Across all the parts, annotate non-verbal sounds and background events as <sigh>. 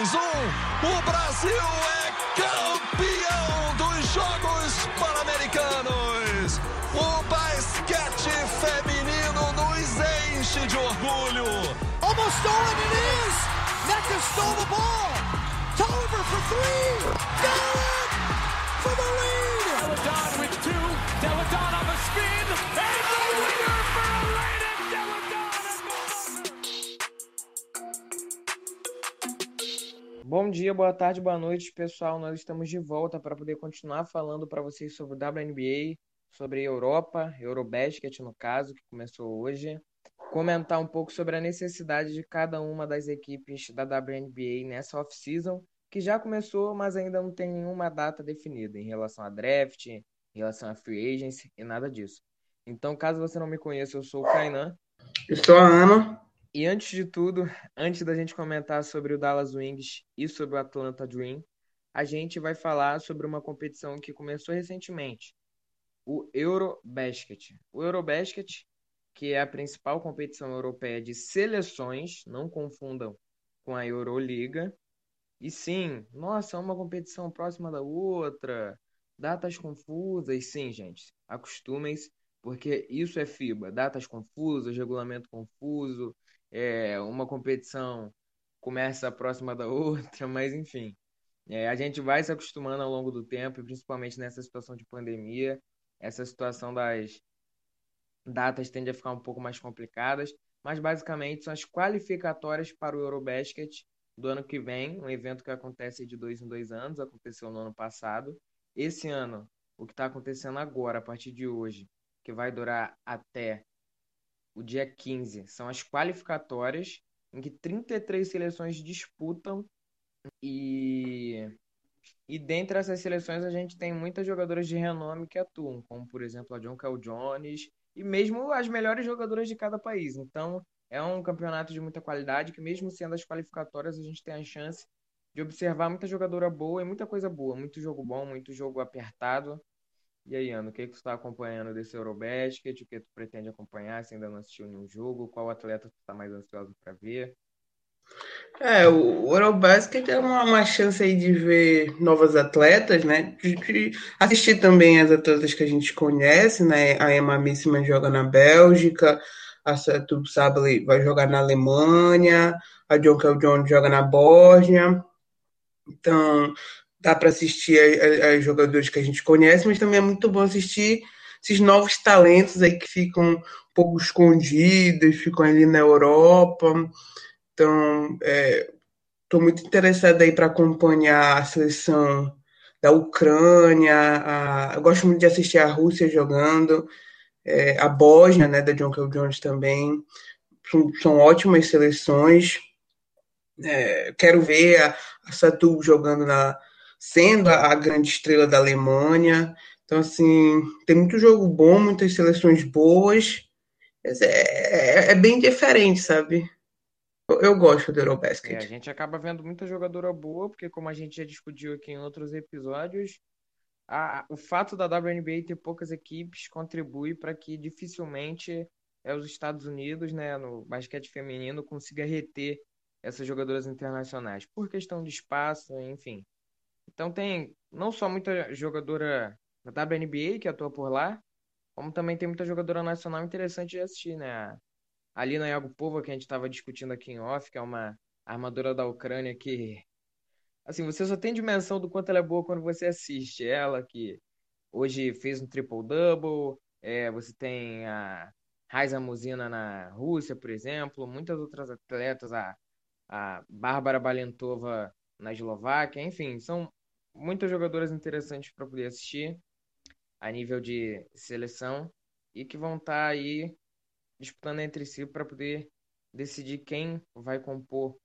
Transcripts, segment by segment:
3-1. O Brasil é campeão dos Jogos Pan-Americanos. O basquete feminino nos enche de orgulho. Almost stolen it is. Nectar stole the ball. Tolliver for three. Got it for the lead. Deladon with two. Deladon on the spin. Bom dia, boa tarde, boa noite, pessoal. Nós estamos de volta para poder continuar falando para vocês sobre o WNBA, sobre Europa, Eurobasket no caso, que começou hoje. Comentar um pouco sobre a necessidade de cada uma das equipes da WNBA nessa off-season, que já começou, mas ainda não tem nenhuma data definida em relação a draft, em relação a free agency e nada disso. Então, caso você não me conheça, eu sou o Kainan. Eu sou a Ana. E antes de tudo, antes da gente comentar sobre o Dallas Wings e sobre o Atlanta Dream, a gente vai falar sobre uma competição que começou recentemente, o Eurobasket. O Eurobasket, que é a principal competição europeia de seleções, não confundam com a Euroliga. E sim, nossa, é uma competição próxima da outra, datas confusas. Sim, gente, acostumem-se, porque isso é FIBA, datas confusas, regulamento confuso, é, uma competição começa próxima da <laughs> outra, mas enfim. É, a gente vai se acostumando ao longo do tempo, principalmente nessa situação de pandemia, essa situação das datas tende a ficar um pouco mais complicadas, mas basicamente são as qualificatórias para o Eurobasket do ano que vem, um evento que acontece de dois em dois anos, aconteceu no ano passado. Esse ano, o que está acontecendo agora, a partir de hoje, que vai durar até o dia 15, são as qualificatórias, em que 33 seleções disputam e e dentre essas seleções a gente tem muitas jogadoras de renome que atuam, como por exemplo a John Cal Jones e mesmo as melhores jogadoras de cada país. Então é um campeonato de muita qualidade que mesmo sendo as qualificatórias a gente tem a chance de observar muita jogadora boa e muita coisa boa, muito jogo bom, muito jogo apertado. E aí, Ana, o que, que você está acompanhando desse Eurobasket? O que tu pretende acompanhar? Se ainda não assistiu nenhum jogo? Qual atleta tu está mais ansioso para ver? É, o Eurobasket é uma, uma chance aí de ver novas atletas, né? De, de assistir também as atletas que a gente conhece, né? A Emma Missima joga na Bélgica, a Satu Sabli vai jogar na Alemanha, a John Kel Jones joga na Bósnia. Então, dá para assistir as jogadores que a gente conhece, mas também é muito bom assistir esses novos talentos aí que ficam um pouco escondidos, ficam ali na Europa. Então, estou é, muito interessado aí para acompanhar a seleção da Ucrânia. A, eu gosto muito de assistir a Rússia jogando, é, a Bósnia, né, da John Kel Jones também. São, são ótimas seleções. É, quero ver a, a Satu jogando na sendo a, a grande estrela da Alemanha. Então, assim, tem muito jogo bom, muitas seleções boas. É, é, é bem diferente, sabe? Eu gosto do Eurobasket. É, a gente acaba vendo muita jogadora boa, porque como a gente já discutiu aqui em outros episódios, a, o fato da WNBA ter poucas equipes contribui para que dificilmente é, os Estados Unidos, né, no basquete feminino, consiga reter essas jogadoras internacionais, por questão de espaço, enfim. Então tem não só muita jogadora da WNBA que atua por lá, como também tem muita jogadora nacional interessante de assistir, né? ali na Yagupova, que a gente estava discutindo aqui em off, que é uma armadora da Ucrânia que. Assim, você só tem dimensão do quanto ela é boa quando você assiste ela, que hoje fez um triple-double. É, você tem a Raiza Muzina na Rússia, por exemplo, muitas outras atletas, a, a Bárbara Balentova na Eslováquia, enfim, são muitas jogadoras interessantes para poder assistir a nível de seleção e que vão estar tá aí disputando entre si para poder decidir quem vai compor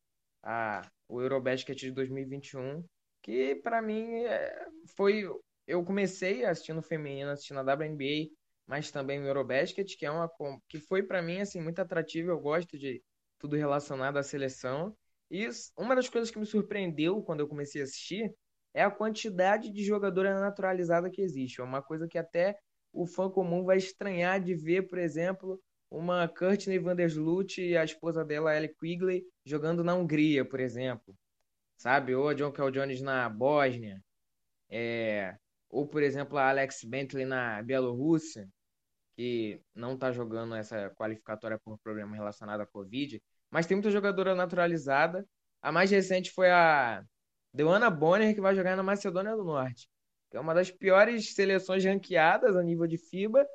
a, o Eurobasket de 2021, que para mim é, foi. Eu comecei assistindo feminino, assistindo a WNBA, mas também o Eurobasket, que é uma que foi para mim assim muito atrativo. Eu gosto de tudo relacionado à seleção. E uma das coisas que me surpreendeu quando eu comecei a assistir é a quantidade de jogadora naturalizada que existe. É uma coisa que até o fã comum vai estranhar de ver, por exemplo, uma Courtney Vandersloot e a esposa dela, Ellie Quigley, jogando na Hungria, por exemplo. sabe? Ou a John Cal Jones na Bósnia, é... ou, por exemplo, a Alex Bentley na Bielorrússia, que não está jogando essa qualificatória por problema relacionado à Covid, mas tem muita jogadora naturalizada. A mais recente foi a Deanna Bonner, que vai jogar na Macedônia do Norte, que é uma das piores seleções ranqueadas a nível de FIBA,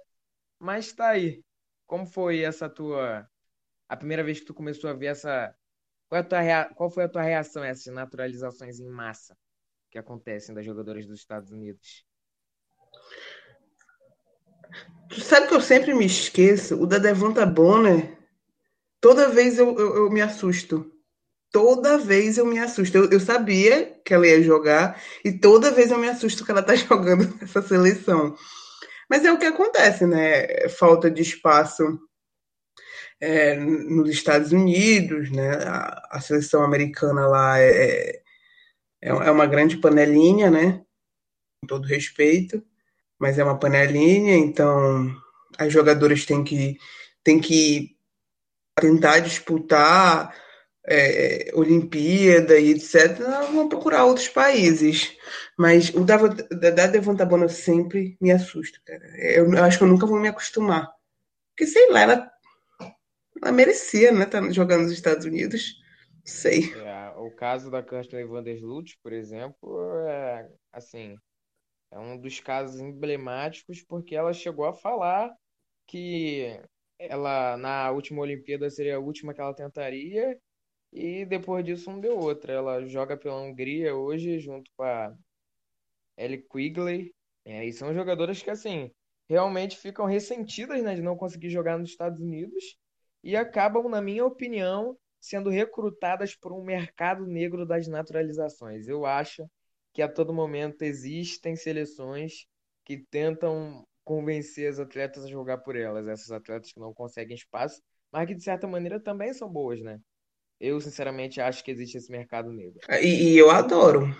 mas está aí. Como foi essa tua. A primeira vez que tu começou a ver essa. Qual, tua rea... Qual foi a tua reação a essas naturalizações em massa que acontecem das jogadoras dos Estados Unidos? Tu sabe que eu sempre me esqueço? O da Devonta Bonner, toda vez eu, eu, eu me assusto. Toda vez eu me assusto. Eu, eu, sabia que ela ia jogar e toda vez eu me assusto que ela tá <laughs> jogando nessa seleção. Mas é o que acontece, né? Falta de espaço é, nos Estados Unidos, né? A, a seleção americana lá é, é, é uma grande panelinha, né? Com todo respeito mas é uma panelinha, então as jogadoras têm que, têm que tentar disputar é, Olimpíada e etc. Vão procurar outros países. Mas o da, da Devonta Bona sempre me assusta, cara. Eu, eu, acho que eu nunca vou me acostumar. Porque, sei lá, ela, ela merecia, né? Tá jogando nos Estados Unidos. Sei. É, o caso da Kirsten Vandersloot, por exemplo, é assim é um dos casos emblemáticos porque ela chegou a falar que ela na última Olimpíada seria a última que ela tentaria e depois disso não deu outra. Ela joga pela Hungria hoje junto com a Ellie Quigley. É, e são jogadoras que assim realmente ficam ressentidas né, de não conseguir jogar nos Estados Unidos e acabam, na minha opinião, sendo recrutadas por um mercado negro das naturalizações. Eu acho que a todo momento existem seleções que tentam convencer as atletas a jogar por elas, essas atletas que não conseguem espaço, mas que de certa maneira também são boas, né? Eu, sinceramente, acho que existe esse mercado negro. E, e eu adoro.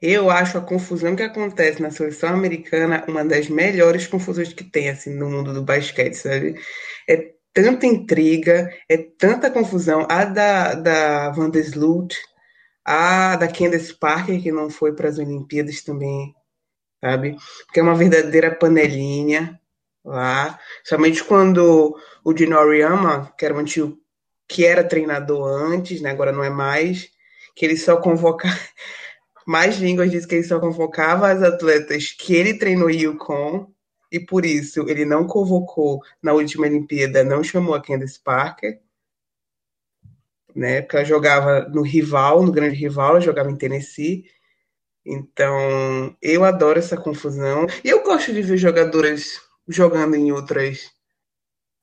Eu acho a confusão que acontece na seleção americana uma das melhores confusões que tem assim no mundo do basquete, sabe? É tanta intriga, é tanta confusão. A da, da Van der Sloot, a da Candace Parker, que não foi para as Olimpíadas também, sabe? Que é uma verdadeira panelinha lá. Somente quando o Dino Auriama, que era um antigo, que era treinador antes, né? agora não é mais, que ele só convocava. <laughs> Mais línguas diz que ele só convocava as atletas que ele treinou Yukon, e por isso ele não convocou na última Olimpíada, não chamou a Candace Parker né? Porque ela jogava no rival, no grande rival, ela jogava em Tennessee. Então, eu adoro essa confusão. E eu gosto de ver jogadoras jogando em outras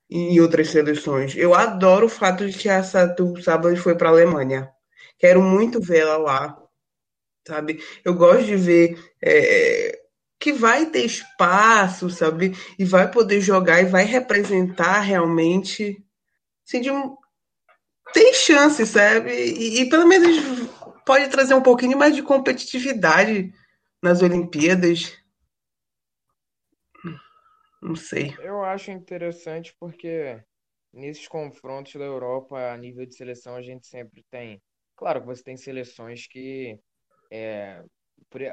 em outras seleções. Eu adoro o fato de que a Satu Sábado foi para a Alemanha. Quero muito vê-la lá, sabe? Eu gosto de ver é, que vai ter espaço, sabe? E vai poder jogar e vai representar realmente assim, de um, tem chance, sabe? E, e, pelo menos pode trazer um pouquinho mais de competitividade nas Olimpíadas. Não sei. Eu acho interessante porque nesses confrontos da Europa a nível de seleção a gente sempre tem. Claro que você tem seleções que. É,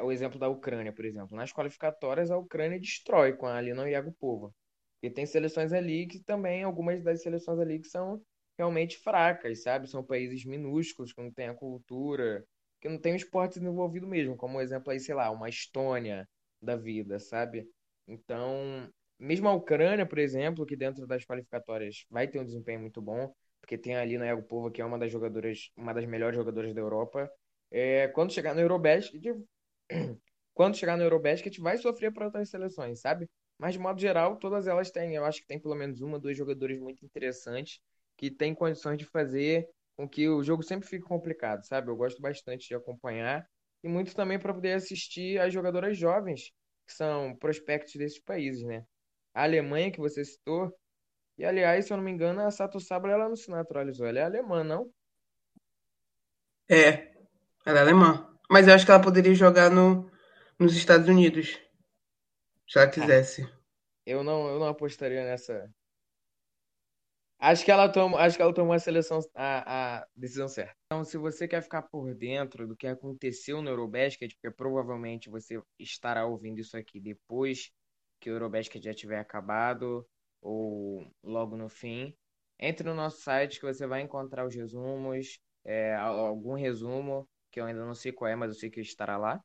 o exemplo da Ucrânia, por exemplo. Nas qualificatórias a Ucrânia destrói com a Alina Iagupova. E tem seleções ali que também, algumas das seleções ali que são realmente fracas, sabe? São países minúsculos, que não têm a cultura, que não tem o esporte desenvolvido mesmo, como exemplo aí, sei lá, uma Estônia da vida, sabe? Então, mesmo a Ucrânia, por exemplo, que dentro das qualificatórias vai ter um desempenho muito bom, porque tem ali na Povo que é uma das jogadoras, uma das melhores jogadoras da Europa, é, quando chegar no Eurobasket, <clears throat> quando chegar no Eurobasket vai sofrer para outras seleções, sabe? Mas de modo geral, todas elas têm, eu acho que tem pelo menos uma, dois jogadores muito interessantes que tem condições de fazer com que o jogo sempre fique complicado, sabe? Eu gosto bastante de acompanhar e muito também para poder assistir as jogadoras jovens que são prospectos desses países, né? A Alemanha que você citou, e aliás, se eu não me engano, a Sato Sabra ela não se naturalizou, ela é alemã, não? É, ela é alemã. Mas eu acho que ela poderia jogar no, nos Estados Unidos, se ela quisesse. Eu não, eu não apostaria nessa Acho que ela tomou, acho que ela tomou a seleção, a, a decisão certa. Então, se você quer ficar por dentro do que aconteceu no Eurobasket, porque provavelmente você estará ouvindo isso aqui depois que o Eurobasket já tiver acabado ou logo no fim, entre no nosso site que você vai encontrar os resumos, é, algum resumo que eu ainda não sei qual é, mas eu sei que estará lá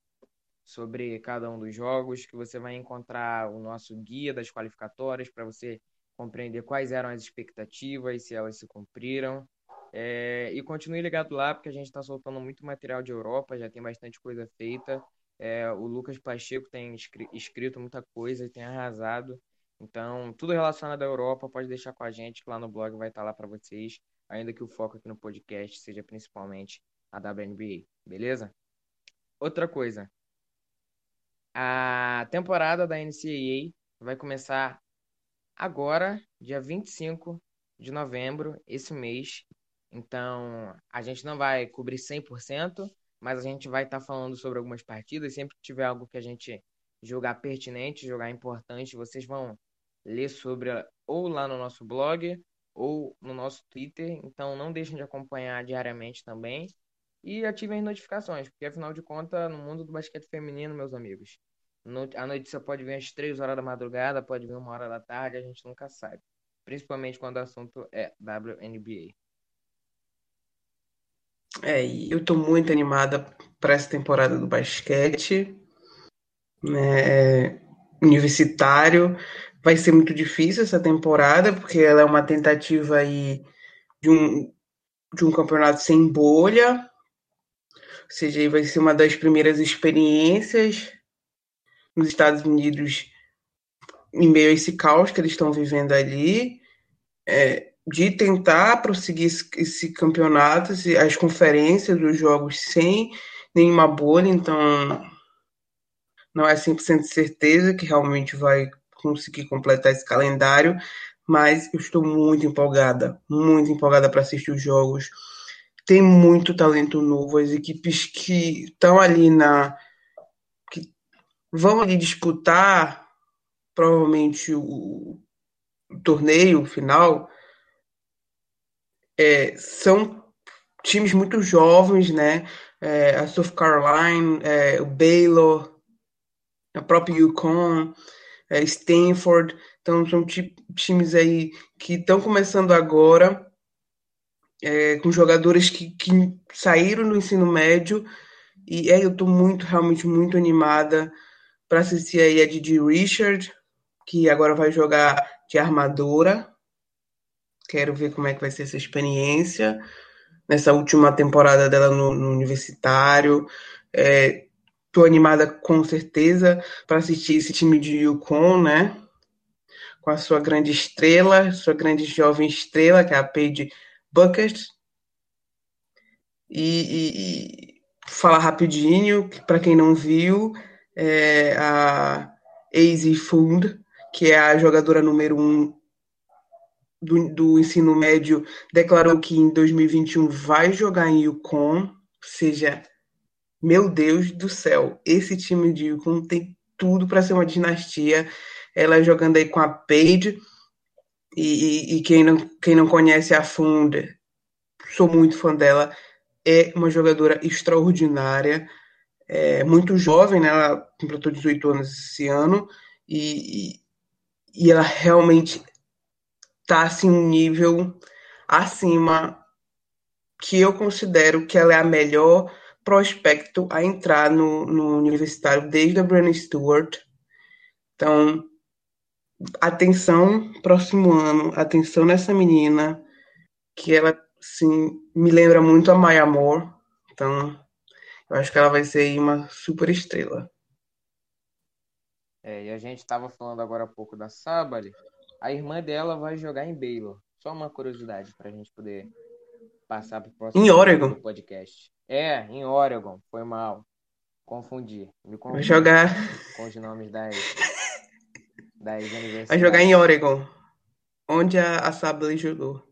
sobre cada um dos jogos, que você vai encontrar o nosso guia das qualificatórias para você compreender quais eram as expectativas, se elas se cumpriram. É, e continue ligado lá, porque a gente está soltando muito material de Europa, já tem bastante coisa feita. É, o Lucas Pacheco tem escrito muita coisa e tem arrasado. Então, tudo relacionado à Europa, pode deixar com a gente, que lá no blog vai estar tá lá para vocês, ainda que o foco aqui no podcast seja principalmente a WNBA, beleza? Outra coisa, a temporada da NCAA vai começar agora, dia 25 de novembro, esse mês. Então, a gente não vai cobrir 100%, mas a gente vai estar tá falando sobre algumas partidas. Sempre que tiver algo que a gente julgar pertinente, julgar importante, vocês vão ler sobre ou lá no nosso blog ou no nosso Twitter. Então, não deixem de acompanhar diariamente também. E ativem as notificações, porque afinal de contas, no mundo do basquete feminino, meus amigos, a notícia pode vir às três horas da madrugada, pode vir uma hora da tarde, a gente nunca sabe. Principalmente quando o assunto é WNBA. É, e eu tô muito animada para essa temporada do basquete. Né? Universitário. Vai ser muito difícil essa temporada, porque ela é uma tentativa aí de um, de um campeonato sem bolha. Ou seja, vai ser uma das primeiras experiências nos Estados Unidos em meio a esse caos que eles estão vivendo ali, é, de tentar prosseguir esse, campeonato, as conferências dos jogos sem nenhuma bolha, então não é 100% certeza que realmente vai conseguir completar esse calendário, mas eu estou muito empolgada, muito empolgada para assistir os jogos. Tem muito talento novo, as equipes que estão ali na vão ali disputar provavelmente o, o torneio final é, são times muito jovens, né? É, a South Carolina, é, o Baylor, a própria Yukon, é, Stanford, então são times aí que estão começando agora, é, com jogadores que, que saíram do ensino médio, e é, eu estou muito, realmente muito animada para assistir aí a Didi Richard, que agora vai jogar de armadora. Quero ver como é que vai ser essa experiência nessa última temporada dela no, no universitário. É, animada com certeza para assistir esse time de Yukon, né? Com a sua grande estrela, sua grande jovem estrela, que é a Paige Bucket. E, e, e falar rapidinho, para quem não viu, é, a Easy Food, que é a jogadora número um do, do, ensino médio, declarou que em 2021 vai jogar em Yukon. Ou seja, meu Deus do céu, esse time de Yukon tem tudo para ser uma dinastia. Ela jogando aí com a Paige. E, e, e, quem, não, quem não conhece a Funda, sou muito fã dela. É uma jogadora extraordinária é, muito jovem, né? Ela completou 18 anos esse ano e, e ela realmente tá assim um nível acima que eu considero que ela é a melhor prospecto a entrar no, no universitário desde a Brianna Stewart. Então, atenção próximo ano, atenção nessa menina, que ela sim me lembra muito a Maya Moore. Então, eu acho que ela vai ser uma super estrela. É, e a gente estava falando agora há pouco da Sabali. A irmã dela vai jogar em Baylor. Só uma curiosidade para a gente poder passar para o próximo em Oregon. podcast. É, em Oregon. Foi mal. Confundi. Me confundi vai jogar com os nomes das, das universidades. Vai jogar em Oregon. Onde a, a Sabali jogou.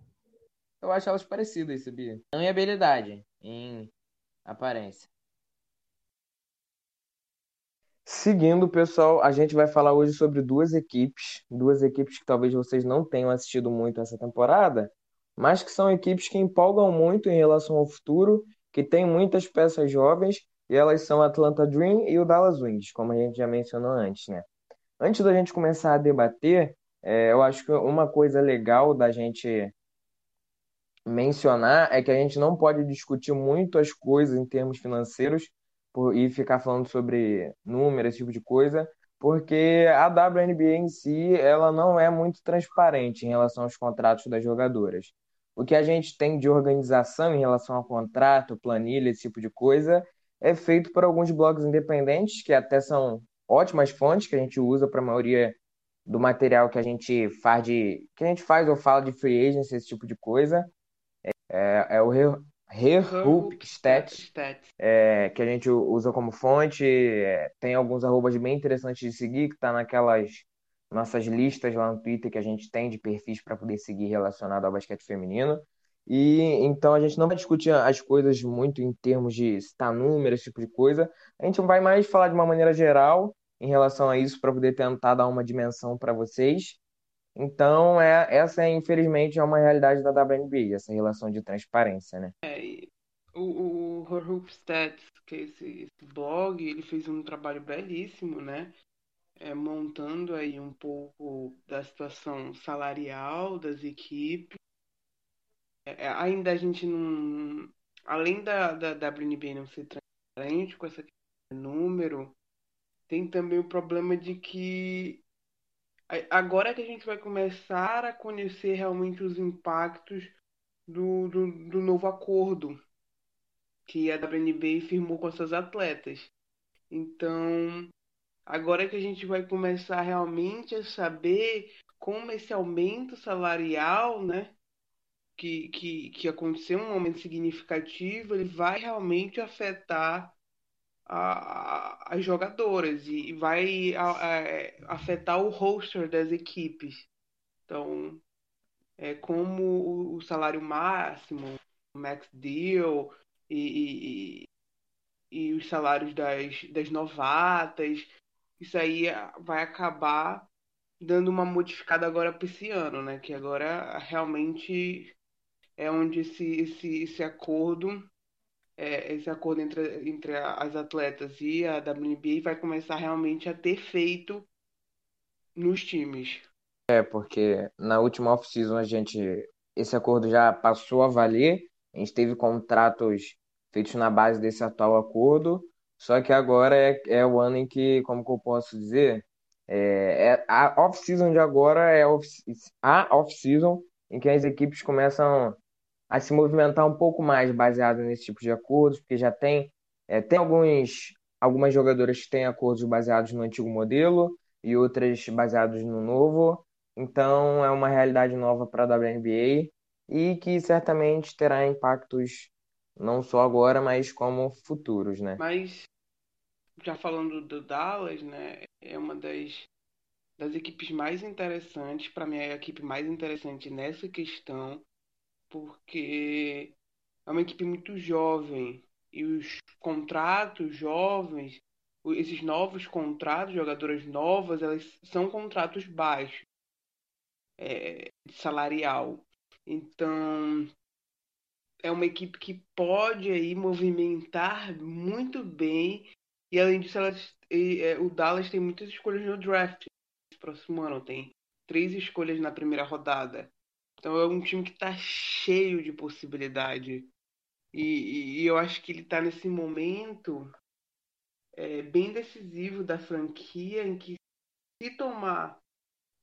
Eu acho elas parecidas, sabia? Não em habilidade, em aparência. Seguindo, pessoal, a gente vai falar hoje sobre duas equipes, duas equipes que talvez vocês não tenham assistido muito essa temporada, mas que são equipes que empolgam muito em relação ao futuro, que têm muitas peças jovens, e elas são a Atlanta Dream e o Dallas Wings, como a gente já mencionou antes, né? Antes da gente começar a debater, é, eu acho que uma coisa legal da gente mencionar é que a gente não pode discutir muito as coisas em termos financeiros por, e ficar falando sobre números, esse tipo de coisa, porque a WNBA em si ela não é muito transparente em relação aos contratos das jogadoras. O que a gente tem de organização em relação ao contrato, planilha, esse tipo de coisa, é feito por alguns blogs independentes, que até são ótimas fontes que a gente usa para a maioria do material que a gente faz de que a gente faz ou fala de free agency, esse tipo de coisa. É, é o Rehoop Stats, é, que a gente usa como fonte. É, tem alguns arrobas bem interessantes de seguir, que está naquelas nossas listas lá no Twitter que a gente tem de perfis para poder seguir relacionado ao basquete feminino. E então a gente não vai discutir as coisas muito em termos de citar números, esse tipo de coisa. A gente vai mais falar de uma maneira geral em relação a isso para poder tentar dar uma dimensão para vocês. Então, é, essa, é, infelizmente, é uma realidade da WNBA, essa relação de transparência, né? É, o, o Hoop Stats, que é esse, esse, blog, ele fez um trabalho belíssimo, né? É, montando aí um pouco da situação salarial das equipes. É, é ainda a gente não... Além da, da WNBA não ser transparente com esse número, tem também o problema de que agora que a gente vai começar a conhecer realmente os impactos do, do, do novo acordo que a WNBA firmou com seus atletas. Então, agora que a gente vai começar realmente a saber como esse aumento salarial, né, que, que, que aconteceu, um aumento significativo, ele vai realmente afetar a, as jogadoras e vai a, a, afetar o roster das equipes. Então, é como o, o salário máximo, o max deal e, e, e, os salários das, das novatas, isso aí vai acabar dando uma modificada agora para esse ano, né? Que agora realmente é onde esse, esse, esse acordo é, esse acordo entre, entre as atletas e a WNBA vai começar realmente a ter feito nos times. É, porque na última off-season a gente. Esse acordo já passou a valer, a gente teve contratos feitos na base desse atual acordo, só que agora é, é o ano em que, como que eu posso dizer, é, é a off-season de agora é off, a off-season em que as equipes começam a se movimentar um pouco mais baseado nesse tipo de acordos, porque já tem, é, tem alguns, algumas jogadoras que têm acordos baseados no antigo modelo e outras baseados no novo. Então é uma realidade nova para a WNBA e que certamente terá impactos não só agora, mas como futuros, né? Mas já falando do Dallas, né, é uma das das equipes mais interessantes, para mim é a equipe mais interessante nessa questão porque é uma equipe muito jovem e os contratos jovens, esses novos contratos, jogadoras novas, elas são contratos baixos, é, salarial. Então é uma equipe que pode aí movimentar muito bem e além disso elas, e, é, o Dallas tem muitas escolhas no draft. Esse próximo ano tem três escolhas na primeira rodada. Então é um time que está cheio de possibilidade. E, e, eu acho que ele está nesse momento é, bem decisivo da franquia em que se tomar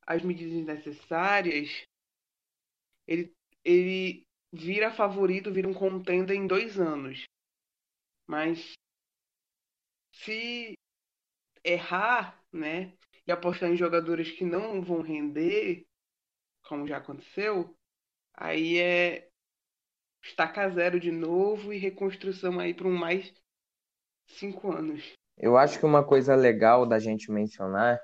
as medidas necessárias, ele, ele vira favorito, vira um contender em dois anos. Mas se errar, né, e apostar em jogadores que não vão render, como já aconteceu, aí é estaca zero de novo e reconstrução aí por um mais cinco anos. Eu acho que uma coisa legal da gente mencionar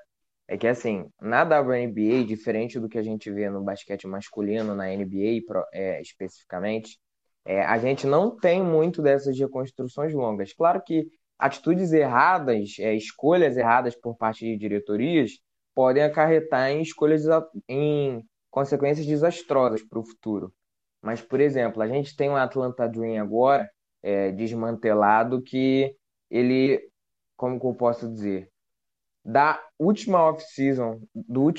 é que, assim, na WNBA, diferente do que a gente vê no basquete masculino, na NBA é, especificamente, é, a gente não tem muito dessas reconstruções longas. Claro que atitudes erradas, é, escolhas erradas por parte de diretorias podem acarretar em escolhas em consequências desastrosas para o futuro. Mas, por exemplo, a gente tem o Atlanta Dream agora é, desmantelado que ele, como que eu posso dizer, da última off-season,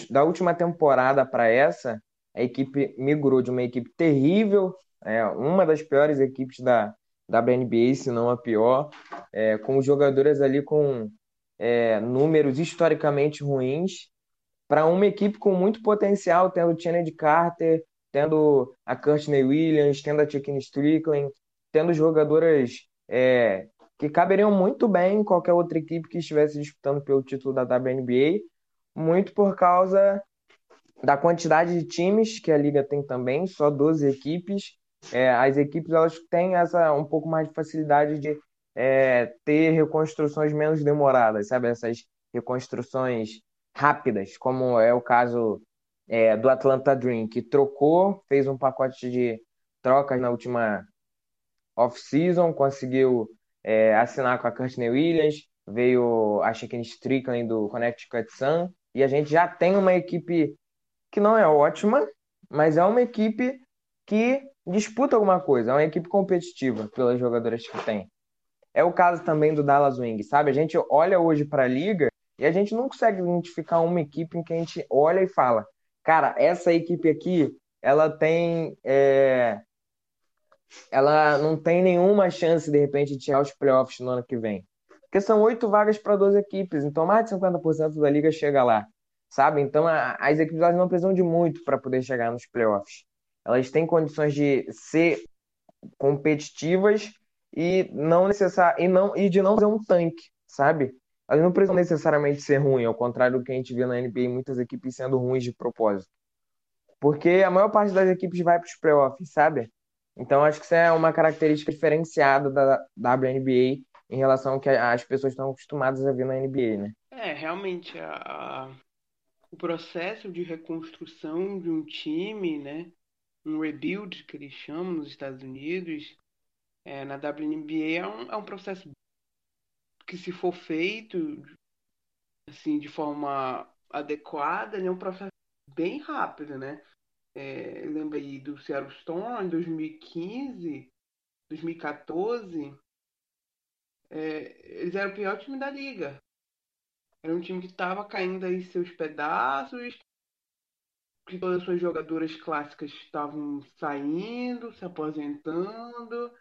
da última temporada para essa, a equipe migrou de uma equipe terrível, é, uma das piores equipes da, da WNBA, se não a pior, é, com jogadores ali com é, números historicamente ruins, para uma equipe com muito potencial, tendo Kennedy Carter, tendo a Courtney Williams, tendo a Chicken Strickland, tendo jogadoras é, que caberiam muito bem em qualquer outra equipe que estivesse disputando pelo título da WNBA, muito por causa da quantidade de times que a liga tem também, só 12 equipes. É, as equipes elas têm essa um pouco mais de facilidade de é, ter reconstruções menos demoradas, sabe? Essas reconstruções rápidas, como é o caso é, do Atlanta Dream, que trocou, fez um pacote de trocas na última off-season, conseguiu é, assinar com a Courtney Williams, veio a Shaquille Strickland do Connecticut Sun, e a gente já tem uma equipe que não é ótima, mas é uma equipe que disputa alguma coisa, é uma equipe competitiva pelas jogadoras que tem. É o caso também do Dallas Wing, sabe? A gente olha hoje para a liga e a gente não consegue identificar uma equipe em que a gente olha e fala, cara, essa equipe aqui, ela tem é, ela não tem nenhuma chance, de repente, de chegar aos playoffs no ano que vem. Porque são oito vagas para 12 equipes, então mais de 50% da liga chega lá, sabe? Então a, as equipes elas não precisam de muito para poder chegar nos playoffs. Elas têm condições de ser competitivas e não necessar e não e de não ser um tanque, sabe? Elas não precisam necessariamente ser ruins, ao contrário do que a gente vê na NBA, muitas equipes sendo ruins de propósito. Porque a maior parte das equipes vai para os playoffs, sabe? Então, acho que isso é uma característica diferenciada da WNBA em relação ao que as pessoas estão acostumadas a ver na NBA, né? É, realmente, a, a, o processo de reconstrução de um time, né? Um rebuild, que eles chamam nos Estados Unidos, é, na WNBA é um, é um processo que, se for feito assim, de forma adequada, é um processo bem rápido, né? é, lembra aí do Seattle Storm em 2015, 2014, é, eles eram o pior time da liga. Era um time que estava caindo aí seus pedaços, que todas as suas jogadoras clássicas estavam saindo, se aposentando.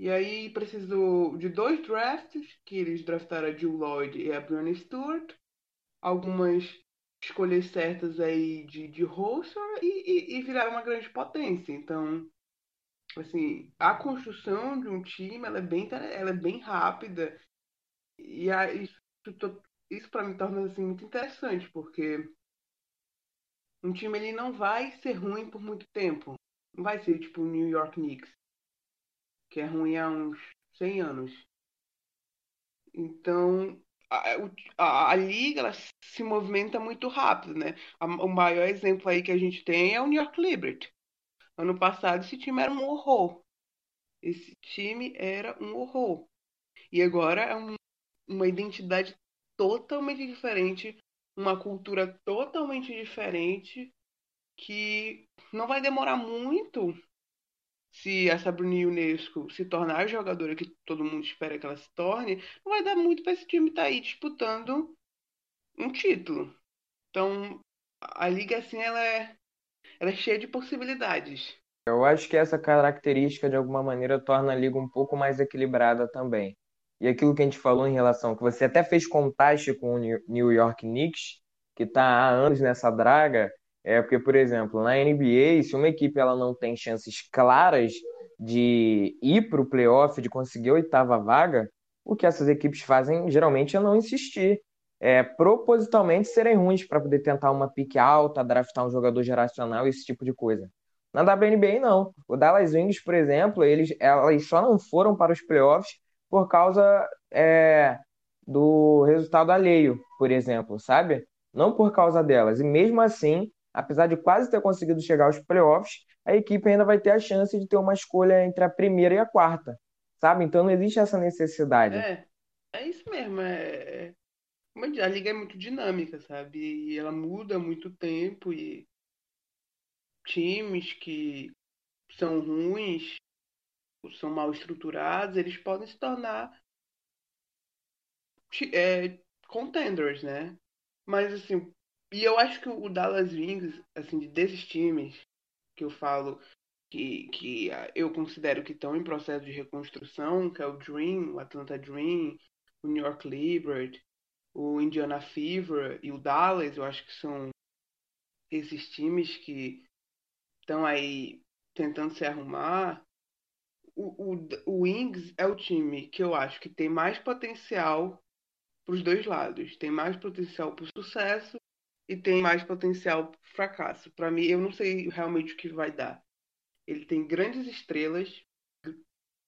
E aí precisou de dois drafts, que eles draftaram a Jill Lloyd e a Brianna Stewart. Algumas escolhas certas aí de, de roster e, e, e virar uma grande potência. Então, assim, a construção de um time ela é bem, ela é bem rápida e a, isso, isso para mim torna assim, muito interessante, porque um time ele não vai ser ruim por muito tempo. Não vai ser tipo o New York Knicks, que é ruim há uns 100 anos. Então, a, a, a, liga ela se movimenta muito rápido, né? O maior exemplo aí que a gente tem é o New York Liberty. Ano passado esse time era um horror. Esse time era um horror. E agora é um, uma identidade totalmente diferente, uma cultura totalmente diferente que não vai demorar muito se a Sabrina Unesco se tornar a jogadora que todo mundo espera que ela se torne, não vai dar muito para esse time estar tá aí disputando um título. Então, a liga assim ela é, ela é cheia de possibilidades. Eu acho que essa característica de alguma maneira torna a liga um pouco mais equilibrada também. E aquilo que a gente falou em relação que você até fez contraste com o New York Knicks, que está há anos nessa draga, é porque, por exemplo, na NBA, se uma equipe ela não tem chances claras de ir para o playoff, de conseguir a oitava vaga, o que essas equipes fazem geralmente é não insistir. É, propositalmente serem ruins para poder tentar uma pique alta, draftar um jogador geracional, esse tipo de coisa. Na WNBA, não. O Dallas Wings, por exemplo, eles, elas só não foram para os playoffs por causa é, do resultado alheio, por exemplo, sabe? Não por causa delas. E mesmo assim, apesar de quase ter conseguido chegar aos playoffs, a equipe ainda vai ter a chance de ter uma escolha entre a primeira e a quarta, sabe? Então não existe essa necessidade. É, é isso mesmo. É... é a liga é muito dinâmica, sabe? E ela muda muito tempo e times que são ruins, são mal estruturados, eles podem se tornar é, contenders, né? Mas assim, e eu acho que o Dallas Wings, assim, desses times que eu falo que, que eu considero que estão em processo de reconstrução, que é o Dream, o Atlanta Dream, o New York Liberty, o Indiana Fever e o Dallas, eu acho que são esses times que estão aí tentando se arrumar. O, o, o Wings é o time que eu acho que tem mais potencial para os dois lados. Tem mais potencial para o sucesso e tem mais potencial fracasso. Para mim, eu não sei realmente o que vai dar. Ele tem grandes estrelas,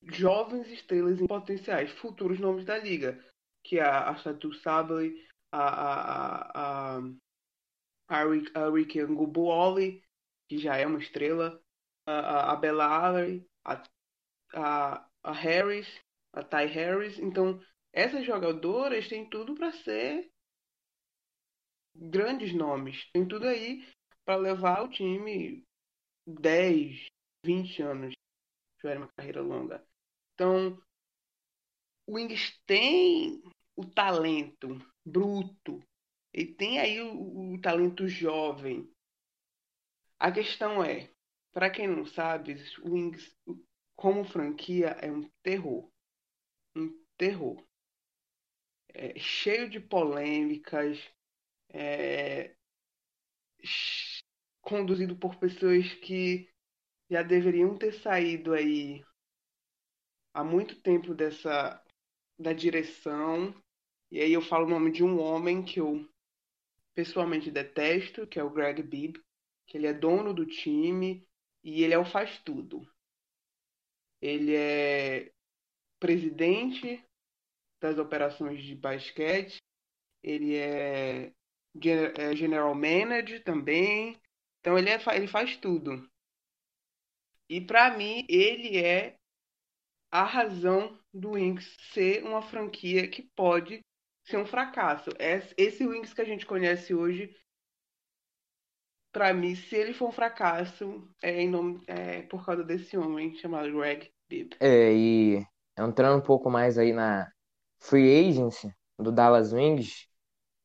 jovens estrelas em potenciais, futuros nomes da liga, que é a Satu Sabley, a, a, a, a, Ricky Angubuoli, que já é uma estrela, a, a Bella Allery, a, a, a Harris, a Ty Harris. Então, essas jogadoras têm tudo para ser grandes nomes. Tem tudo aí para levar o time 10, 20 anos, tiver uma carreira longa. Então, o Wings tem o talento bruto, ele tem aí o, o talento jovem. A questão é, para quem não sabe, o Wings como franquia é um terror. Um terror. É cheio de polêmicas, é, conduzido por pessoas que já deveriam ter saído aí há muito tempo dessa da direção. E aí eu falo o nome de um homem que eu pessoalmente detesto, que é o Greg Bibb, que ele é dono do time e ele é o faz tudo. Ele é presidente das operações de basquete, ele é general manager também. Então ele, é, ele faz tudo. E para mim ele é a razão do Wings ser uma franquia que pode ser um fracasso. Esse Wings que a gente conhece hoje, para mim, se ele for um fracasso, é, em nome, é por causa desse homem chamado Greg Bibb. É, e entrando um pouco mais aí na free agency do Dallas Wings,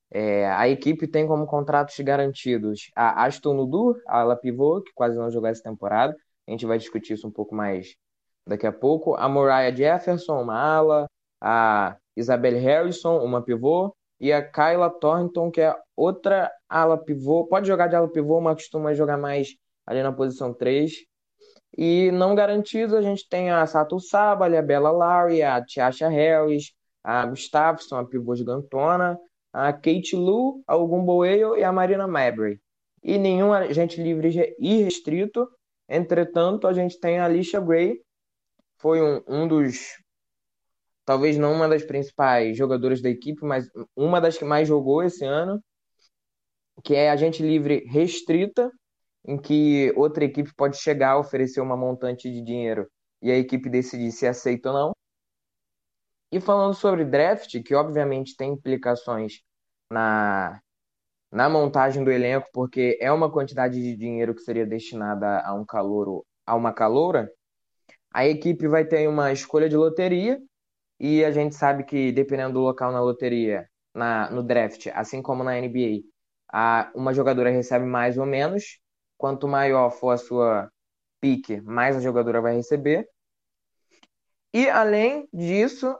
é, a equipe tem como contratos garantidos a Aston Nudur, a ala pivô, que quase não jogou essa temporada. A gente vai discutir isso um pouco mais daqui a pouco. A Moriah Jefferson, uma ala. A Isabelle Harrison, uma pivô. E a Kyla Thornton, que é outra ala pivô. Pode jogar de ala pivô, mas costuma jogar mais ali na posição 3. E não garantidos, a gente tem a Sato Sabali, a Bella Larry, a Tiasha Harris, a Gustafson, a pivô gigantona, a Kate Lu, a Ogumboeyo e a Marina Mabry. E nenhum agente livre irrestrito. Entretanto, a gente tem a Alicia Gray, foi um, um dos, talvez não uma das principais jogadoras da equipe, mas uma das que mais jogou esse ano, que é agente livre restrita, em que outra equipe pode chegar oferecer uma montante de dinheiro e a equipe decidir se aceita ou não. E falando sobre draft, que obviamente tem implicações na, na montagem do elenco, porque é uma quantidade de dinheiro que seria destinada a um calouro, a uma caloura, a equipe vai ter uma escolha de loteria, e a gente sabe que dependendo do local na loteria, na, no draft, assim como na NBA, a, uma jogadora recebe mais ou menos. Quanto maior for a sua pique, mais a jogadora vai receber. E além disso,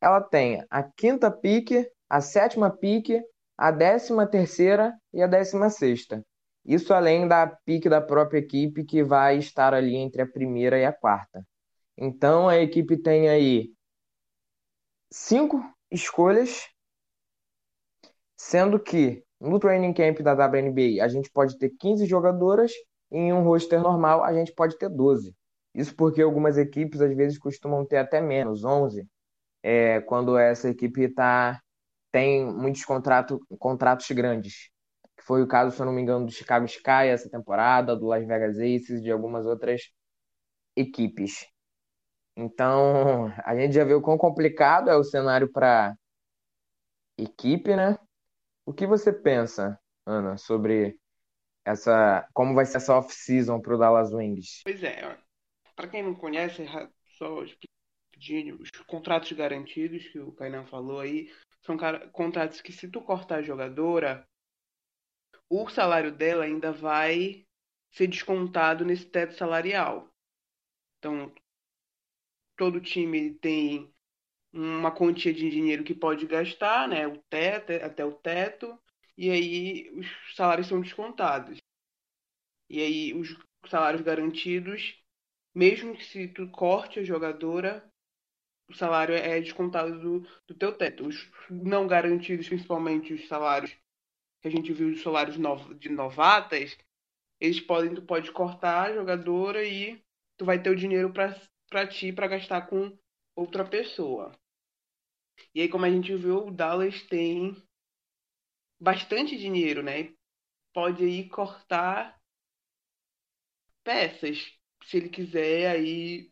ela tem a quinta pique, a sétima pique, a décima terceira e a décima sexta. Isso além da pique da própria equipe, que vai estar ali entre a primeira e a quarta. Então a equipe tem aí cinco escolhas, sendo que no training camp da WNBA a gente pode ter 15 jogadoras e em um roster normal a gente pode ter 12. Isso porque algumas equipes às vezes costumam ter até menos, 11 é, quando essa equipe tá, tem muitos contrato, contratos grandes. Que foi o caso, se eu não me engano, do Chicago Sky essa temporada, do Las Vegas Aces, de algumas outras equipes. Então, <laughs> a gente já viu quão complicado é o cenário para equipe, né? O que você pensa, Ana, sobre essa como vai ser essa off-season para o Dallas Wings? Pois é, para quem não conhece, só os contratos garantidos que o Kainan falou aí, são contratos que se tu cortar a jogadora, o salário dela ainda vai ser descontado nesse teto salarial. Então, todo time tem uma quantia de dinheiro que pode gastar, né, o teto, até o teto, e aí os salários são descontados. E aí os salários garantidos, mesmo que se tu corte a jogadora, o salário é descontado do, do teu teto. Os não garantidos, principalmente os salários que a gente viu os salários de novatas, eles podem, tu pode cortar a jogadora e tu vai ter o dinheiro para ti para gastar com outra pessoa. E aí, como a gente viu, o Dallas tem bastante dinheiro, né? Pode aí cortar peças, se ele quiser aí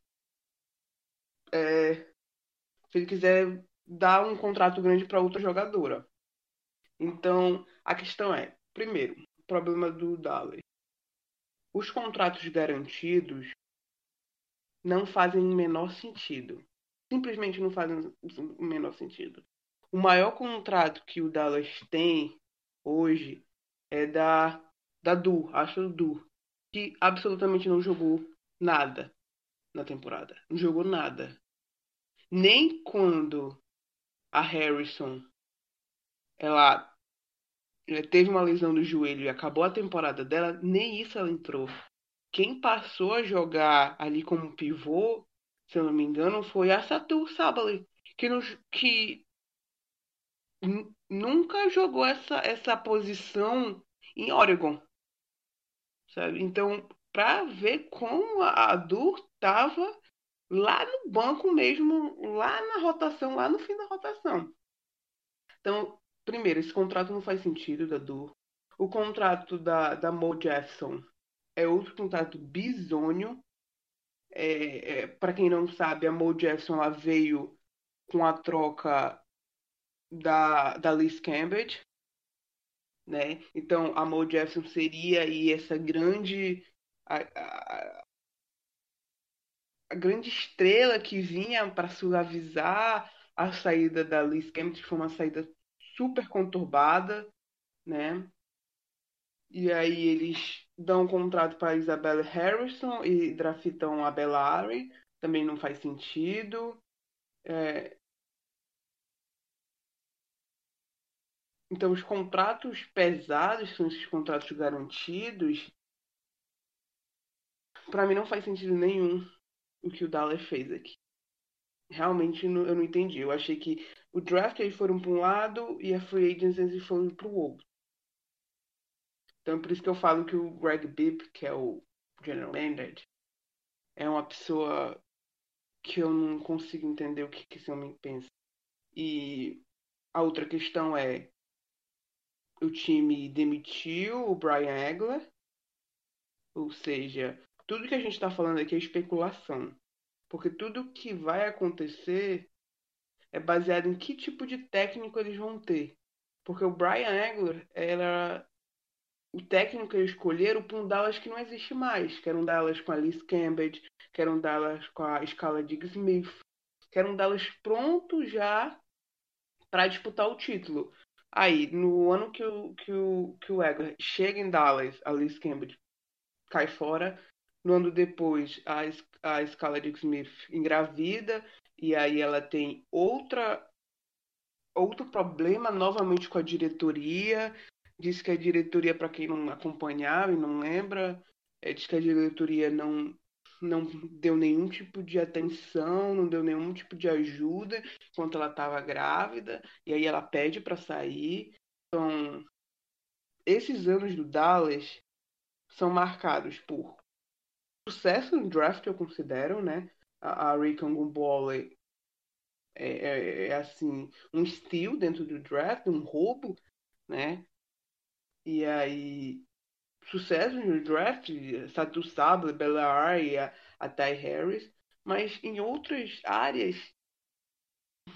é, se ele quiser dar um contrato grande para outra jogadora. Então, a questão é, primeiro, o problema do Dallas. Os contratos garantidos não fazem o menor sentido. Simplesmente não fazem o menor sentido. O maior contrato que o Dallas tem hoje é da da Du, acho Du, que absolutamente não jogou nada na temporada. Não jogou nada. Nem quando a Harrison ela teve uma lesão no joelho e acabou a temporada dela, nem isso ela entrou. Quem passou a jogar ali como pivô, se eu não me engano, foi a Satu Sabali, que, que nunca jogou essa, essa posição em Oregon. Sabe? Então, para ver como a Dur estava lá no banco mesmo, lá na rotação, lá no fim da rotação. Então, primeiro, esse contrato não faz sentido da Dur. O contrato da, da Mo Jefferson é outro contrato bizonho. É, é, Para quem não sabe, a Mo Jefferson ela veio com a troca da, da Liz Cambridge. Né? Então, a Mo Jefferson seria aí essa grande a, a grande estrela que vinha para suavizar a saída da Liz Cambridge, foi uma saída super conturbada, né? E aí eles dão um contrato para Isabella Harrison e draftam a Bellari, também não faz sentido. É... Então os contratos pesados são esses contratos garantidos. Para mim não faz sentido nenhum o que o Dallas fez aqui. Realmente eu não entendi. Eu achei que o draft eles foram para um lado e a free agency eles foram para o outro. Então por isso que eu falo que o Greg Bibb, que é o general manager, é uma pessoa que eu não consigo entender o que, que esse homem pensa. E a outra questão é o time demitiu o Brian Egler, ou seja, tudo que a gente está falando aqui é especulação. Porque tudo que vai acontecer é baseado em que tipo de técnico eles vão ter. Porque o Brian Egler era o técnico que eles escolheram para um Dallas que não existe mais. Que era um Dallas com a Liz Cambridge, que era um Dallas com a escala de Smith, que era um Dallas pronto já para disputar o título. Aí, no ano que o, que o, que o Egler chega em Dallas, a Liz Cambridge cai fora, no ano depois, a, a Scarlett Smith engravida e aí ela tem outra outro problema novamente com a diretoria. Diz que a diretoria, para quem não acompanhava e não lembra, é, diz que a diretoria não não deu nenhum tipo de atenção, não deu nenhum tipo de ajuda enquanto ela estava grávida, e aí ela pede para sair. Então, esses anos do Dallas são marcados por sucesso no draft, eu considero, né? A, a Rickon Gumbole é, é, é, assim, um steal dentro do draft, um roubo, né? E aí, sucesso no draft, Satu Sable, Bella e a, a Ty Harris, mas em outras áreas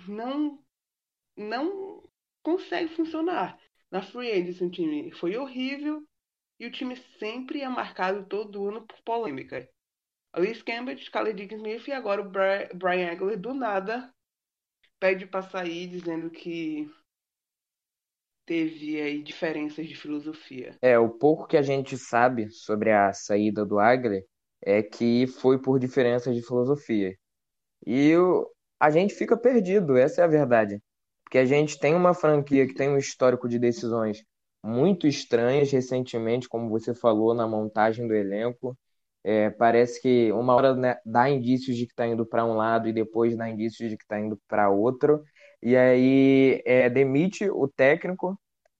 não não consegue funcionar. Na Free Agency o time foi horrível, e o time sempre é marcado todo ano por polêmica. Alice Cambridge, Khaled Smith e agora o Brian Egler do nada pede para sair dizendo que teve aí diferenças de filosofia. É, o pouco que a gente sabe sobre a saída do Agler é que foi por diferenças de filosofia. E o, a gente fica perdido, essa é a verdade. Porque a gente tem uma franquia que tem um histórico de decisões muito estranhas recentemente, como você falou na montagem do elenco. É, parece que uma hora né, dá indícios de que está indo para um lado e depois dá indícios de que está indo para outro. E aí é, demite o técnico,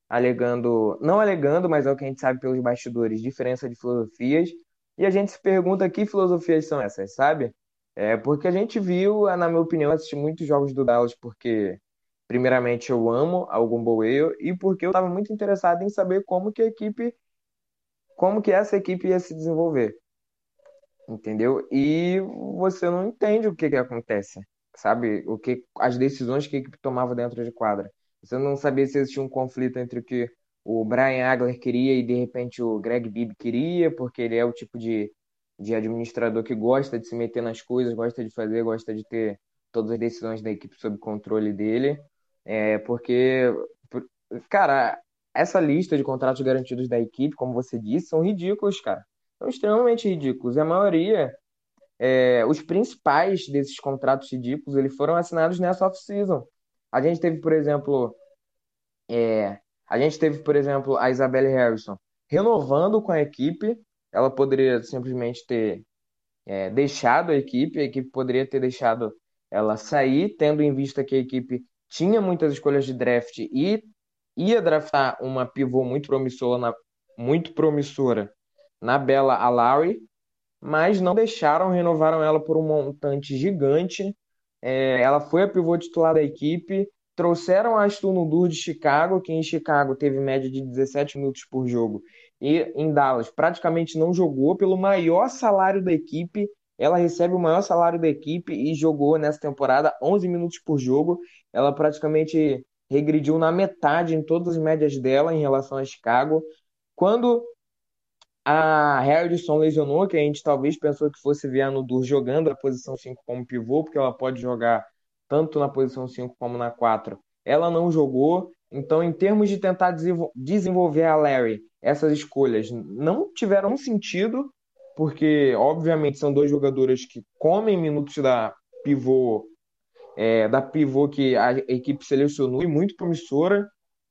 alegando, não alegando, mas é o que a gente sabe pelos bastidores, diferença de filosofias. E a gente se pergunta que filosofias são essas, sabe? É porque a gente viu, na minha opinião, assisti muitos jogos do Dallas porque primeiramente eu amo algum Boeio e porque eu estava muito interessado em saber como que a equipe como que essa equipe ia se desenvolver entendeu? E você não entende o que que acontece, sabe? O que as decisões que a equipe tomava dentro de quadra. Você não sabia se existia um conflito entre o que o Brian Agler queria e de repente o Greg Bibb queria, porque ele é o tipo de, de administrador que gosta de se meter nas coisas, gosta de fazer, gosta de ter todas as decisões da equipe sob controle dele. É, porque, cara, essa lista de contratos garantidos da equipe, como você disse, são ridículos, cara são extremamente ridículos. E a maioria, é, os principais desses contratos ridículos, eles foram assinados nessa off-season. A gente teve, por exemplo, é, a gente teve, por exemplo, a Isabelle Harrison renovando com a equipe. Ela poderia simplesmente ter é, deixado a equipe, a equipe poderia ter deixado ela sair, tendo em vista que a equipe tinha muitas escolhas de draft e ia draftar uma pivô muito promissora, na, muito promissora na Bela Alawi, mas não deixaram, renovaram ela por um montante gigante. É, ela foi a pivô titular da equipe. Trouxeram a Aston Nudur de Chicago, que em Chicago teve média de 17 minutos por jogo, e em Dallas praticamente não jogou pelo maior salário da equipe. Ela recebe o maior salário da equipe e jogou nessa temporada 11 minutos por jogo. Ela praticamente regrediu na metade em todas as médias dela em relação a Chicago. Quando a Harrison lesionou, que a gente talvez pensou que fosse ver a Nudur jogando a posição 5 como pivô, porque ela pode jogar tanto na posição 5 como na 4. Ela não jogou, então, em termos de tentar desenvolver a Larry, essas escolhas não tiveram sentido, porque, obviamente, são dois jogadores que comem minutos da pivô, é, da pivô que a equipe selecionou e muito promissora.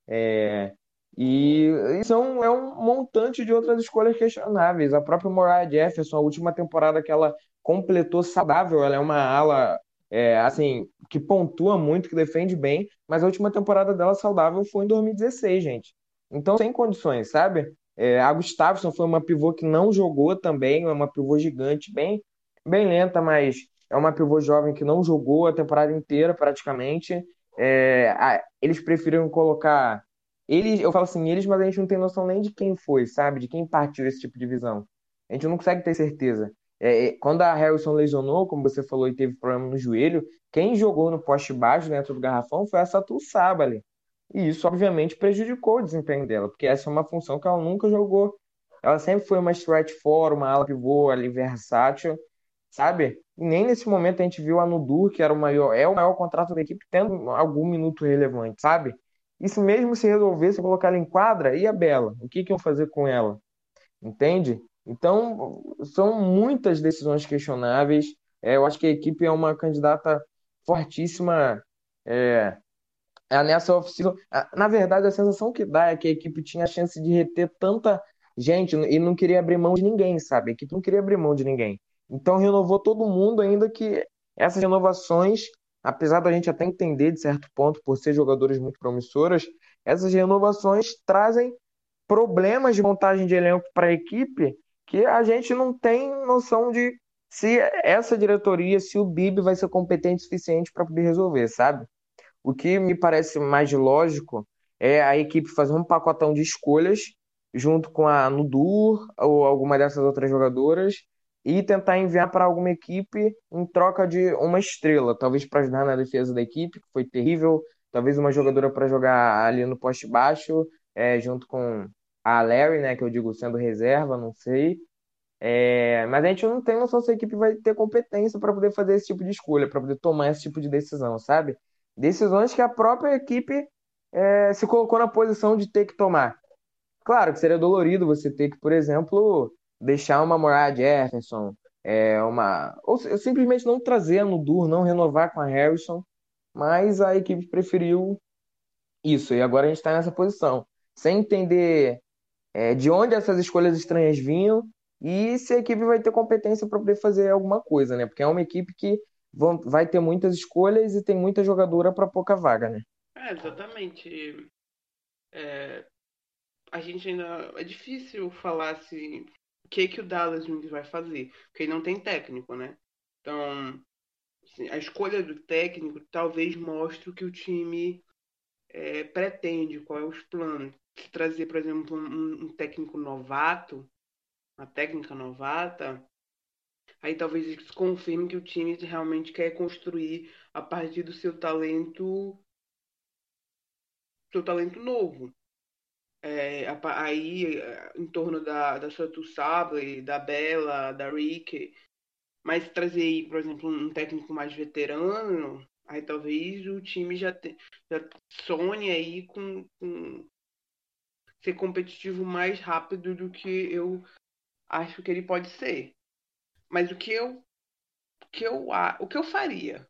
É, e é um, é um montante de outras escolhas questionáveis. A própria Moriah Jefferson, a última temporada que ela completou saudável, ela é uma ala é, assim que pontua muito, que defende bem, mas a última temporada dela saudável foi em 2016, gente. Então, sem condições, sabe? É, a Gustafsson foi uma pivô que não jogou também, é uma pivô gigante, bem, bem lenta, mas é uma pivô jovem que não jogou a temporada inteira praticamente. É, a, eles preferiram colocar eles, eu falo assim, eles, mas a gente não tem noção nem de quem foi, sabe? De quem partiu esse tipo de visão. A gente não consegue ter certeza. É, é, quando a Harrison lesionou, como você falou, e teve problema no joelho, quem jogou no poste baixo dentro do garrafão foi a Satu Sabali. E isso, obviamente, prejudicou o desempenho dela, porque essa é uma função que ela nunca jogou. Ela sempre foi uma stretch four, uma ala pivô ali versátil, sabe? E nem nesse momento a gente viu a Nudur, que era o maior, é o maior contrato da equipe, tendo algum minuto relevante, sabe? Isso mesmo se resolvesse colocar ela em quadra, e a Bela? O que, que iam fazer com ela? Entende? Então, são muitas decisões questionáveis. É, eu acho que a equipe é uma candidata fortíssima é, é nessa oficina. Na verdade, a sensação que dá é que a equipe tinha a chance de reter tanta gente e não queria abrir mão de ninguém, sabe? A equipe não queria abrir mão de ninguém. Então, renovou todo mundo, ainda que essas renovações apesar da gente até entender de certo ponto por ser jogadores muito promissoras, essas renovações trazem problemas de montagem de elenco para a equipe que a gente não tem noção de se essa diretoria, se o Bib vai ser competente o suficiente para poder resolver, sabe? O que me parece mais lógico é a equipe fazer um pacotão de escolhas junto com a Nudur ou alguma dessas outras jogadoras e tentar enviar para alguma equipe em troca de uma estrela, talvez para ajudar na defesa da equipe, que foi terrível, talvez uma jogadora para jogar ali no poste baixo, é, junto com a Larry, né, que eu digo sendo reserva, não sei. É, mas a gente não tem noção se a equipe vai ter competência para poder fazer esse tipo de escolha, para poder tomar esse tipo de decisão, sabe? Decisões que a própria equipe é, se colocou na posição de ter que tomar. Claro que seria dolorido você ter que, por exemplo, deixar uma Moriah Jefferson, é, uma, ou simplesmente não trazer a Nudur, não renovar com a Harrison, mas a equipe preferiu isso, e agora a gente está nessa posição, sem entender é, de onde essas escolhas estranhas vinham e se a equipe vai ter competência para poder fazer alguma coisa, né? Porque é uma equipe que vão, vai ter muitas escolhas e tem muita jogadora para pouca vaga, né? É, exatamente. É, a gente ainda. É difícil falar assim, o que, que o Dallas vai fazer, porque não tem técnico, né? Então, assim, a escolha do técnico talvez mostre o que o time é, pretende, qual é os planos. Se trazer, por exemplo, um, um técnico novato, uma técnica novata, aí talvez isso confirme que o time realmente quer construir a partir do seu talento seu talento novo. É, aí em torno da, da Santo Sable, da Bela, da Rick, mas trazer aí, por exemplo, um técnico mais veterano, aí talvez o time já, te, já sonhe aí com, com ser competitivo mais rápido do que eu acho que ele pode ser. Mas o que eu o que eu o que eu faria?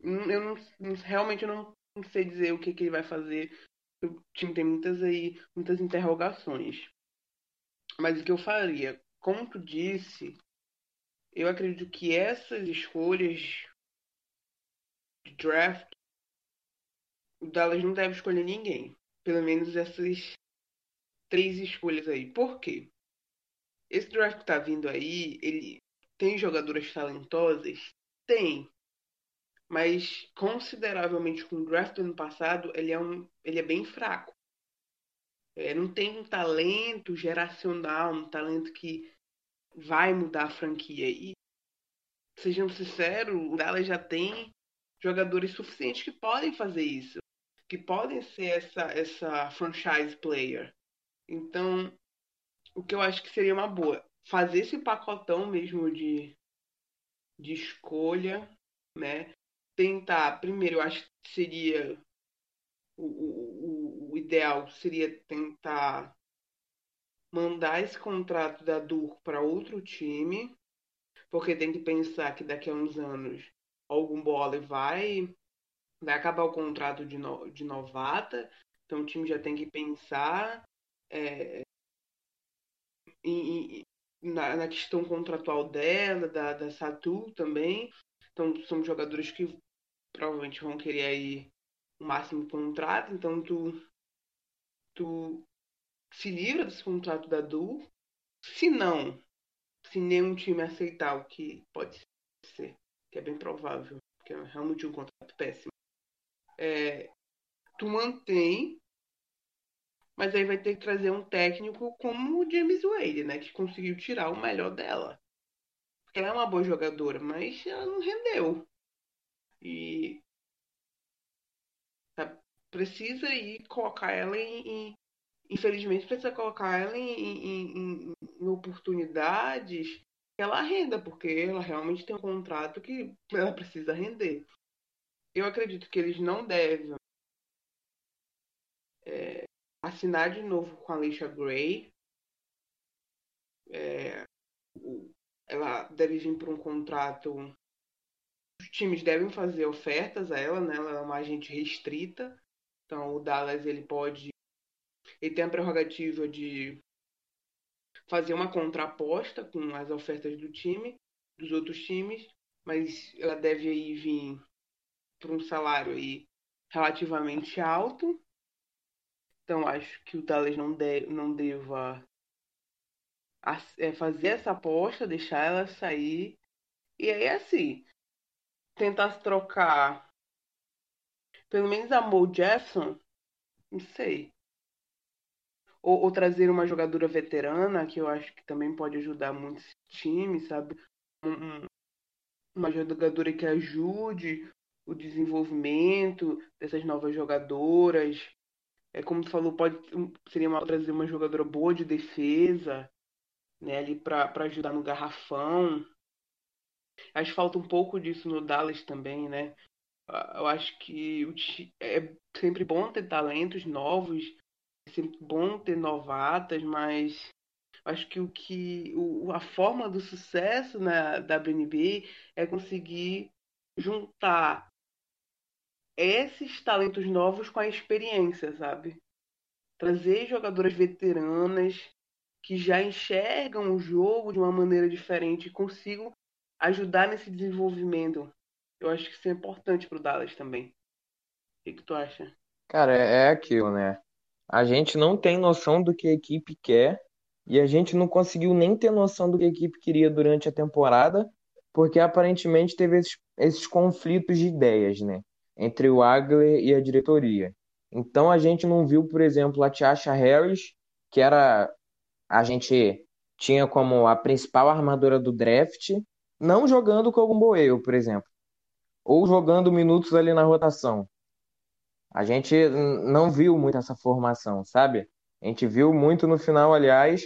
Eu não, realmente eu não, não sei dizer o que, que ele vai fazer o time tem muitas aí, muitas interrogações. Mas o que eu faria? Como tu disse, eu acredito que essas escolhas de draft, o Dallas não deve escolher ninguém. Pelo menos essas três escolhas aí. Por quê? Esse draft que tá vindo aí, ele tem jogadoras talentosas? Tem mas consideravelmente com o draft do ano passado, ele é, um, ele é bem fraco. É, não tem um talento geracional, um talento que vai mudar a franquia. E, sejamos sinceros, o Dallas já tem jogadores suficientes que podem fazer isso, que podem ser essa, essa franchise player. Então, o que eu acho que seria uma boa, fazer esse pacotão mesmo de, de escolha, né? tentar, primeiro, eu acho que seria o, o, o ideal seria tentar mandar esse contrato da Dur para outro time, porque tem que pensar que daqui a uns anos algum bola vai vai acabar o contrato de, no, de novata, então o time já tem que pensar é, em, na, na, questão contratual dela, da, da Satu também. Então são jogadores que provavelmente vão querer aí o máximo contrato, então tu, tu se livra desse contrato da Du. Se não, se nenhum time aceitar o que pode ser, que é bem provável, porque é realmente um contrato péssimo, é, tu mantém, mas aí vai ter que trazer um técnico como o James Wade, né, que conseguiu tirar o melhor dela. Porque ela é uma boa jogadora, mas ela não rendeu. E tá, precisa ir colocar ela em, em, Infelizmente, precisa colocar ela em, em, em oportunidades que ela renda, porque ela realmente tem um contrato que ela precisa render. Eu acredito que eles não devem é, assinar de novo com a Alicia Gray. É, ela deve vir para um contrato os times devem fazer ofertas a ela, né? Ela é uma agente restrita. Então o Dallas ele pode ele tem a prerrogativa de fazer uma contraposta com as ofertas do time, dos outros times, mas ela deve aí vir para um salário aí relativamente alto. Então acho que o Dallas não, de, não deva é, fazer essa aposta, deixar ela sair. E aí assim, tentasse trocar pelo menos a Mo Jefferson, não sei. Ou, ou, trazer uma jogadora veterana, que eu acho que também pode ajudar muitos times, sabe? Um, uma jogadora que ajude o desenvolvimento dessas novas jogadoras. É como tu falou, pode seria uma, trazer uma jogadora boa de defesa. né, ali para ajudar no garrafão. Acho que falta um pouco disso no Dallas também, né? Eu acho que é sempre bom ter talentos novos, é sempre bom ter novatas, mas acho que o que o, a forma do sucesso na WNBA é conseguir juntar esses talentos novos com a experiência, sabe? Trazer jogadoras veteranas que já enxergam o jogo de uma maneira diferente e consigam ajudar nesse desenvolvimento. Eu acho que isso é importante para o Dallas também. O que, que tu acha? Cara, é, é aquilo, né? A gente não tem noção do que a equipe quer e a gente não conseguiu nem ter noção do que a equipe queria durante a temporada, porque aparentemente teve esses, esses conflitos de ideias, né? Entre o Agler e a diretoria. Então a gente não viu, por exemplo, a Tiasha Harris, que era a gente tinha como a principal armadora do draft, não jogando com o Boeio, por exemplo, ou jogando minutos ali na rotação. A gente não viu muito essa formação, sabe? A gente viu muito no final, aliás,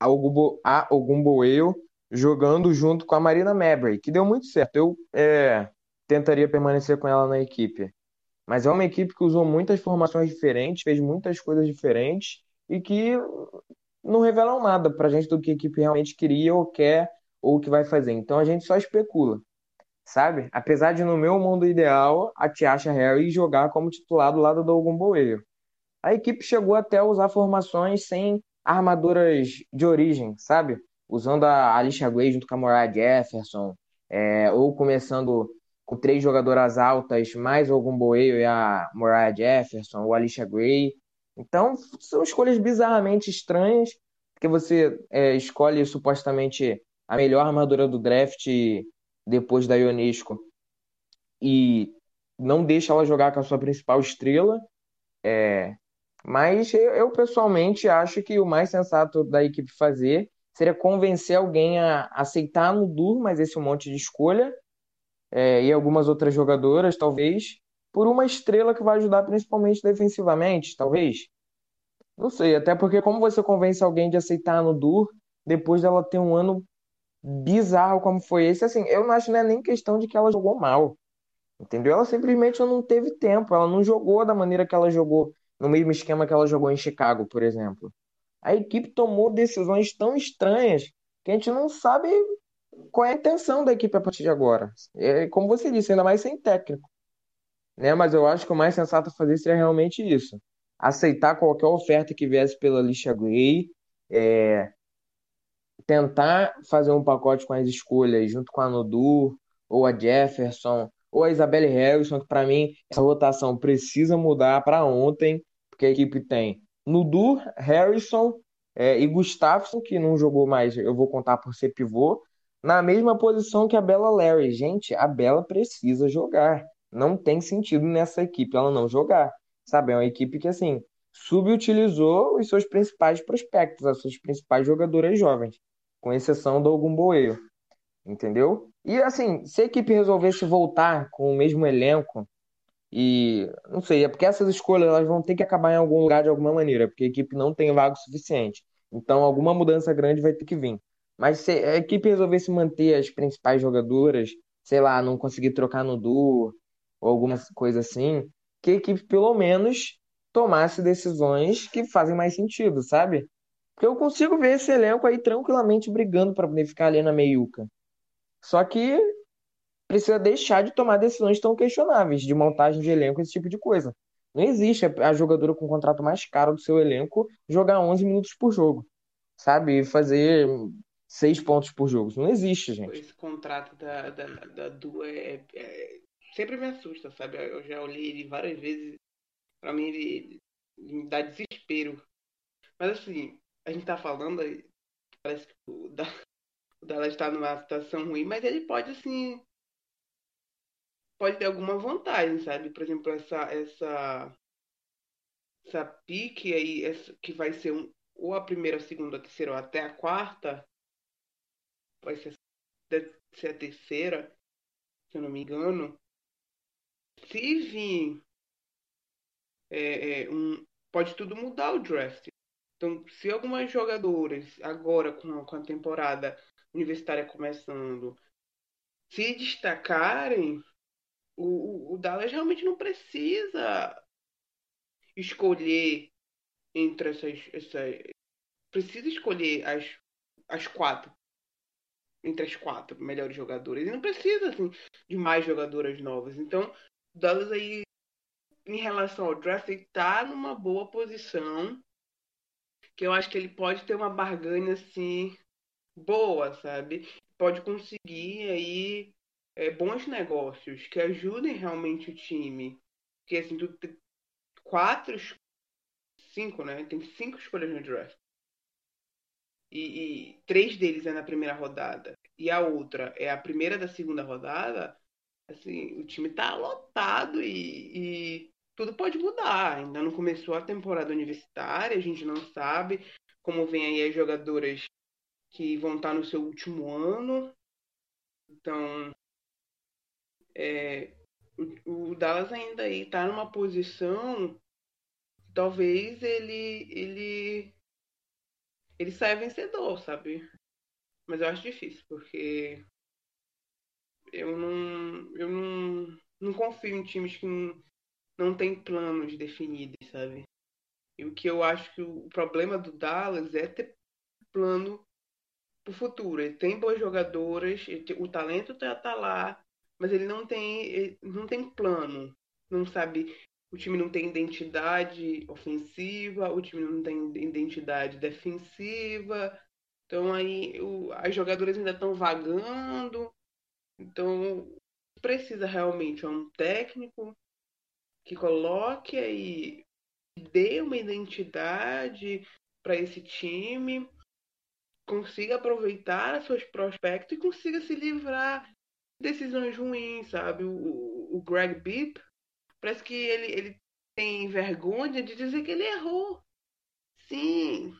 a Ogumboeu jogando junto com a Marina Mabry, que deu muito certo. Eu é, tentaria permanecer com ela na equipe. Mas é uma equipe que usou muitas formações diferentes, fez muitas coisas diferentes e que não revelam nada pra gente do que a equipe realmente queria ou quer ou o que vai fazer. Então a gente só especula, sabe? Apesar de no meu mundo ideal a Tiasha Harry jogar como titular do lado do Ogumboeio. A equipe chegou até a usar formações sem armadoras de origem, sabe? Usando a Alicia Gray junto com a Mariah Jefferson, é, ou começando com três jogadoras altas, mais o Ogumboeio e a Mariah Jefferson, a Alicia Gray. Então, são escolhas bizarramente estranhas, porque você é, escolhe supostamente a melhor armadura do draft depois da Ionesco e não deixa ela jogar com a sua principal estrela. É, mas eu, eu, pessoalmente acho que o mais sensato da equipe fazer seria convencer alguém a aceitar no Dur, mas esse monte de escolha, é, e algumas outras jogadoras, talvez, por uma estrela que vai ajudar principalmente defensivamente, talvez. Não sei, até porque como você convence alguém de aceitar no Dur depois dela ter um ano bizarro como foi esse, assim, eu não acho não é nem questão de que ela jogou mal. Entendeu? Ela simplesmente não teve tempo, ela não jogou da maneira que ela jogou, no mesmo esquema que ela jogou em Chicago, por exemplo. A equipe tomou decisões tão estranhas que a gente não sabe qual é a intenção da equipe a partir de agora. É, como você disse, ainda mais sem técnico. Né? Mas eu acho que o mais sensato a fazer seria realmente isso. Aceitar qualquer oferta que viesse pela Alicia Gray, é, tentar fazer um pacote com as escolhas junto com a Nodur, ou a Jefferson, ou a Isabelle Harrison, que para mim essa rotação precisa mudar para ontem, porque a equipe tem Nudur, Harrison é, e Gustafsson, que não jogou mais, eu vou contar por ser pivô, na mesma posição que a Bella Larry. Gente, a Bella precisa jogar. Não tem sentido nessa equipe ela não jogar. Sabe, é uma equipe que, assim, subutilizou os seus principais prospectos, as suas principais jogadoras jovens com exceção do Ogumboeio, entendeu? E assim, se a equipe resolvesse voltar com o mesmo elenco, e não sei, é porque essas escolhas elas vão ter que acabar em algum lugar de alguma maneira, porque a equipe não tem vaga suficiente. Então, alguma mudança grande vai ter que vir. Mas se a equipe resolvesse manter as principais jogadoras, sei lá, não conseguir trocar no duo ou alguma coisa assim, que a equipe pelo menos tomasse decisões que fazem mais sentido, sabe? Porque eu consigo ver esse elenco aí tranquilamente brigando para poder ficar ali na meiuca. Só que precisa deixar de tomar decisões tão questionáveis de montagem de elenco, esse tipo de coisa. Não existe a jogadora com o contrato mais caro do seu elenco jogar 11 minutos por jogo, sabe? E fazer 6 pontos por jogo. Não existe, gente. Esse contrato da, da, da Du é, é, sempre me assusta, sabe? Eu já olhei ele várias vezes. Pra mim, ele, ele me dá desespero. Mas assim, a gente tá falando, parece que o, da, o Dallas tá numa situação ruim, mas ele pode, assim, pode ter alguma vantagem, sabe? Por exemplo, essa, essa, essa pique aí, essa, que vai ser um, ou a primeira ou a segunda, que será até a quarta, vai ser, deve ser a terceira, se eu não me engano. Se vir é, é, um, pode tudo mudar o draft Então, se algumas jogadoras, agora com, com a temporada universitária começando, se destacarem, o, o Dallas realmente não precisa escolher entre essas, essas. Precisa escolher as, as quatro. Entre as quatro melhores jogadoras. E não precisa, assim, de mais jogadoras novas. Então, Dallas aí, em relação ao draft, ele tá numa boa posição que eu acho que ele pode ter uma barganha assim boa, sabe? Pode conseguir aí é, bons negócios que ajudem realmente o time. Porque assim, tu tem quatro, cinco, né? Tem cinco escolhas no draft. E, e, três deles é na primeira rodada e a outra é a primeira da segunda rodada, assim, o time tá lotado e, e tudo pode mudar. Ainda não começou a temporada universitária, a gente não sabe como vem aí as jogadoras que vão estar no seu último ano. Então, é, o, o, Dallas ainda está numa posição talvez ele ele ele saia vencedor, sabe? Mas eu acho difícil, porque eu não eu não, não confio em times que não, não tem planos definidos, sabe? E o que eu acho que o problema do Dallas é ter plano pro futuro. Ele tem boas jogadoras, o talento tá, tá lá, mas ele não tem, ele não tem plano. Não sabe, o time não tem identidade ofensiva, o time não tem identidade defensiva. Então aí o, as jogadoras ainda estão vagando. Então precisa realmente um técnico que coloque aí, dê uma identidade para esse time, consiga aproveitar seus prospectos e consiga se livrar de decisões ruins, sabe? O, o Greg Bibb parece que ele, ele tem vergonha de dizer que ele errou. Sim,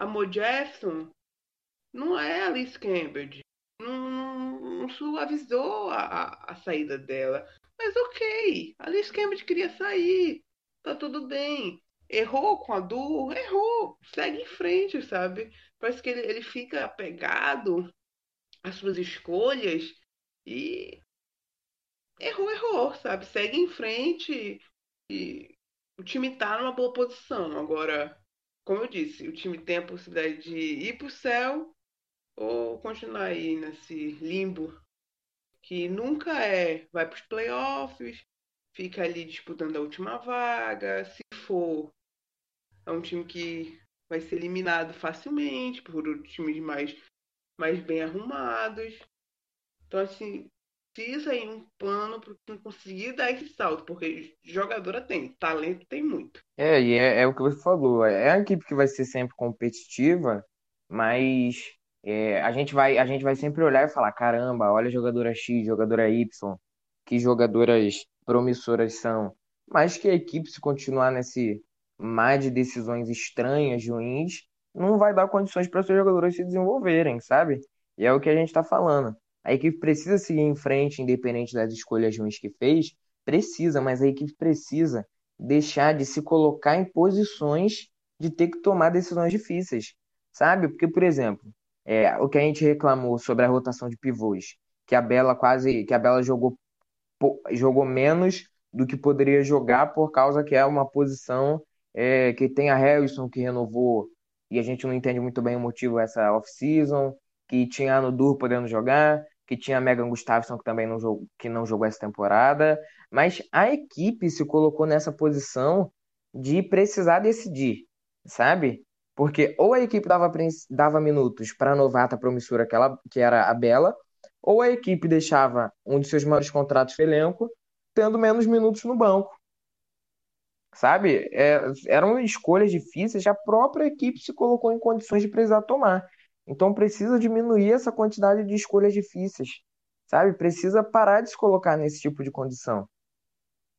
a Mo Jefferson não é Alice Cambridge. Não, não, não suavizou a, a saída dela. Mas ok, a Alice Cambridge queria sair, tá tudo bem. Errou com a Du, errou, segue em frente, sabe? Parece que ele, ele fica apegado às suas escolhas e errou, errou, sabe? Segue em frente e o time tá numa boa posição. Agora, como eu disse, o time tem a possibilidade de ir pro céu ou continuar aí nesse limbo que nunca é, vai para os playoffs, fica ali disputando a última vaga, se for, é um time que vai ser eliminado facilmente por times mais, mais bem arrumados. Então, assim, precisa aí um plano para conseguir dar esse salto, porque jogadora tem, talento tem muito. É, e é, é o que você falou, é a equipe que vai ser sempre competitiva, mas é, a gente vai, a gente vai sempre olhar e falar, caramba, olha a jogadora X, jogadora Y, que jogadoras promissoras são. Mas que a equipe, se continuar nesse mar de decisões estranhas, ruins, não vai dar condições para seus jogadores se desenvolverem, sabe? E é o que a gente está falando. A equipe precisa seguir em frente, independente das escolhas ruins que fez, precisa, mas a equipe precisa deixar de se colocar em posições de ter que tomar decisões difíceis, sabe? Porque, por exemplo, é, o que a gente reclamou sobre a rotação de pivôs, que a Bela quase, que a Bela jogou, jogou menos do que poderia jogar por causa que é uma posição é, que tem a Harrison que renovou e a gente não entende muito bem o motivo essa off-season, que tinha a Nudur podendo jogar, que tinha Megan Gustafsson que também não jogou, que não jogou essa temporada, mas a equipe se colocou nessa posição de precisar decidir, sabe? Porque ou a equipe dava, dava minutos para a novata promissora que, ela, que era a Bela, ou a equipe deixava um de seus maiores contratos no elenco tendo menos minutos no banco. Sabe? É, eram escolhas difíceis, a própria equipe se colocou em condições de precisar tomar. Então precisa diminuir essa quantidade de escolhas difíceis, sabe? Precisa parar de se colocar nesse tipo de condição.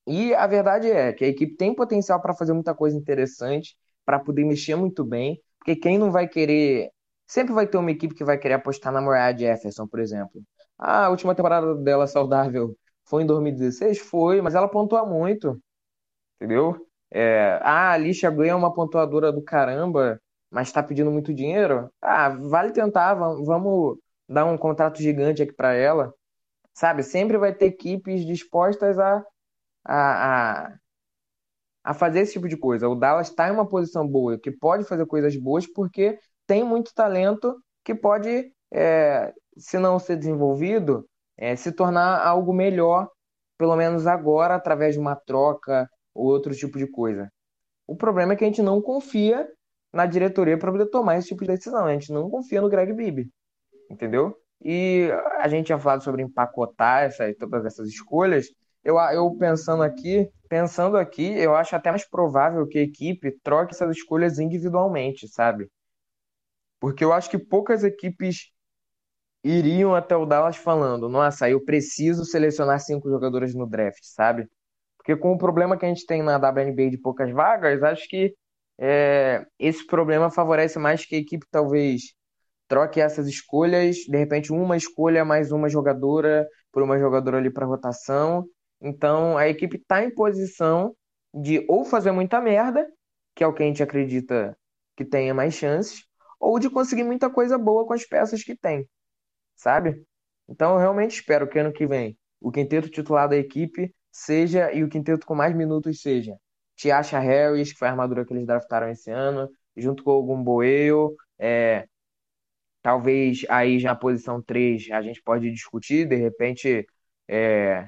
E a verdade é que a equipe tem potencial para fazer muita coisa interessante, para poder mexer muito bem, porque quem não vai querer. Sempre vai ter uma equipe que vai querer apostar na Moriah Jefferson, por exemplo. Ah, a última temporada dela saudável foi em 2016? Foi, mas ela pontua muito. Entendeu? É, ah, a Alicia Gray é uma pontuadora do caramba, mas está pedindo muito dinheiro. Ah, vale tentar, vamos, dar um contrato gigante aqui para ela. Sabe? Sempre vai ter equipes dispostas a, a, a, a fazer esse tipo de coisa. O Dallas está em uma posição boa, que pode fazer coisas boas, porque tem muito talento que pode, é, se não ser desenvolvido, é, se tornar algo melhor, pelo menos agora, através de uma troca ou outro tipo de coisa. O problema é que a gente não confia na diretoria para poder tomar esse tipo de decisão. A gente não confia no Greg Bibi, entendeu? E a gente tinha falado sobre empacotar essa, todas essas escolhas. Eu, eu pensando aqui, pensando aqui, eu acho até mais provável que a equipe troque essas escolhas individualmente, sabe? Porque eu acho que poucas equipes iriam até o Dallas falando, nossa, eu preciso selecionar cinco jogadores no draft, sabe? Porque com o problema que a gente tem na WNBA de poucas vagas, acho que é, esse problema favorece mais que a equipe talvez troque essas escolhas, de repente uma escolha mais uma jogadora por uma jogadora ali para rotação. Então a equipe está em posição de ou fazer muita merda, que é o que a gente acredita que tenha mais chances, ou de conseguir muita coisa boa com as peças que tem, sabe? Então eu realmente espero que ano que vem o quinteto titular da equipe seja e o quinteto com mais minutos seja Tiasha Harris, que foi a armadura que eles draftaram esse ano, junto com o Gumboeo, é, talvez aí já na posição 3 a gente pode discutir, de repente é,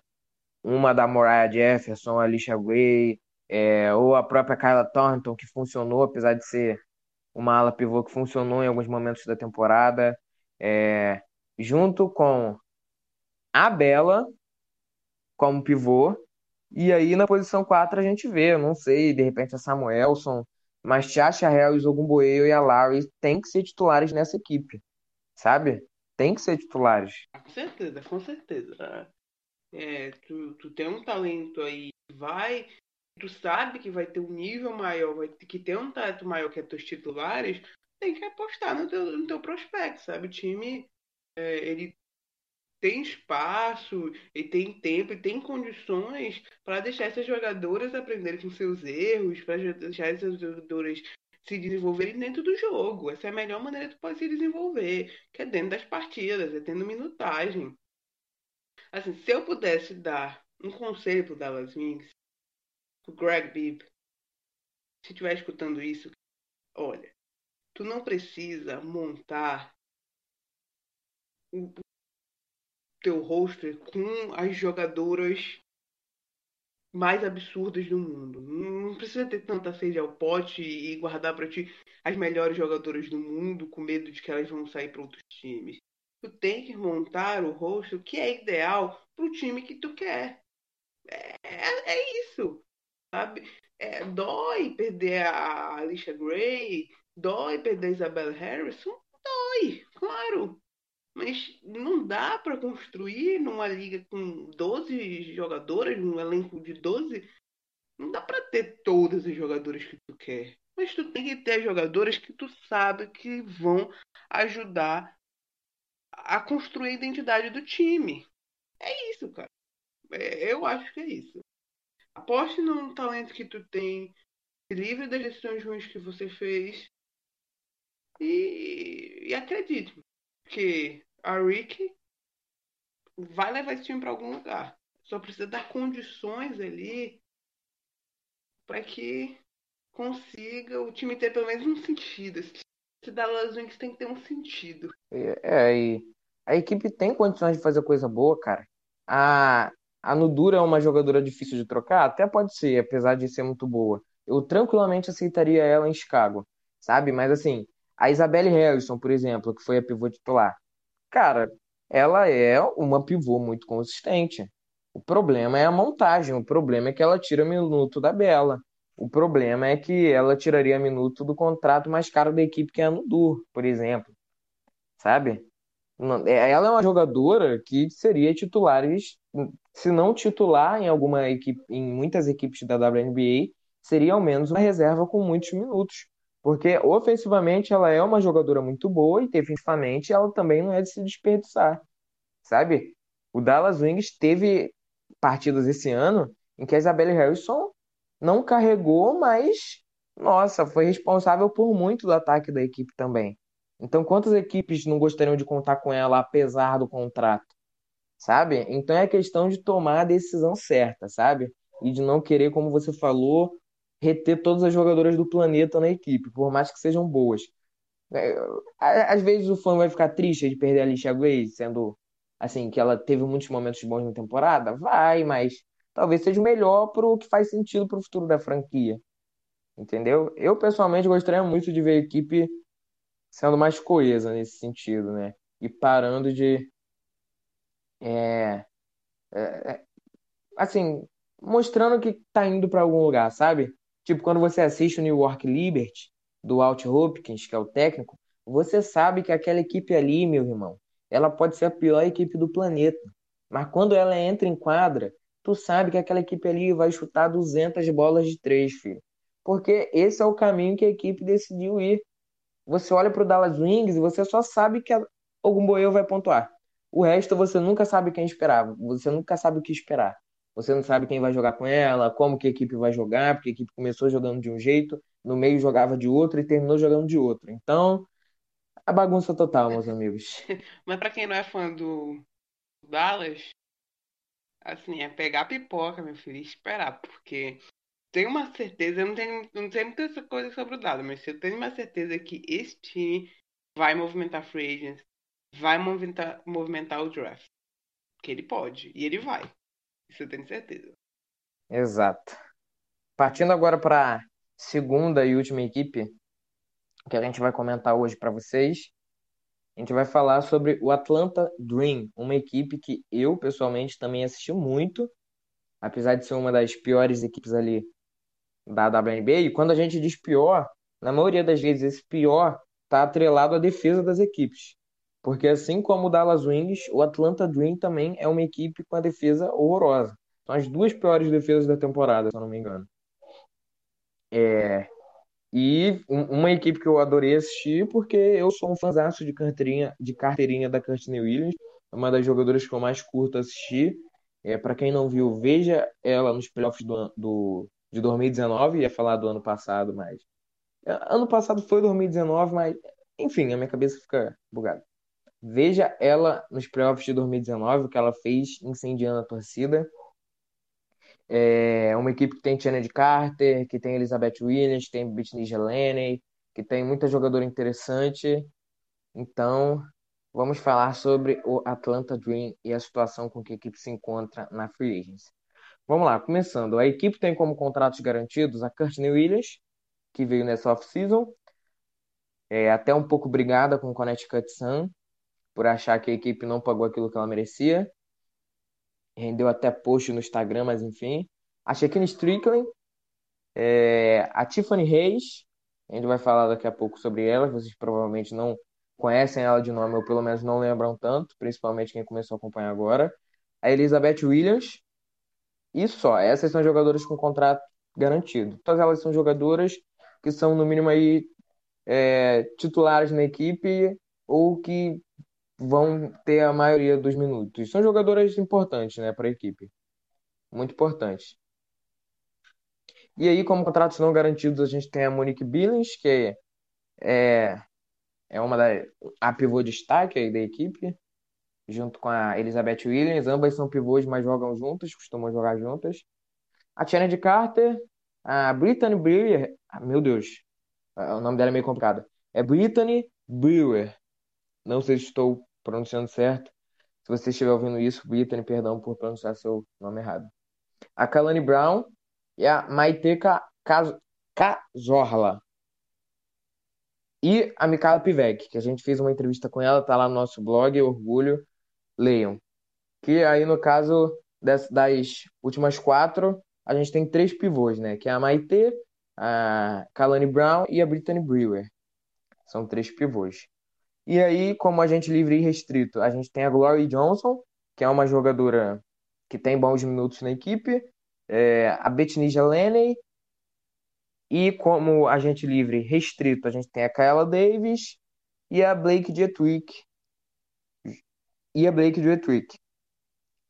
uma da Moriah Jefferson, Alicia Gray, é, ou a própria Kyla Thornton, que funcionou, apesar de ser uma ala pivô que funcionou em alguns momentos da temporada, é, junto com a Bela como pivô, e aí na posição 4 a gente vê, eu não sei, de repente a Samuelson, mas Tiasha Harris, Ogumboeo e a Larry tem que ser titulares nessa equipe, sabe? Tem que ser titulares. Com certeza, com certeza. É, tu, tu tem um talento aí, vai, tu sabe que vai ter um nível maior, vai ter que ter um talento maior que é teus titulares, tem que apostar no teu, no teu prospecto, sabe? O time, é, ele tem espaço, e tem tempo, e tem condições para deixar essas jogadoras aprenderem com seus erros, para deixar essas jogadoras se desenvolverem dentro do jogo. Essa é a melhor maneira que pode se desenvolver, que é dentro das partidas, é tendo minutagem. Assim, se eu pudesse dar um conselho pro Dallas Wings, pro Greg Bibb, se estiver escutando isso, olha, tu não precisa montar o teu roster com as jogadoras mais absurdas do mundo. Não precisa ter tanta sede ao pote e guardar para ti as melhores jogadoras do mundo com medo de que elas vão sair para outros times. Tu tem que montar o roster que é ideal pro time que tu quer. É, é, é isso, sabe? É, dói perder a Alicia Gray, dói perder a Isabella Harrison, dói, claro. Mas não dá para construir numa liga com 12 jogadoras, num elenco de 12. Não dá para ter todas as jogadoras que tu quer. Mas tu tem que ter jogadoras que tu sabe que vão ajudar a construir a identidade do time. É isso, cara. É, eu acho que é isso. Aposte no talento que tu tem, se livre das decisões ruins que você fez e, e acredite que a Rick vai levar esse time para algum lugar. Só precisa dar condições ali para que consiga o time ter pelo menos um sentido. Esse Dallas Wings tem que ter um sentido. É, é, e a equipe tem condições de fazer coisa boa, cara. A, a Nudura é uma jogadora difícil de trocar? Até pode ser, apesar de ser muito boa. Eu tranquilamente aceitaria ela em Chicago, sabe? Mas assim, a Isabelle Harrison, por exemplo, que foi a pivô titular, cara, ela é uma pivô muito consistente. O problema é a montagem, o problema é que ela tira minuto da Bela. O problema é que ela tiraria minuto do contrato mais caro da equipe, que é a Nudur, por exemplo. Sabe? É, ela é uma jogadora que seria titular, se não titular em alguma equipe, em muitas equipes da WNBA, seria ao menos uma reserva com muitos minutos. Porque ofensivamente ela é uma jogadora muito boa e defensivamente ela também não é de se desperdiçar, sabe? O Dallas Wings teve partidas esse ano em que a Isabelle Harrison não carregou, mas nossa, foi responsável por muito do ataque da equipe também. Então, quantas equipes não gostariam de contar com ela apesar do contrato? Sabe? Então é questão de tomar a decisão certa, sabe? E de não querer, como você falou, reter todas as jogadoras do planeta na equipe, por mais que sejam boas. É, às vezes o fã vai ficar triste de perder a Alicia Grace, sendo assim, que ela teve muitos momentos bons na temporada. Vai, mas talvez seja melhor para o que faz sentido para o futuro da franquia. Entendeu? Eu pessoalmente gostaria muito de ver a equipe sendo mais coesa nesse sentido, né? E parando de. É, é, é assim, mostrando que tá indo para algum lugar, sabe? Tipo, quando você assiste o New York Liberty, do Alt Hopkins, que é o técnico, você sabe que aquela equipe ali, meu irmão, ela pode ser a pior equipe do planeta. Mas quando ela entra em quadra, tu sabe que aquela equipe ali vai chutar 200 bolas de três, filho. Porque esse é o caminho que a equipe decidiu ir. Você olha para o Dallas Wings e você só sabe que a Ogumboeu vai pontuar. O resto você nunca sabe quem esperava. Você nunca sabe o que esperar. Você não sabe quem vai jogar com ela, como que a equipe vai jogar, porque a equipe começou jogando de um jeito, no meio jogava de outro e terminou jogando de outro. Então, a bagunça total, meus amigos. <laughs> Mas para quem não é fã do Dallas, assim, é pegar pipoca, meu filho, e esperar, porque tenho uma certeza, eu não tenho, não tenho muita coisa sobre o Dallas, mas eu tenho uma certeza que esse time vai movimentar free agents, vai movimentar, movimentar o draft. Que ele pode, e ele vai. Isso eu tenho certeza. Exato. Partindo agora para a segunda e última equipe que a gente vai comentar hoje para vocês, a gente vai falar sobre o Atlanta Dream, uma equipe que eu pessoalmente também assisti muito, apesar de ser uma das piores equipes ali da WNBA. E quando a gente diz pior, na maioria das vezes esse pior está atrelado à defesa das equipes. Porque assim como o Dallas Wings, o Atlanta Dream também é uma equipe com a defesa horrorosa. São as duas piores defesas da temporada, se eu não me engano. É... E uma equipe que eu adorei assistir, porque eu sou um fãzaço de carteirinha, de carteirinha da Courtney Williams, é uma das jogadoras que eu mais curto assistir. É, para quem não viu, veja ela nos playoffs do, do, de 2019, ia falar do ano passado, mas. Ano passado foi 2019, mas. Enfim, a minha cabeça fica bugada. Veja ela nos playoffs de 2019, o que ela fez incendiando a torcida. É uma equipe que tem Kennedy Carter, que tem Elizabeth Williams, que tem Britney Geleney, que tem muita jogadora interessante. Então, vamos falar sobre o Atlanta Dream e a situação com que a equipe se encontra na Free Agency. Vamos lá, começando. A equipe tem como contratos garantidos a Courtney Williams, que veio nessa off-season, é, até um pouco brigada com o Connecticut Sun, por achar que a equipe não pagou aquilo que ela merecia. Rendeu até post no Instagram, mas enfim. A Shaquille Strickland, é, a Tiffany Reis, a gente vai falar daqui a pouco sobre ela, vocês provavelmente não conhecem ela de nome, ou pelo menos não lembram tanto, principalmente quem começou a acompanhar agora. A Elizabeth Williams, e só. Essas são jogadoras com contrato garantido. Todas elas são jogadoras que são, no mínimo, aí, é, titulares na equipe ou que vão ter a maioria dos minutos. São jogadoras importantes, né, para a equipe. Muito importantes. E aí, como contratos não garantidos, a gente tem a Monique Billings, que é, é uma da a pivô de destaque aí da equipe, junto com a Elizabeth Williams. Ambas são pivôs, mas jogam juntas, costumam jogar juntas. A Tiana de Carter, a Brittany Brewer, ah, meu Deus, o nome dela é meio complicado. É Brittany Brewer. Não sei se estou pronunciando certo. Se você estiver ouvindo isso, Brittany, perdão por pronunciar seu nome errado. A Kalani Brown e a Maiteka Cazorla. E a Mikala Pivek, que a gente fez uma entrevista com ela, tá lá no nosso blog, Orgulho, leiam. Que aí, no caso das, das últimas quatro, a gente tem três pivôs, né? Que é a Maite, a Kalani Brown e a Brittany Brewer. São três pivôs. E aí, como agente livre e restrito, a gente tem a Glory Johnson, que é uma jogadora que tem bons minutos na equipe, é, a Betnija Leney, e como agente livre restrito, a gente tem a Kayla Davis e a Blake Jetwick. E a Blake Jetwick.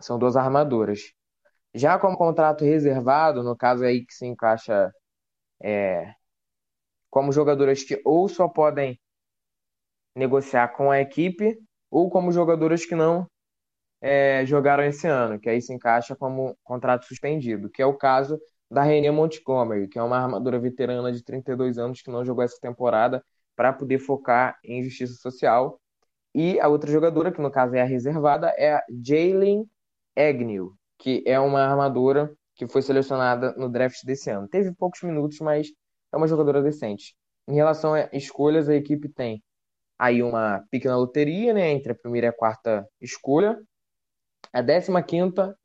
São duas armadoras. Já como contrato reservado, no caso aí que se encaixa é, como jogadoras que ou só podem negociar com a equipe, ou como jogadoras que não é, jogaram esse ano, que aí se encaixa como contrato suspendido, que é o caso da Renée Montgomery, que é uma armadura veterana de 32 anos que não jogou essa temporada para poder focar em justiça social. E a outra jogadora, que no caso é a reservada, é a Jalen Agnew, que é uma armadura que foi selecionada no draft desse ano. Teve poucos minutos, mas é uma jogadora decente. Em relação a escolhas, a equipe tem aí uma pique na loteria, né, entre a primeira e a quarta escolha, a 15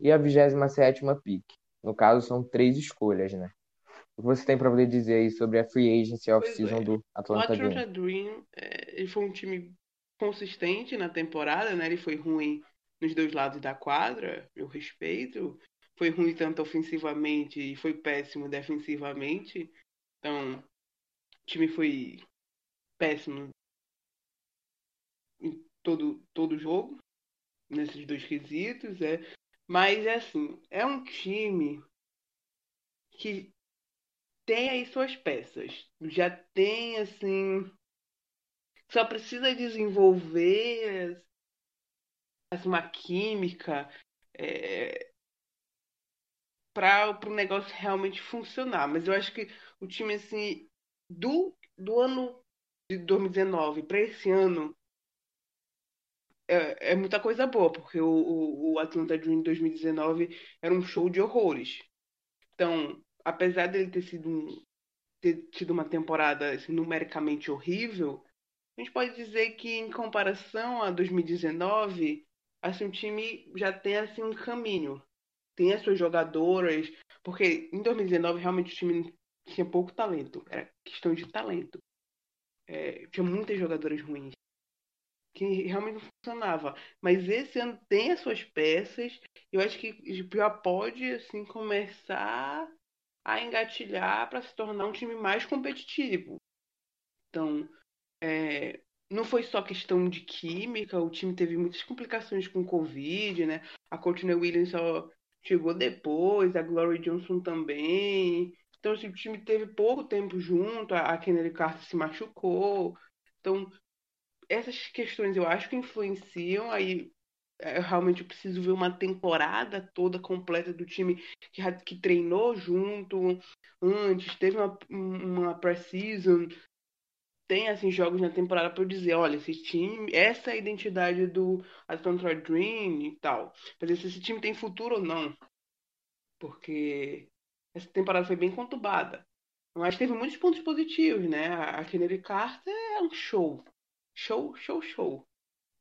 e a 27 pick. No caso, são três escolhas, né? O que você tem para poder dizer aí sobre a free agency off-season é. do Atlanta, Dream? O Atlanta Dream, é, ele foi um time consistente na temporada, né? Ele foi ruim nos dois lados da quadra, eu respeito. Foi ruim tanto ofensivamente e foi péssimo defensivamente. Então, o time foi péssimo todo todo jogo nesses dois quesitos, é. Mas é assim, é um time que tem aí suas peças. Já tem assim, só precisa desenvolver assim, uma química é, para o negócio realmente funcionar. Mas eu acho que o time assim do, do ano de 2019 para esse ano é, é, muita coisa boa, porque o, o, o Atlanta Dream 2019 era um show de horrores. Então, apesar dele ter sido um, ter tido uma temporada assim, numericamente horrível, a gente pode dizer que em comparação a 2019, assim, o time já tem assim um caminho. Tem as suas jogadoras, porque em 2019 realmente o time tinha pouco talento, era questão de talento. É, tinha muitas jogadoras ruins que realmente não funcionava. Mas esse ano tem as suas peças. Eu acho que já pode assim começar a engatilhar para se tornar um time mais competitivo. Então, é, não foi só questão de química, o time teve muitas complicações com Covid, né? A Courtney Williams só chegou depois, a Glory Johnson também. Então, assim, o time teve pouco tempo junto, a Kennedy Carter se machucou. Então, essas questões eu acho que influenciam. Aí é, eu realmente preciso ver uma temporada toda completa do time que, que treinou junto antes, teve uma, uma pré-season, tem assim jogos na temporada para eu dizer, olha, esse time, essa é a identidade do Atlanta Dream e tal. Mas se esse time tem futuro ou não. Porque essa temporada foi bem conturbada. Mas teve muitos pontos positivos, né? A Kennedy Carter é um show show, show, show.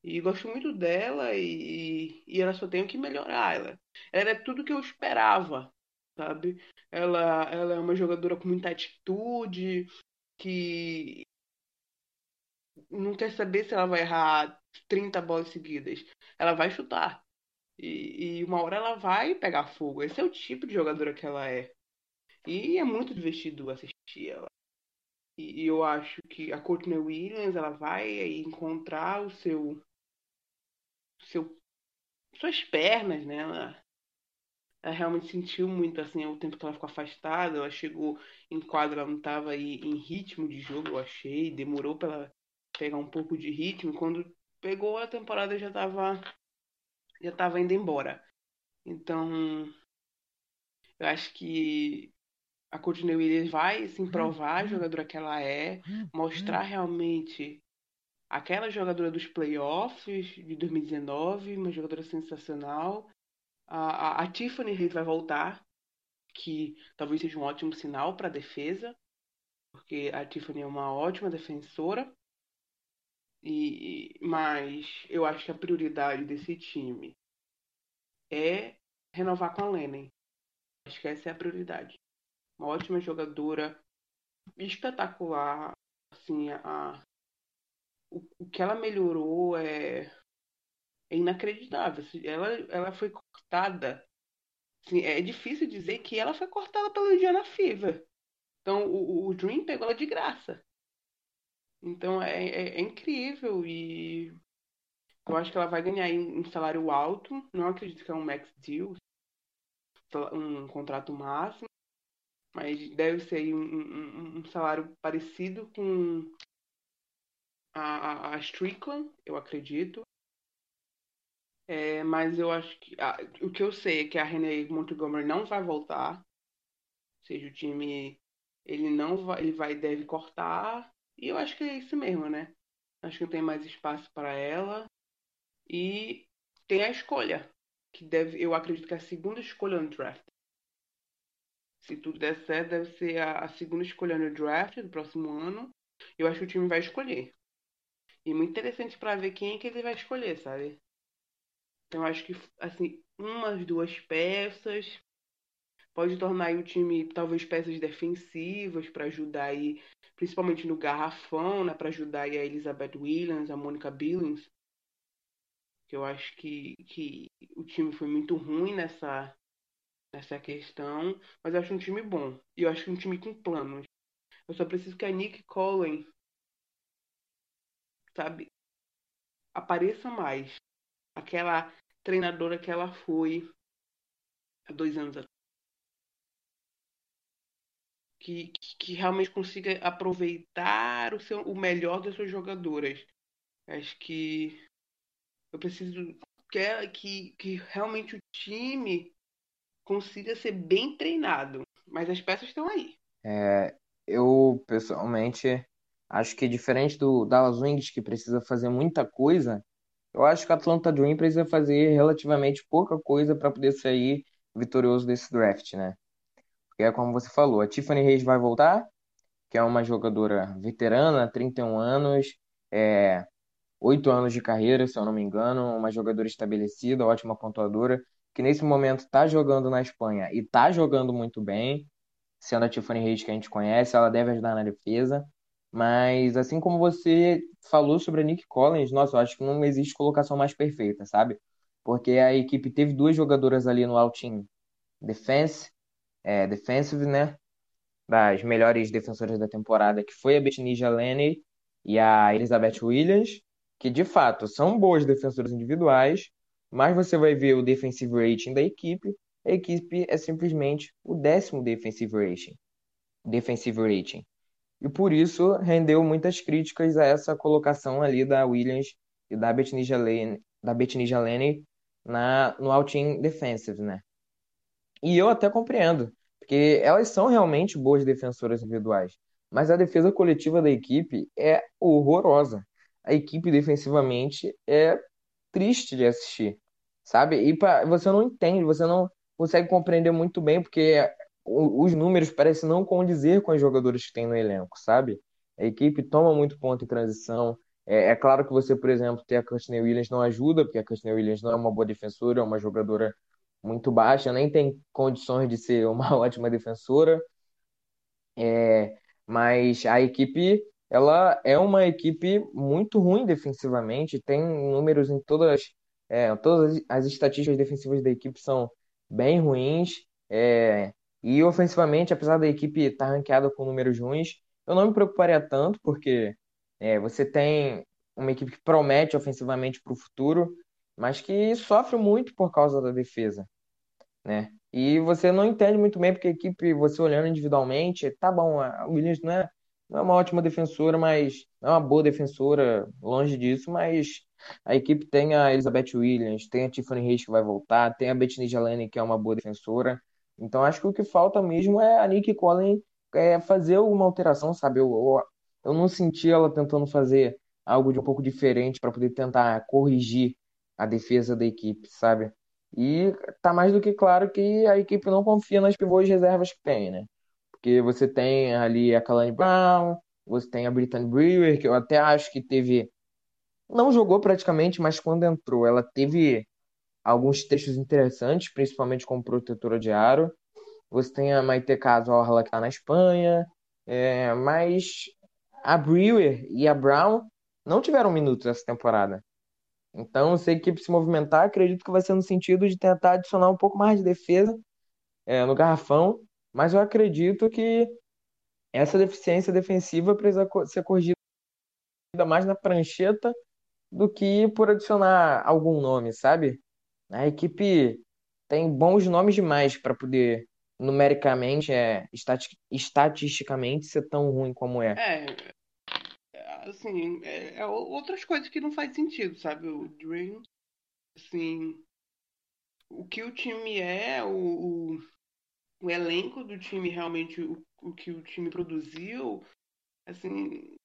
E gosto muito dela e, e ela só tem que melhorar. Ela, ela é tudo que eu esperava, sabe? Ela, ela é uma jogadora com muita atitude, que não quer saber se ela vai errar 30 bolas seguidas. Ela vai chutar. E, e uma hora ela vai pegar fogo. Esse é o tipo de jogadora que ela é. E é muito divertido assistir ela. E eu acho que a Courtney Williams ela vai encontrar o seu, seu suas pernas, né? Ela, ela realmente sentiu muito assim o tempo que ela ficou afastada. Ela chegou em quadra, ela não estava aí em ritmo de jogo, eu achei. Demorou para ela pegar um pouco de ritmo. Quando pegou a temporada já estava já tava indo embora. Então, eu acho que a Courtney Williams vai assim, uhum. provar a uhum. jogadora que ela é, uhum. mostrar realmente aquela jogadora dos playoffs de 2019, uma jogadora sensacional. A, a, a Tiffany Reis vai voltar, que talvez seja um ótimo sinal para a defesa, porque a Tiffany é uma ótima defensora. E, mas eu acho que a prioridade desse time é renovar com a Lennon. Acho que essa é a prioridade uma ótima jogadora, espetacular. Assim, a, o, o que ela melhorou é, é inacreditável. Assim, ela, ela foi cortada. Assim, é difícil dizer que ela foi cortada pela Indiana Fever. Então o, o Dream pegou ela de graça. Então é, é, é, incrível e eu acho que ela vai ganhar um salário alto. Não acredito que é um max deal. um contrato máximo, mas deve ser um, um, um salário parecido com a, a Strickland, eu acredito. É, mas eu acho que. Ah, o que eu sei é que a René Montgomery não vai voltar. Ou seja, o time. Ele não vai. Ele vai deve cortar. E eu acho que é isso mesmo, né? Acho que não tem mais espaço para ela. E tem a escolha. Que deve. Eu acredito que é a segunda escolha no draft. Se tudo der certo, deve ser a, a segunda escolha no draft do próximo ano. Eu acho que o time vai escolher. E muito interessante para ver quem é que ele vai escolher, sabe? Então acho que assim, umas duas peças pode tornar o time talvez peças defensivas para ajudar aí, principalmente no garrafão, né, para ajudar aí a Elizabeth Williams, a Monica Billings, que eu acho que, que o time foi muito ruim nessa nessa questão, mas eu acho um time bom. E eu acho um time com planos. Eu só preciso que a Nick Cohen sabe apareça mais aquela treinadora que ela foi há dois anos atrás. Que, que, realmente consiga aproveitar o, seu, o melhor das suas jogadoras. Acho que eu preciso que, que, que realmente o time consiga ser bem treinado. Mas as peças estão aí. É, eu, pessoalmente, acho que diferente do Dallas Wings, que precisa fazer muita coisa, eu acho que o Atlanta Dream precisa fazer relativamente pouca coisa para poder sair vitorioso desse draft, né? Porque é como você falou, a Tiffany Reis vai voltar, que é uma jogadora veterana, 31 anos, é, 8 anos de carreira, se eu não me engano, uma jogadora estabelecida, ótima pontuadora, que nesse momento está jogando na Espanha e está jogando muito bem, sendo a Tiffany Reis que a gente conhece, ela deve ajudar na defesa. Mas assim como você falou sobre a Nick Collins, nossa, eu acho que não existe colocação mais perfeita, sabe? Porque a equipe teve duas jogadoras ali no outing defense, é, defensive, né? Das melhores defensoras da temporada, que foi a Betnija Lenny e a Elizabeth Williams, que de fato são boas defensoras individuais, mas você vai ver o defensive rating da equipe, a equipe é simplesmente o décimo defensive rating. Defensive rating. E por isso rendeu muitas críticas a essa colocação ali da Williams e da Betnija Lane, da na, no outing defensive, né? E eu até compreendo, porque elas são realmente boas defensoras individuais, mas a defesa coletiva da equipe é horrorosa. A equipe defensivamente é triste de assistir, sabe? E pra, você não entende, você não consegue compreender muito bem, porque os números parecem não condizer com os jogadores que tem no elenco, sabe? A equipe toma muito ponto em transição. É, é claro que você, por exemplo, ter a Courtney Williams não ajuda, porque a Courtney Williams não é uma boa defensora, é uma jogadora muito baixa, nem tem condições de ser uma <laughs> ótima defensora. É, mas a equipe, ela é uma equipe muito ruim defensivamente, tem números em todas, é, todas as estatísticas defensivas da equipe são bem ruins. É, e ofensivamente, apesar da equipe estar tá ranqueada com números ruins, eu não me preocuparia tanto, porque é, você tem uma equipe que promete ofensivamente para o futuro, mas que sofre muito por causa da defesa, né? E você não entende muito bem porque a equipe, você olhando individualmente, tá bom, a Williams não é, não é uma ótima defensora, mas é uma boa defensora, longe disso, mas a equipe tem a Elizabeth Williams, tem a Tiffany Reis que vai voltar, tem a Bethany Jalene que é uma boa defensora, então acho que o que falta mesmo é a Nick Collin é, fazer alguma alteração, sabe? Eu, eu, eu não senti ela tentando fazer algo de um pouco diferente para poder tentar corrigir a defesa da equipe, sabe? E tá mais do que claro que a equipe não confia nas pivôs reservas que tem, né? Porque você tem ali a Kalani Brown, você tem a Brittany Brewer, que eu até acho que teve. Não jogou praticamente, mas quando entrou, ela teve alguns textos interessantes, principalmente como protetora de aro. Você tem a Maite Cazorla que está na Espanha, é, mas a Brewer e a Brown não tiveram minutos essa temporada. Então, se a equipe se movimentar, acredito que vai ser no sentido de tentar adicionar um pouco mais de defesa é, no garrafão, mas eu acredito que essa deficiência defensiva precisa ser corrigida mais na prancheta do que por adicionar algum nome, sabe? A equipe tem bons nomes demais para poder, numericamente, é, estati estatisticamente, ser tão ruim como é. É, assim, é, é outras coisas que não faz sentido, sabe? O Dream, assim, o que o time é, o, o, o elenco do time realmente, o, o que o time produziu, assim,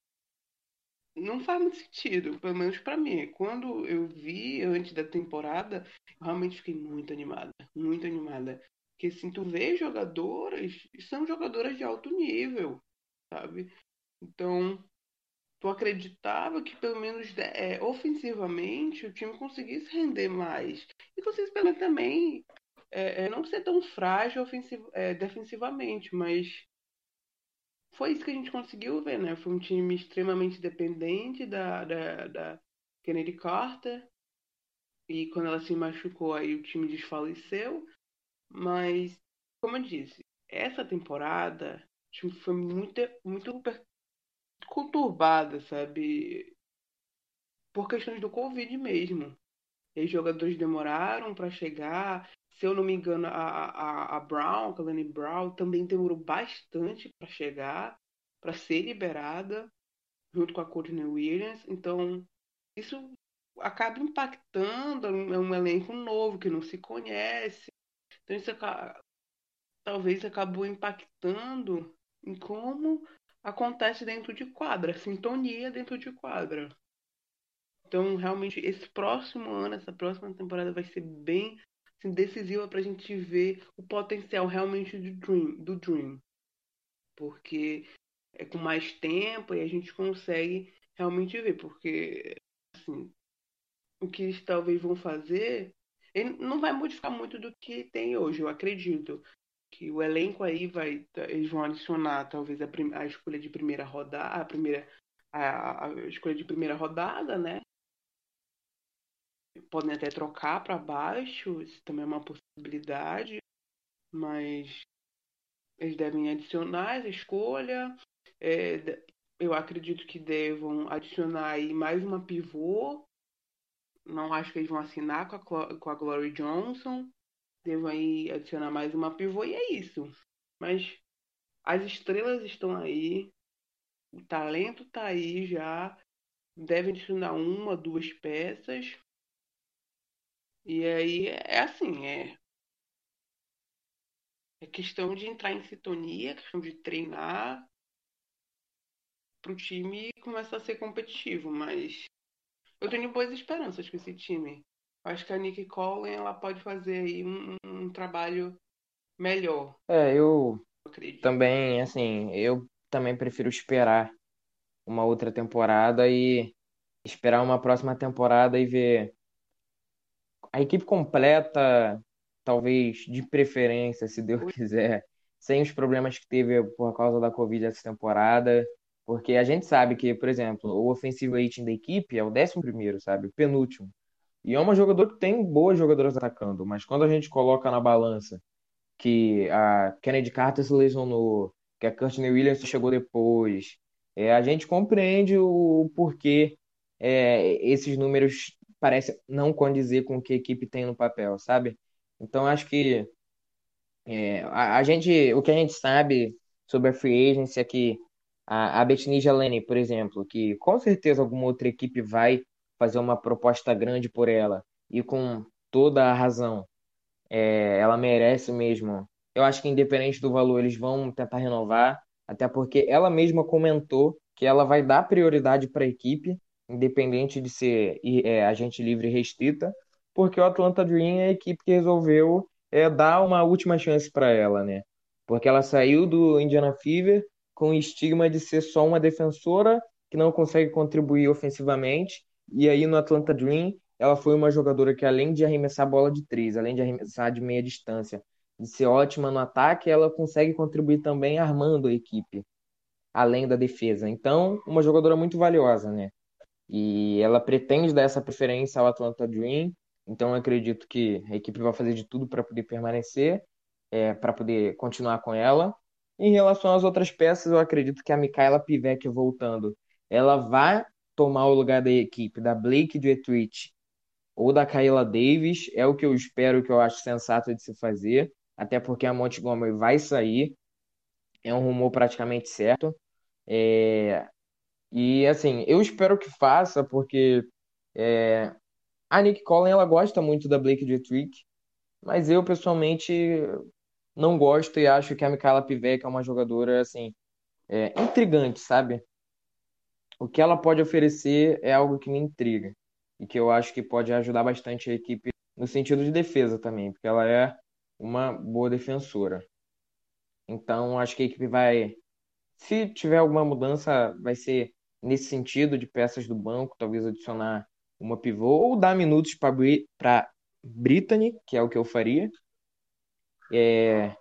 não faz muito sentido, pelo menos para mim. Quando eu vi antes da temporada, eu realmente fiquei muito animada, muito animada. Porque assim, tu vê jogadoras, são jogadoras de alto nível, sabe? Então, tu acreditava que pelo menos é, ofensivamente o time conseguisse render mais. E conseguisse pelo menos também é, é, não ser tão frágil ofensivo, é, defensivamente, mas foi isso que a gente conseguiu ver, né? Foi um time extremamente dependente da, da, da Kennedy Carter. E quando ela se machucou, aí o time desfaleceu. Mas, como eu disse, essa temporada o time foi muito, muito conturbada, sabe? Por questões do Covid mesmo. E os jogadores demoraram para chegar. Se eu não me engano, a, a, a Brown, a Lenny Brown, também demorou bastante para chegar, para ser liberada, junto com a Courtney Williams. Então, isso acaba impactando é um elenco novo que não se conhece. Então, isso talvez acabou impactando em como acontece dentro de quadra, sintonia dentro de quadra. Então, realmente, esse próximo ano, essa próxima temporada vai ser bem assim, decisiva para a gente ver o potencial realmente do Dream, do Dream. Porque é com mais tempo e a gente consegue realmente ver. Porque, assim, o que eles talvez vão fazer ele não vai modificar muito do que tem hoje, eu acredito. Que o elenco aí vai. Eles vão adicionar talvez a, a escolha de primeira rodada. A primeira. A, a escolha de primeira rodada, né? Podem até trocar para baixo, isso também é uma possibilidade, mas eles devem adicionar essa escolha. É, eu acredito que devam adicionar aí mais uma pivô. Não acho que eles vão assinar com a, com a Glory Johnson. Devam aí adicionar mais uma pivô e é isso. Mas as estrelas estão aí. O talento está aí já. Devem adicionar uma, duas peças. E aí é assim, é. É questão de entrar em sintonia, questão de treinar para o time começar a ser competitivo, mas eu tenho boas esperanças com esse time. Acho que a Nick Collin ela pode fazer aí um, um trabalho melhor. É, eu, eu também, assim, eu também prefiro esperar uma outra temporada e esperar uma próxima temporada e ver a equipe completa, talvez de preferência, se Deus quiser, sem os problemas que teve por causa da Covid essa temporada. Porque a gente sabe que, por exemplo, o offensive rating da equipe é o décimo primeiro, sabe? O penúltimo. E é uma jogadora que tem boas jogadoras atacando, mas quando a gente coloca na balança que a Kennedy Carter se lesionou, que a Courtney Williams chegou depois, é, a gente compreende o porquê é, esses números parece não condizer com o que a equipe tem no papel, sabe? Então acho que é, a, a, gente, o que a gente sabe sobre a free agency é que a, a Jelene, por exemplo, que com certeza alguma outra equipe vai fazer uma proposta grande por ela e com toda a razão, é, ela merece mesmo. Eu acho que independente do valor eles vão tentar renovar, até porque ela mesma comentou que ela vai dar prioridade para a equipe independente de ser é, agente livre restrita, porque o Atlanta Dream é a equipe que resolveu é, dar uma última chance para ela, né? Porque ela saiu do Indiana Fever com o estigma de ser só uma defensora que não consegue contribuir ofensivamente, e aí no Atlanta Dream ela foi uma jogadora que além de arremessar bola de três, além de arremessar de meia distância, de ser ótima no ataque, ela consegue contribuir também armando a equipe, além da defesa. Então, uma jogadora muito valiosa, né? E ela pretende dar essa preferência ao Atlanta Dream. Então acredito que a equipe vai fazer de tudo para poder permanecer, é, para poder continuar com ela. Em relação às outras peças, eu acredito que a Mikaela Pivec voltando, ela vai tomar o lugar da equipe da Blake Dietrich ou da Kayla Davis, é o que eu espero, que eu acho sensato de se fazer, até porque a Montgomery vai sair, é um rumor praticamente certo. É... E assim, eu espero que faça, porque é... a Nick Collin ela gosta muito da Blake Dietrich, mas eu pessoalmente não gosto e acho que a Mikayla Pivec é uma jogadora assim é, intrigante, sabe? O que ela pode oferecer é algo que me intriga e que eu acho que pode ajudar bastante a equipe no sentido de defesa também, porque ela é uma boa defensora. Então, acho que a equipe vai, se tiver alguma mudança, vai ser nesse sentido de peças do banco, talvez adicionar uma pivô ou dar minutos para Brittany, que é o que eu faria. É,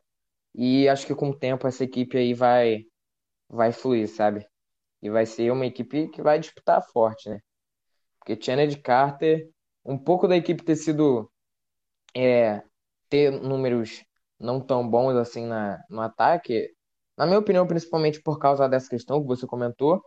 e acho que com o tempo essa equipe aí vai vai fluir, sabe? E vai ser uma equipe que vai disputar forte, né? Porque Kennedy Carter, um pouco da equipe ter sido é, ter números não tão bons assim na, no ataque, na minha opinião, principalmente por causa dessa questão que você comentou,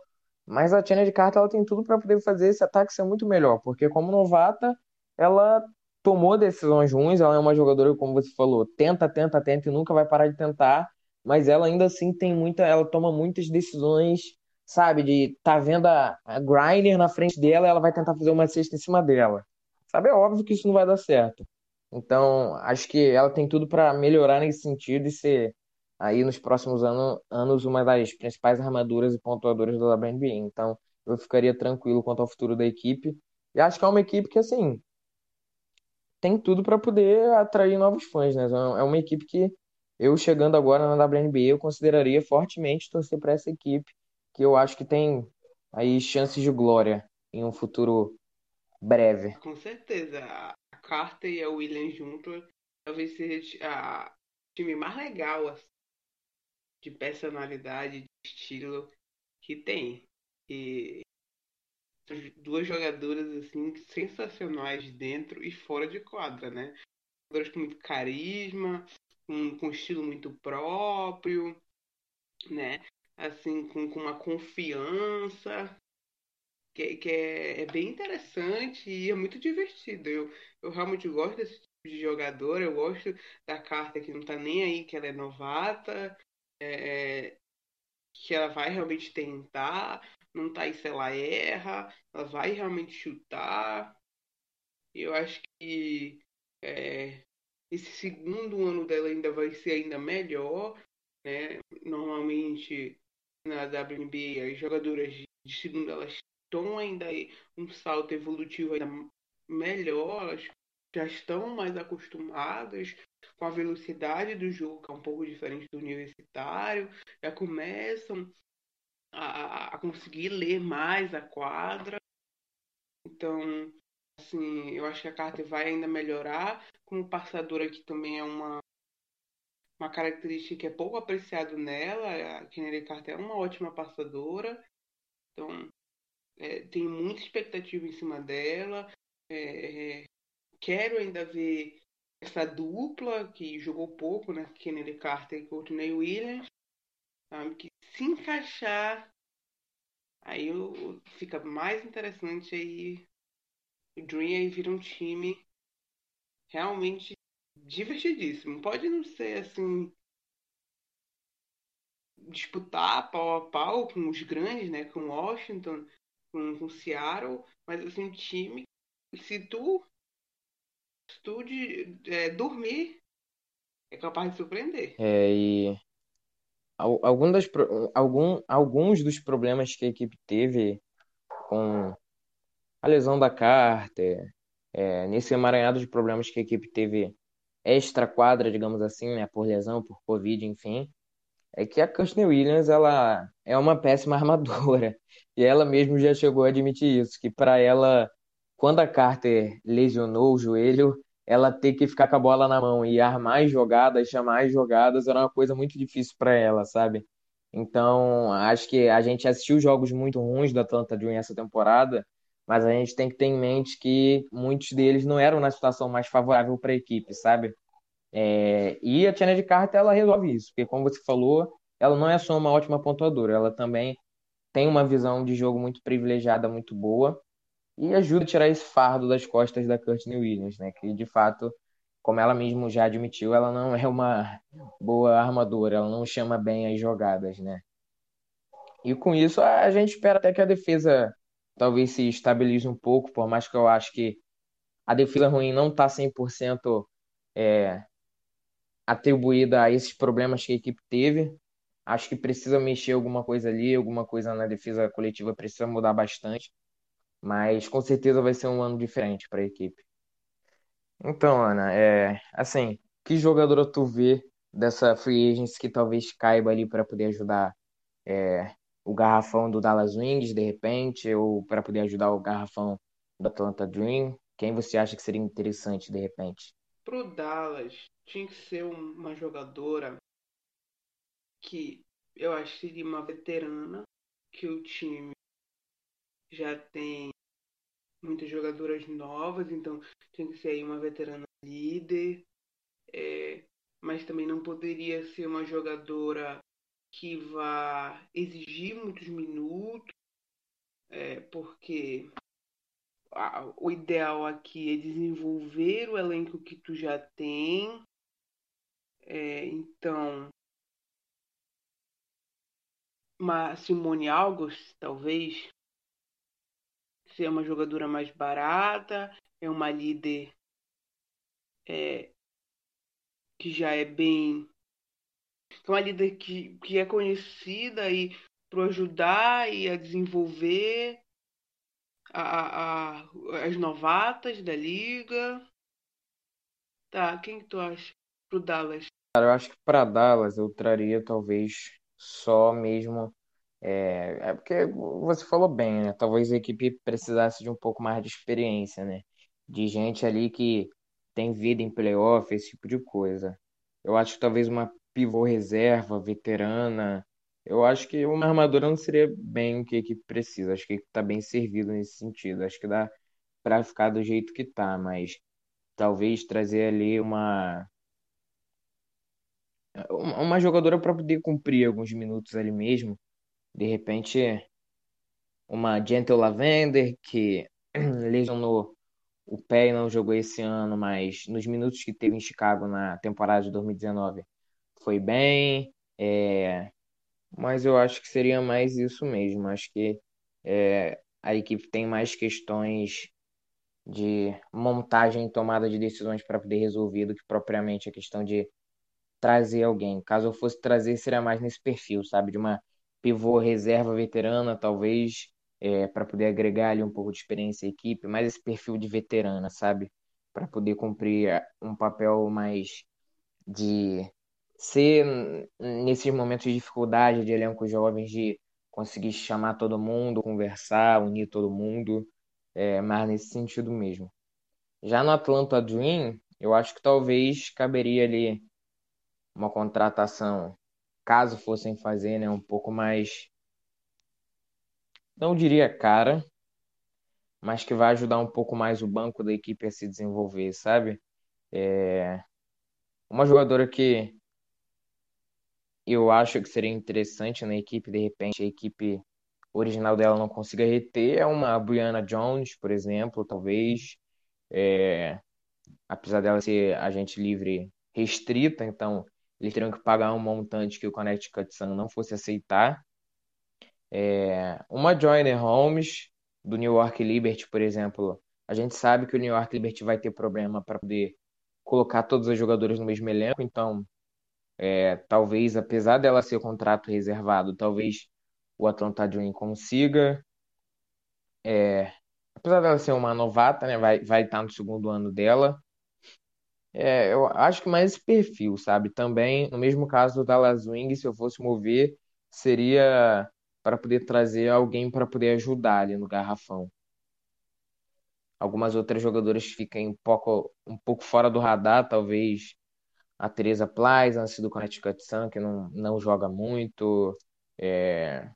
mas a Kennedy Carter ela tem tudo para poder fazer esse ataque ser muito melhor, porque como novata, ela tomou decisões ruins, ela é uma jogadora, como você falou, tenta, tenta, tenta e nunca vai parar de tentar, mas ela ainda assim tem muita, ela toma muitas decisões sabe? De tá vendo a, a Griner na frente dela, ela vai tentar fazer uma cesta em cima dela. Sabe? É óbvio que isso não vai dar certo. Então, acho que ela tem tudo para melhorar nesse sentido e ser aí nos próximos ano, anos uma das principais armaduras e pontuadoras da WNBA. Então, eu ficaria tranquilo quanto ao futuro da equipe. E acho que é uma equipe que, assim, tem tudo para poder atrair novos fãs, né? É uma equipe que eu, chegando agora na WNBA, eu consideraria fortemente torcer para essa equipe que eu acho que tem aí chances de glória em um futuro breve. Com certeza. A Carter e a Williams junto talvez seja a time mais legal assim, de personalidade, de estilo que tem. E duas jogadoras assim sensacionais dentro e fora de quadra, né? Jogadoras com muito carisma, com, com estilo muito próprio, né? assim, com, com uma confiança, que, que é, é, bem interessante e é muito divertido. Eu, eu realmente gosto desse tipo de jogador, eu gosto da carta que não tá nem aí, que ela é novata, é, é que ela vai realmente tentar, não tá aí se ela erra, ela vai realmente chutar. Eu acho que é, esse segundo ano dela ainda vai ser ainda melhor. Né? Normalmente na WNBA, as jogadoras de segunda elas estão ainda um salto evolutivo ainda melhor, elas já estão mais acostumadas com a velocidade do jogo, que é um pouco diferente do universitário, já começam a, a conseguir ler mais a quadra. Então, assim, eu acho que a Carter vai ainda melhorar. Como passadora, que também é uma uma característica que é pouco apreciado nela. A Kennedy Carter é uma ótima passadora, então é, tem muita expectativa em cima dela. É, é, quero ainda ver essa dupla que jogou pouco, né? Kennedy Carter e Courtney Williams, sabe? que se encaixar aí fica mais interessante aí o Dream aí vira um time realmente divertidíssimo. Pode não ser assim disputar pau a pau com os grandes, né, com Washington, com, com Seattle, mas assim, time, se tu tu de, é, dormir, é capaz de surpreender. É, e algum das, algum, alguns dos problemas que a equipe teve com a lesão da Carter, é, nesse emaranhado de problemas que a equipe teve extra quadra, digamos assim, né, por lesão, por Covid, enfim, é que a Kirsten Williams ela é uma péssima <laughs> armadora. E ela mesmo já chegou a admitir isso, que para ela, quando a Carter lesionou o joelho, ela ter que ficar com a bola na mão e armar jogadas, chamar jogadas, era uma coisa muito difícil para ela, sabe? Então, acho que a gente assistiu jogos muito ruins da Atlanta Dream essa temporada, mas a gente tem que ter em mente que muitos deles não eram na situação mais favorável para a equipe, sabe? É, e a Tiana de Carter ela resolve isso, porque como você falou, ela não é só uma ótima pontuadora, ela também tem uma visão de jogo muito privilegiada, muito boa. E ajuda a tirar esse fardo das costas da Courtney Williams, né? Que de fato, como ela mesmo já admitiu, ela não é uma boa armadora, ela não chama bem as jogadas, né? E com isso a gente espera até que a defesa talvez se estabilize um pouco, por mais que eu acho que a defesa ruim não está 100% é, atribuída a esses problemas que a equipe teve. Acho que precisa mexer alguma coisa ali, alguma coisa na defesa coletiva precisa mudar bastante. Mas com certeza vai ser um ano diferente para a equipe. Então, Ana, é, assim, que jogadora tu vê dessa free agents que talvez caiba ali para poder ajudar é, o garrafão do Dallas Wings, de repente, ou para poder ajudar o garrafão do Atlanta Dream? Quem você acha que seria interessante, de repente? Pro Dallas, tinha que ser uma jogadora que eu acho que seria uma veterana, que o time já tem muitas jogadoras novas, então tinha que ser aí uma veterana líder, é, mas também não poderia ser uma jogadora que vá exigir muitos minutos, é, porque a, o ideal aqui é desenvolver o elenco que tu já tem. É, então, uma Simone August, talvez, ser uma jogadora mais barata, é uma líder é, que já é bem é uma líder que, que é conhecida e para ajudar e a desenvolver a, a, as novatas da liga. Tá, quem que tu acha pro Dallas? Cara, eu acho que para Dallas eu traria talvez só mesmo. É, é porque você falou bem, né? Talvez a equipe precisasse de um pouco mais de experiência, né? De gente ali que tem vida em playoff, esse tipo de coisa. Eu acho que talvez uma pivô reserva, veterana. Eu acho que uma armadura não seria bem o que a equipe precisa. Acho que está bem servido nesse sentido. Acho que dá para ficar do jeito que tá, mas talvez trazer ali uma uma jogadora para poder cumprir alguns minutos ali mesmo. De repente, uma Gentle Lavender que <clears throat> lesionou o pé e não jogou esse ano, mas nos minutos que teve em Chicago na temporada de 2019 foi bem, é, mas eu acho que seria mais isso mesmo. Acho que é, a equipe tem mais questões de montagem e tomada de decisões para poder resolver do que propriamente a questão de trazer alguém. Caso eu fosse trazer, seria mais nesse perfil, sabe? De uma pivô reserva veterana, talvez, é, para poder agregar ali um pouco de experiência à equipe, mais esse perfil de veterana, sabe? Para poder cumprir um papel mais de ser nesses momentos de dificuldade de elenco jovens de conseguir chamar todo mundo, conversar, unir todo mundo, é, mas nesse sentido mesmo. Já no Atlanta Dream, eu acho que talvez caberia ali uma contratação, caso fossem fazer, né, um pouco mais, não diria cara, mas que vai ajudar um pouco mais o banco da equipe a se desenvolver, sabe? É... Uma jogadora que eu acho que seria interessante na equipe, de repente, a equipe original dela não consiga reter, é uma Brianna Jones, por exemplo, talvez. É, apesar dela ser agente livre restrita, então eles teriam que pagar um montante que o Connecticut Sun não fosse aceitar. É, uma Joyner Holmes, do New York Liberty, por exemplo, a gente sabe que o New York Liberty vai ter problema para poder colocar todos os jogadores no mesmo elenco, então é, talvez, apesar dela ser contrato reservado, talvez o Atlanta Dream consiga. É, apesar dela ser uma novata, né, vai, vai estar no segundo ano dela. É, eu acho que mais esse perfil, sabe? Também, no mesmo caso do Dallas Wing, se eu fosse mover, seria para poder trazer alguém para poder ajudar ali no garrafão. Algumas outras jogadoras ficam um pouco, um pouco fora do radar, talvez a Teresa Plaisance do Connecticut Sun, que não, não joga muito. É...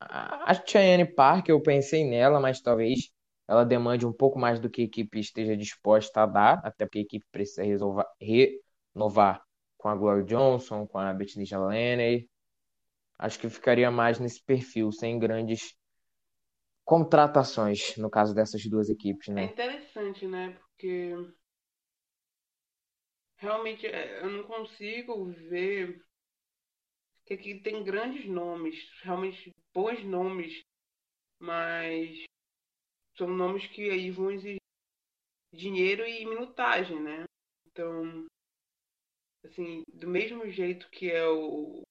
A Cheyenne Park, eu pensei nela, mas talvez ela demande um pouco mais do que a equipe esteja disposta a dar, até porque a equipe precisa resolver, renovar com a Gloria Johnson, com a Bethany Laney. Acho que ficaria mais nesse perfil, sem grandes contratações no caso dessas duas equipes, É né? interessante, né? Porque realmente é, eu não consigo ver que aqui tem grandes nomes, realmente bons nomes, mas são nomes que aí vão exigir dinheiro e minutagem, né? Então, assim, do mesmo jeito que é o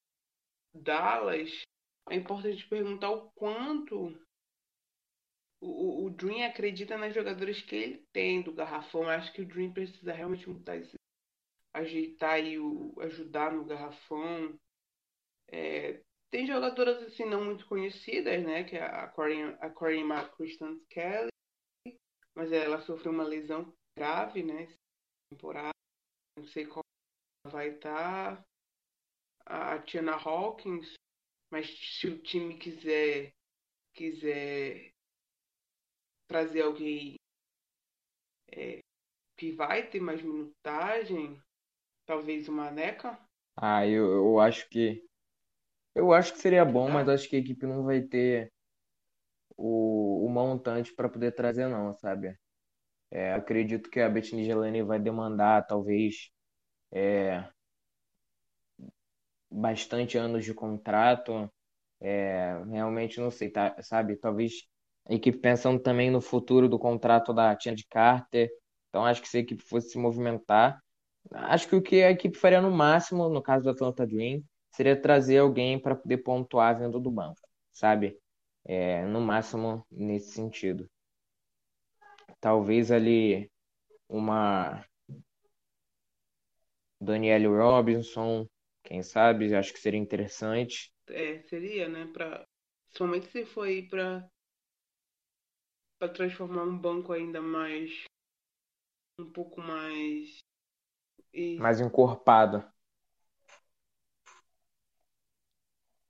Dallas, é importante perguntar o quanto o, o Dream acredita nas jogadoras que ele tem do garrafão. Eu acho que o Dream precisa realmente mudar esse, ajeitar e o, ajudar no garrafão. É, tem jogadoras assim não muito conhecidas, né? Que é a Corinne, a Corinne McChristan Kelly, mas ela sofreu uma lesão grave, né? Temporada. Não sei qual vai estar. A Tiana Hawkins, mas se o time quiser quiser trazer alguém é, que vai ter mais minutagem, talvez uma Neca. Ah, eu, eu acho que eu acho que seria bom, mas Ah. acho que a equipe não vai ter o, o montante para poder trazer, não, sabe? É, acredito que a Bethany Gelane vai demandar talvez é, bastante anos de contrato. É, realmente não sei, tá, sabe? Talvez a equipe pensando também no futuro do contrato da Tina de Carter. Então acho que se a equipe fosse se movimentar, acho que o que a equipe faria no máximo, no caso do Atlanta Dream, seria trazer alguém para poder pontuar vindo do banco, sabe? É, no máximo nesse sentido. Talvez ali uma Danielle Robinson, quem sabe, acho que seria interessante. É, seria, né? Pra, somente se for aí pra, pra transformar um banco ainda mais. um pouco mais. E, mais encorpada.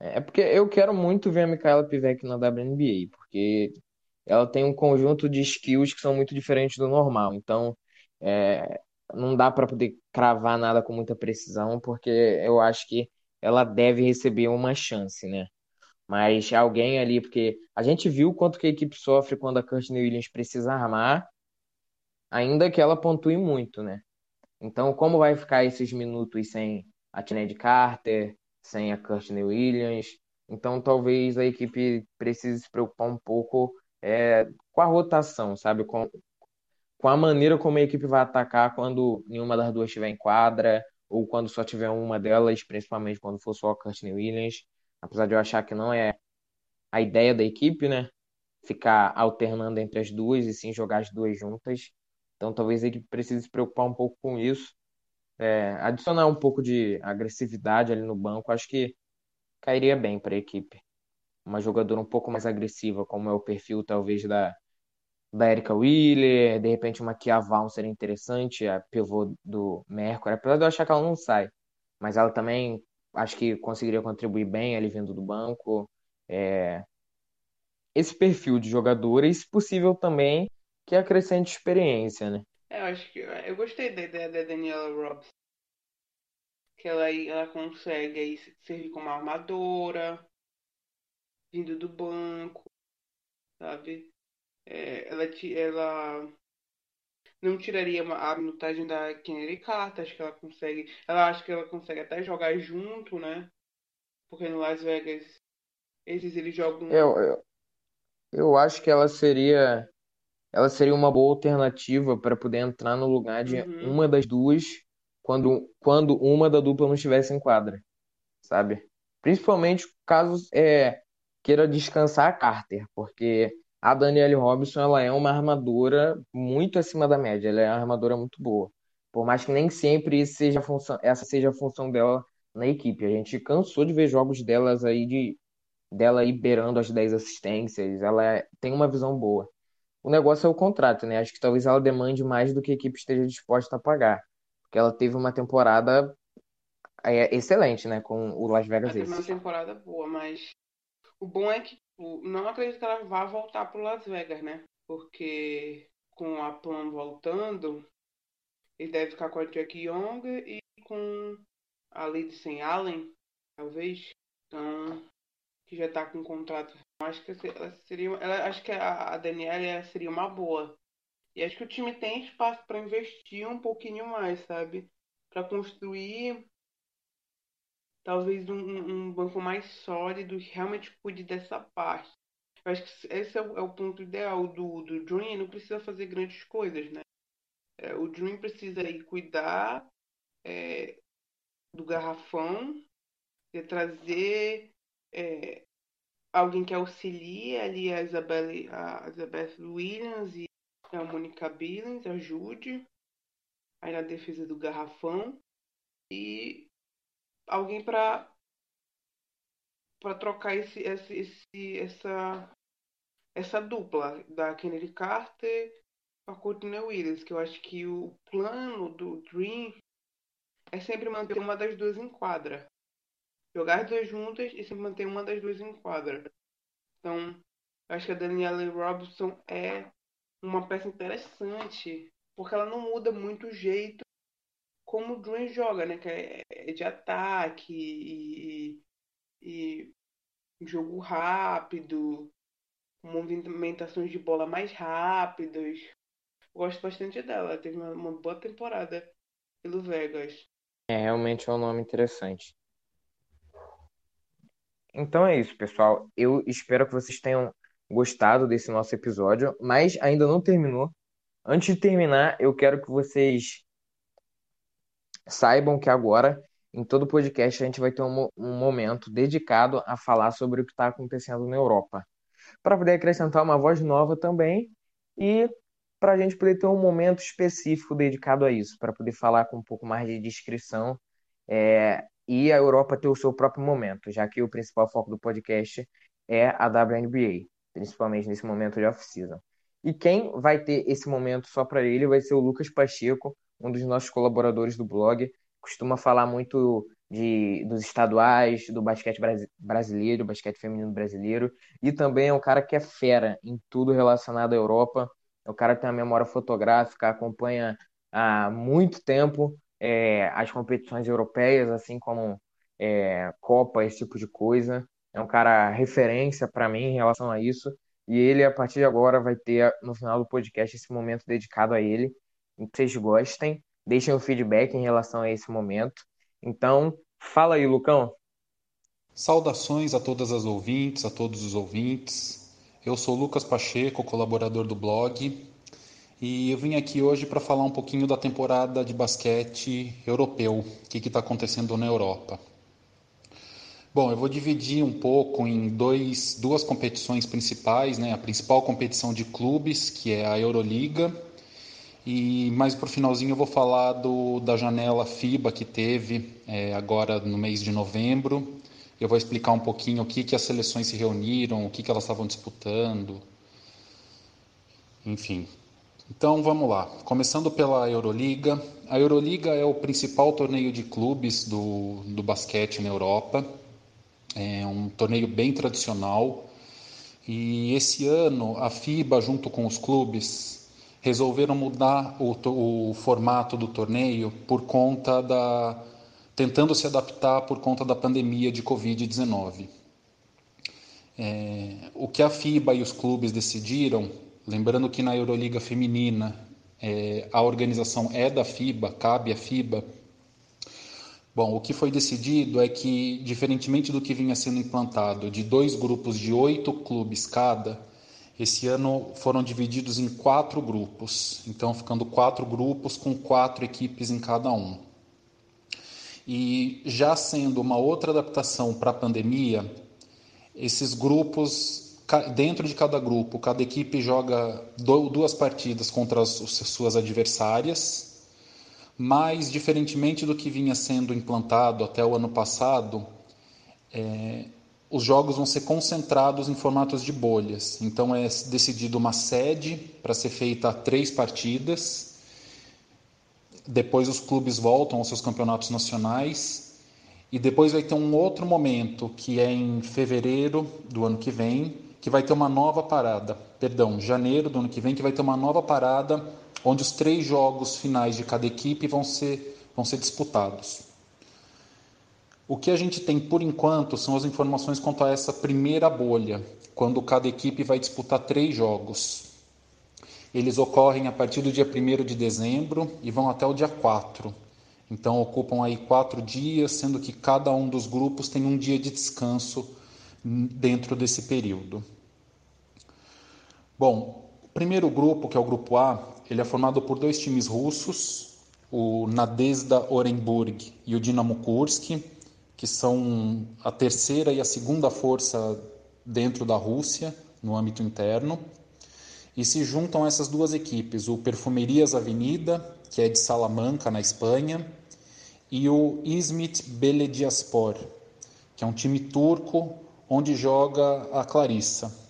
É porque eu quero muito ver a Micaela Pivec na WNBA, porque ela tem um conjunto de skills que são muito diferentes do normal. Então, é, não dá para poder cravar nada com muita precisão, porque eu acho que ela deve receber uma chance, né? Mas alguém ali, porque a gente viu quanto que a equipe sofre quando a Courtney Williams precisa armar, ainda que ela pontue muito, né? Então, como vai ficar esses minutos sem a Tined Carter, sem a Courtney Williams? Então, talvez a equipe precise se preocupar um pouco é, com a rotação, sabe? Com, com a maneira como a equipe vai atacar quando nenhuma das duas estiver em quadra, ou quando só tiver uma delas, principalmente quando for só a Courtney Williams. Apesar de eu achar que não é a ideia da equipe, né? Ficar alternando entre as duas e sim jogar as duas juntas. Então, talvez a equipe precise se preocupar um pouco com isso. É, adicionar um pouco de agressividade ali no banco, acho que cairia bem para a equipe. Uma jogadora um pouco mais agressiva, como é o perfil talvez da, da Erika Wheeler, de repente uma Kia Vaughn seria interessante, a pivô do Mercury, apesar de eu achar que ela não sai, mas ela também acho que conseguiria contribuir bem ali vindo do banco. É, esse perfil de jogadora, e se possível também que acrescente experiência, né? É, eu acho que. Eu gostei da ideia da Daniela Robson. Que ela, ela consegue aí servir como armadora, vindo do banco, sabe? É, ela, ela não tiraria a minutagem da Kennedy Carter, acho que ela consegue. Ela acho que ela consegue até jogar junto, né? Porque no Las Vegas esses eles jogam. Eu, eu, eu acho que ela seria ela seria uma boa alternativa para poder entrar no lugar de Uhum. uma das duas quando, quando uma da dupla não estivesse em quadra, sabe? Principalmente caso é, queira descansar a Carter, porque a Danielle Robinson ela é uma armadora muito acima da média, ela é uma armadora muito boa. Por mais que nem sempre seja a função, essa seja a função dela na equipe. A gente cansou de ver jogos delas aí de dela aí beirando as 10 assistências, ela é- tem uma visão boa. O negócio é o contrato, né? Acho que talvez ela demande mais do que a equipe esteja disposta a pagar. Porque ela teve uma temporada é, excelente, né? Com o Las Ela Vegas teve uma temporada boa, mas o bom é que tipo, não acredito que ela vá voltar pro Las Vegas, né? Porque com a Plum voltando, ele deve ficar com a Jack Young e com a Lindsay Allen, talvez. Então, que já tá com um contrato Acho que ela seria, ela, acho que a, a Daniela seria uma boa. E acho que o time tem espaço para investir um pouquinho mais, sabe? Para construir talvez um, um, banco mais sólido que realmente cuide dessa parte. Eu acho que esse é o, é o ponto ideal do, do Dream, não precisa fazer grandes coisas, né? É, o Dream precisa aí cuidar é, do garrafão, trazer é, alguém que auxilie ali a Isabelle, a Williams e a Monica Billings, ajude aí na defesa do garrafão e alguém para para trocar esse, esse, esse, essa essa dupla da Kennedy Carter com a Courtney Williams, que eu acho que o plano do Dream é sempre manter uma das duas em quadra jogar as duas juntas e se manter uma das duas em quadra. Então, acho que a Daniela Robinson é uma peça interessante, porque ela não muda muito o jeito como o Drew joga, né? Que é de ataque e, e, e jogo rápido, movimentações de bola mais rápidas. Gosto bastante dela, ela teve uma, uma boa temporada pelo Vegas. É, realmente é um nome interessante. Então é isso, pessoal. Eu espero que vocês tenham gostado desse nosso episódio, mas ainda não terminou. Antes de terminar, eu quero que vocês saibam que agora, em todo podcast, a gente vai ter um, um momento dedicado a falar sobre o que está acontecendo na Europa. Para poder acrescentar uma voz nova também e para a gente poder ter um momento específico dedicado a isso, para poder falar com um pouco mais de descrição é, e a Europa ter o seu próprio momento, já que o principal foco do podcast é a WNBA, principalmente nesse momento de off-season. E quem vai ter esse momento só para ele vai ser o Lucas Pacheco, um dos nossos colaboradores do blog, costuma falar muito de, dos estaduais, do basquete brasileiro, basquete feminino brasileiro, e também é um cara que é fera em tudo relacionado à Europa. É um cara que tem uma memória fotográfica, acompanha há muito tempo é, as competições europeias, assim como é, Copa, esse tipo de coisa. É um cara referência para mim em relação a isso. E ele, a partir de agora, vai ter no final do podcast esse momento dedicado a ele. Que vocês gostem, deixem o feedback em relação a esse momento. Então, fala aí, Lucão. Saudações a todas as ouvintes, a todos os ouvintes. Eu sou Lucas Pacheco, colaborador do blog, e eu vim aqui hoje para falar um pouquinho da temporada de basquete europeu, o que está acontecendo na Europa. Bom, eu vou dividir um pouco em dois, duas competições principais, né? A principal competição de clubes, que é a Euroliga, e mais para o finalzinho eu vou falar do, da janela FIBA que teve é, agora no mês de novembro. Eu vou explicar um pouquinho o que, que as seleções se reuniram, o que, que elas estavam disputando. Enfim, então vamos lá. Começando pela Euroliga. A Euroliga é o principal torneio de clubes do, do basquete na Europa. É um torneio bem tradicional. E esse ano a FIBA, junto com os clubes, resolveram mudar o, o formato do torneio por conta da. tentando se adaptar por conta da pandemia de Covid-19. É, o que a FIBA e os clubes decidiram Lembrando que na Euroliga Feminina é, a organização é da FIBA, cabe à FIBA. Bom, o que foi decidido é que, diferentemente do que vinha sendo implantado, de dois grupos de oito clubes cada, esse ano foram divididos em quatro grupos. Então, ficando quatro grupos com quatro equipes em cada um. E já sendo uma outra adaptação para a pandemia, esses grupos dentro de cada grupo, cada equipe joga duas partidas contra as suas adversárias, mas diferentemente do que vinha sendo implantado até o ano passado, é, os jogos vão ser concentrados em formatos de bolhas. Então é decidido uma sede para ser feita três partidas. Depois os clubes voltam aos seus campeonatos nacionais e depois vai ter um outro momento que é em fevereiro do ano que vem, que vai ter uma nova parada, perdão, janeiro do ano que vem, que vai ter uma nova parada onde os três jogos finais de cada equipe vão ser, vão ser disputados. O que a gente tem por enquanto são as informações quanto a essa primeira bolha, quando cada equipe vai disputar três jogos. Eles ocorrem a partir do dia 1 de dezembro e vão até o dia 4. Então ocupam aí quatro dias, sendo que cada um dos grupos tem um dia de descanso dentro desse período. Bom, o primeiro grupo, que é o grupo A, ele é formado por dois times russos, o Nadezhda Orenburg e o Dinamo Kursk, que são a terceira e a segunda força dentro da Rússia, no âmbito interno. E se juntam essas duas equipes, o Perfumerias Avenida, que é de Salamanca, na Espanha, e o Izmit Belediaspor, que é um time turco onde joga a Clarissa.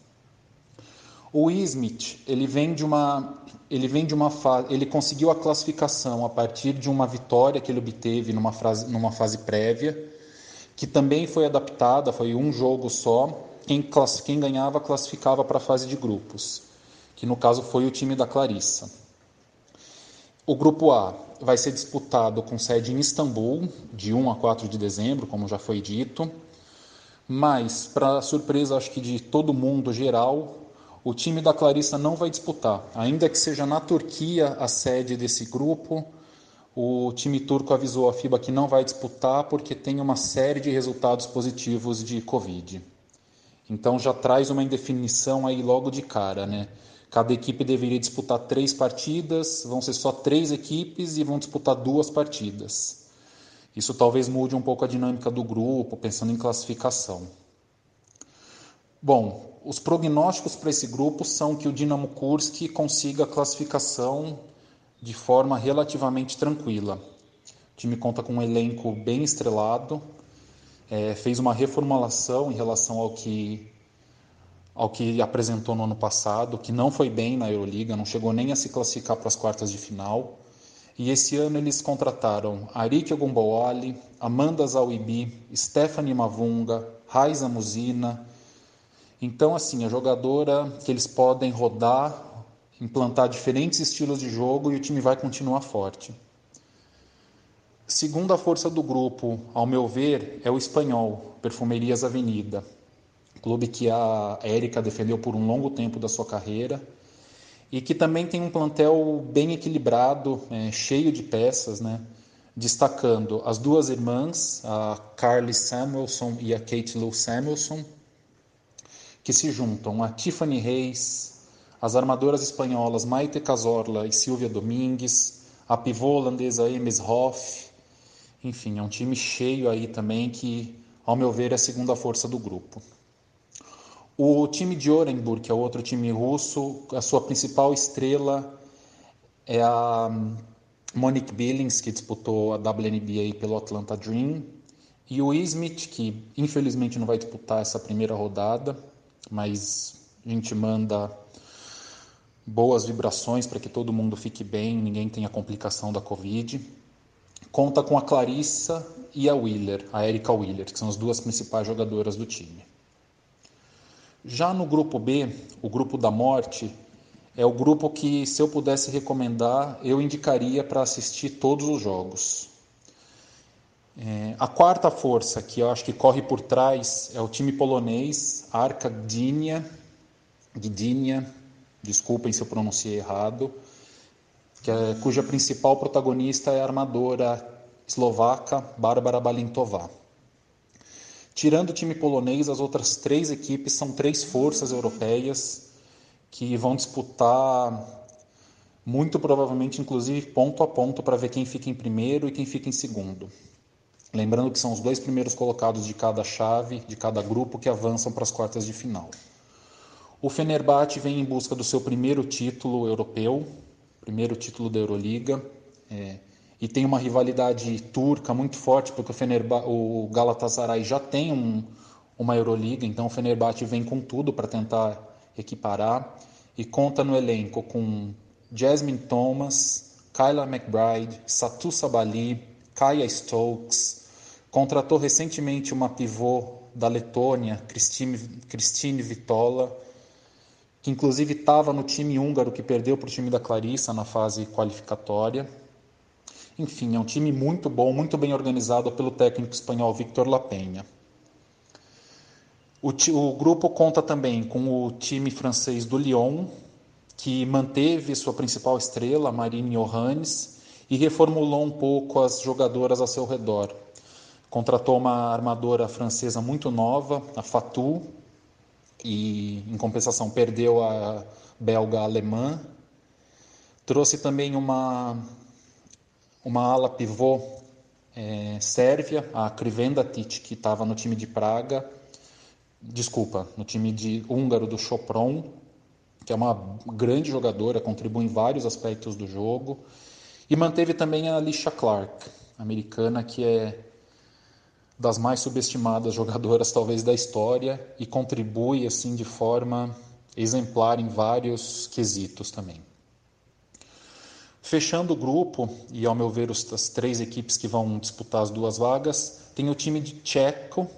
O Izmit, ele vem de uma ele vem de uma fase, ele conseguiu a classificação a partir de uma vitória que ele obteve numa fase, numa fase prévia, que também foi adaptada, foi um jogo só. Quem, class, quem ganhava classificava para a fase de grupos, que no caso foi o time da Clarissa. O grupo A vai ser disputado com sede em Istambul, de 1 a 4 de dezembro, como já foi dito. Mas, para surpresa acho que de todo mundo geral, o time da Clarissa não vai disputar. Ainda que seja na Turquia a sede desse grupo, o time turco avisou a FIBA que não vai disputar porque tem uma série de resultados positivos de Covid. Então já traz uma indefinição aí logo de cara, né? Cada equipe deveria disputar três partidas, vão ser só três equipes e vão disputar duas partidas. Isso talvez mude um pouco a dinâmica do grupo, pensando em classificação. Bom, os prognósticos para esse grupo são que o Dinamo Kursk consiga a classificação de forma relativamente tranquila. O time conta com um elenco bem estrelado, é, fez uma reformulação em relação ao que ao que apresentou no ano passado, que não foi bem na Euroliga, não chegou nem a se classificar para as quartas de final. E esse ano eles contrataram Arik Ogumbawali, Amanda Zawibi, Stephanie Mavunga, Raiza Musina. Então, assim, a jogadora que eles podem rodar, implantar diferentes estilos de jogo e o time vai continuar forte. Segunda força do grupo, ao meu ver, é o espanhol, Perfumerias Avenida clube que a Érica defendeu por um longo tempo da sua carreira e que também tem um plantel bem equilibrado, é, cheio de peças, né? destacando as duas irmãs, a Carly Samuelson e a Kate Lou Samuelson, que se juntam a Tiffany Reis, as armadoras espanholas Maite Cazorla e Silvia Domingues, a pivô holandesa Emes Hoff, enfim, é um time cheio aí também que, ao meu ver, é a segunda força do grupo. O time de Orenburg, que é outro time russo, a sua principal estrela é a Monique Billings, que disputou a WNBA pelo Atlanta Dream, e o Smith, que infelizmente não vai disputar essa primeira rodada, mas a gente manda boas vibrações para que todo mundo fique bem, ninguém tenha complicação da Covid. Conta com a Clarissa e a Wheeler, a Erika Wheeler, que são as duas principais jogadoras do time. Já no grupo B, o grupo da morte, é o grupo que, se eu pudesse recomendar, eu indicaria para assistir todos os jogos. É, a quarta força, que eu acho que corre por trás, é o time polonês, Arka Gdynia, Gdynia desculpem se eu pronunciei errado, é, cuja principal protagonista é a armadora eslovaca Bárbara Balintová. Tirando o time polonês, as outras três equipes são três forças europeias que vão disputar muito provavelmente, inclusive, ponto a ponto para ver quem fica em primeiro e quem fica em segundo. Lembrando que são os dois primeiros colocados de cada chave, de cada grupo, que avançam para as quartas de final. O Fenerbahçe vem em busca do seu primeiro título europeu, primeiro título da Euroliga. É, e tem uma rivalidade turca muito forte, porque o, o Galatasaray já tem um, uma Euroliga, então o Fenerbahçe vem com tudo para tentar equiparar e conta no elenco com Jasmine Thomas, Kyla McBride, Satu Sabali, Kaya Stokes, contratou recentemente uma pivô da Letônia, Christine Vitola, que inclusive estava no time húngaro que perdeu para o time da Clarissa na fase qualificatória. Enfim, é um time muito bom, muito bem organizado pelo técnico espanhol Victor Lapenha. O, o grupo conta também com o time francês do Lyon, que manteve sua principal estrela, Marine Johannes, e reformulou um pouco as jogadoras ao seu redor. Contratou uma armadora francesa muito nova, a Fatou, e em compensação perdeu a belga alemã. Trouxe também uma, uma ala pivô é, sérvia, a Krivendatic, que estava no time de Praga, desculpa, no time de húngaro do Chopron, que é uma grande jogadora, contribui em vários aspectos do jogo. E manteve também a Alicia Clark, americana, que é das mais subestimadas jogadoras talvez da história e contribui assim de forma exemplar em vários quesitos também. Fechando o grupo, e ao meu ver as três equipes que vão disputar as duas vagas, tem o time de tcheco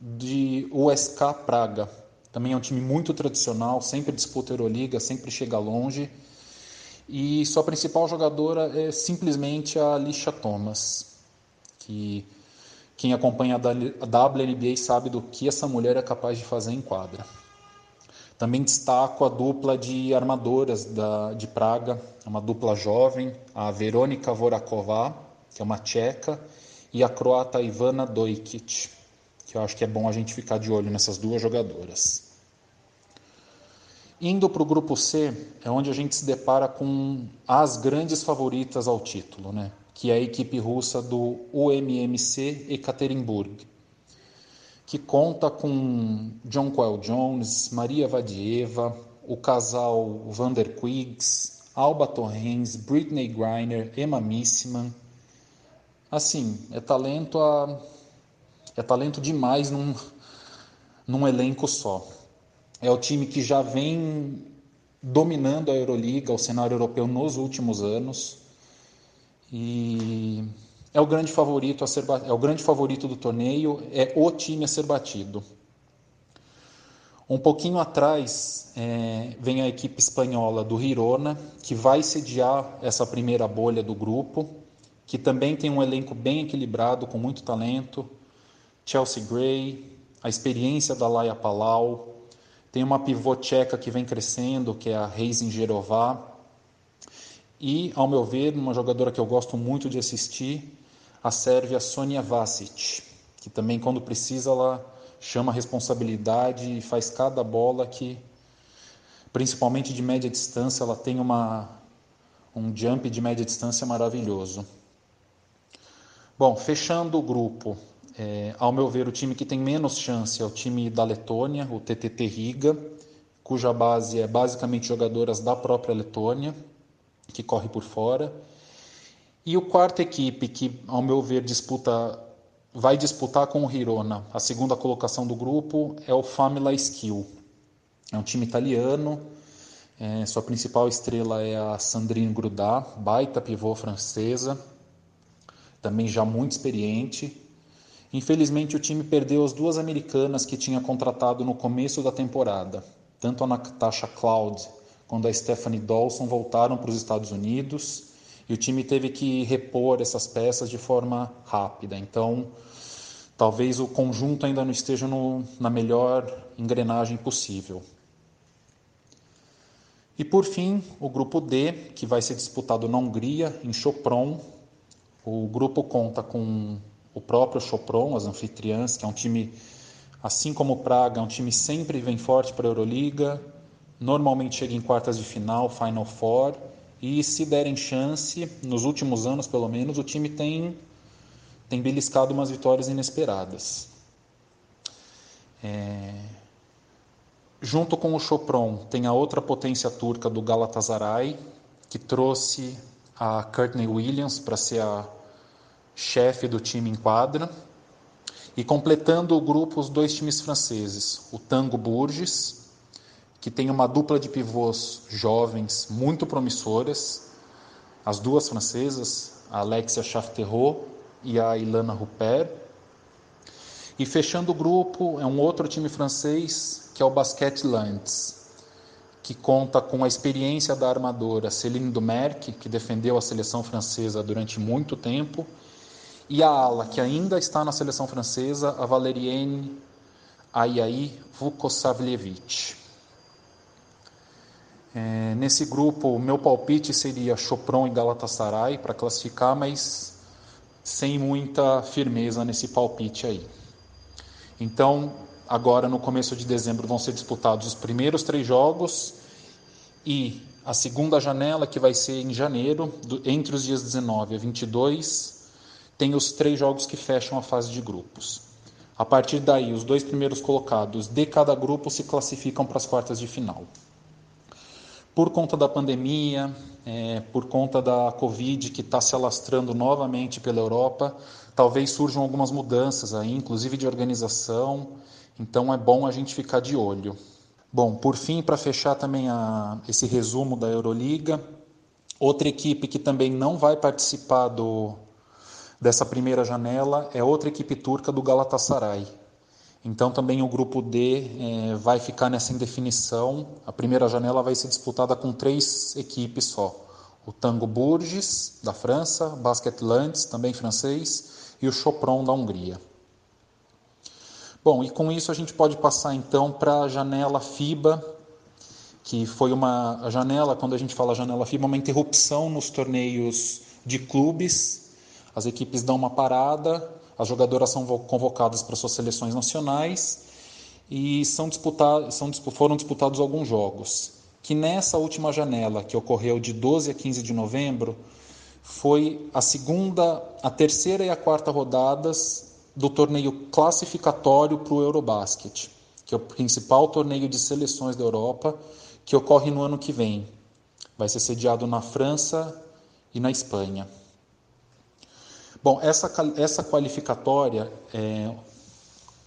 de USK Praga. Também é um time muito tradicional, sempre disputa Euroliga, sempre chega longe. E sua principal jogadora é simplesmente a Alicia Thomas, que quem acompanha a WNBA sabe do que essa mulher é capaz de fazer em quadra. Também destaco a dupla de armadoras da, de Praga, uma dupla jovem, a Verônica Voraková, que é uma tcheca, e a croata Ivana Dojkic, que eu acho que é bom a gente ficar de olho nessas duas jogadoras. Indo para o grupo C, é onde a gente se depara com as grandes favoritas ao título, né? Que é a equipe russa do UMMC Ekaterinburg, que conta com John Quell Jones, Maria Vadieva, o casal Vander Quiggs, Alba Torrens, Britney Griner, Emma Missman. Assim, é talento a é talento demais num, num elenco só. É o time que já vem dominando a Euroliga, o cenário europeu nos últimos anos. E é o grande favorito a ser é o grande favorito do torneio, é o time a ser batido. Um pouquinho atrás é, vem a equipe espanhola do Girona, que vai sediar essa primeira bolha do grupo, que também tem um elenco bem equilibrado, com muito talento. Chelsea Gray, a experiência da Laia Palau, tem uma pivô tcheca que vem crescendo, que é a Reis Gerová, e, ao meu ver, uma jogadora que eu gosto muito de assistir, a sérvia Sonia Vasic, que também, quando precisa, ela chama a responsabilidade e faz cada bola que, principalmente de média distância, ela tem uma, um jump de média distância maravilhoso. Bom, fechando o grupo, é, ao meu ver, o time que tem menos chance é o time da Letônia, o TTT Riga, cuja base é basicamente jogadoras da própria Letônia, que corre por fora. E o quarta equipe que, ao meu ver, disputa, vai disputar com o Hirona a segunda colocação do grupo é o Famila Skill. É um time italiano. É, sua principal estrela é a Sandrine Grudá, baita pivô francesa, também já muito experiente. Infelizmente, o time perdeu as duas americanas que tinha contratado no começo da temporada, tanto a Natasha Cloud quanto a Stephanie Dawson voltaram para os Estados Unidos e o time teve que repor essas peças de forma rápida. Então, talvez o conjunto ainda não esteja no, na melhor engrenagem possível. E por fim, o grupo D, que vai ser disputado na Hungria, em Chopron. O grupo conta com o próprio Chopron, as anfitriãs, que é um time, assim como Praga, é um time sempre vem forte para a Euroliga, normalmente chega em quartas de final, Final Four, e se derem chance, nos últimos anos pelo menos, o time tem, tem beliscado umas vitórias inesperadas. É... Junto com o Chopron, tem a outra potência turca do Galatasaray, que trouxe a Courtney Williams para ser a chefe do time em quadra, e completando o grupo os dois times franceses, o Tango Bourges, que tem uma dupla de pivôs jovens muito promissoras, as duas francesas, a Alexia Charterot e a Ilana Rupert. E fechando o grupo é um outro time francês, que é o Basket Lands, que conta com a experiência da armadora Céline Dumerc, que defendeu a seleção francesa durante muito tempo, e a ala que ainda está na seleção francesa, a Valerienne Ayai Vukosavljevic. É, nesse grupo, o meu palpite seria Chopron e Galatasaray para classificar, mas sem muita firmeza nesse palpite aí. Então, agora no começo de dezembro vão ser disputados os primeiros três jogos e a segunda janela, que vai ser em janeiro, do, entre os dias 19 a 22, tem os três jogos que fecham a fase de grupos. A partir daí, os dois primeiros colocados de cada grupo se classificam para as quartas de final. Por conta da pandemia, é, por conta da Covid que está se alastrando novamente pela Europa, talvez surjam algumas mudanças aí, inclusive de organização, então é bom a gente ficar de olho. Bom, por fim, para fechar também a, esse resumo da Euroliga, outra equipe que também não vai participar do, dessa primeira janela é outra equipe turca do Galatasaray. Então também o grupo D é, vai ficar nessa indefinição. A primeira janela vai ser disputada com três equipes só: o Tango Bourges da França, Basket Lands também francês e o Chopron da Hungria. Bom, e com isso a gente pode passar então para a janela FIBA, que foi uma janela, quando a gente fala janela FIBA, uma interrupção nos torneios de clubes as equipes dão uma parada, as jogadoras são convocadas para suas seleções nacionais e são disputados, são, foram disputados alguns jogos. Que nessa última janela, que ocorreu de 12 a 15 de novembro, foi a segunda, a terceira e a quarta rodadas do torneio classificatório para o Eurobasket, que é o principal torneio de seleções da Europa, que ocorre no ano que vem. Vai ser sediado na França e na Espanha. Bom, essa, essa qualificatória, é,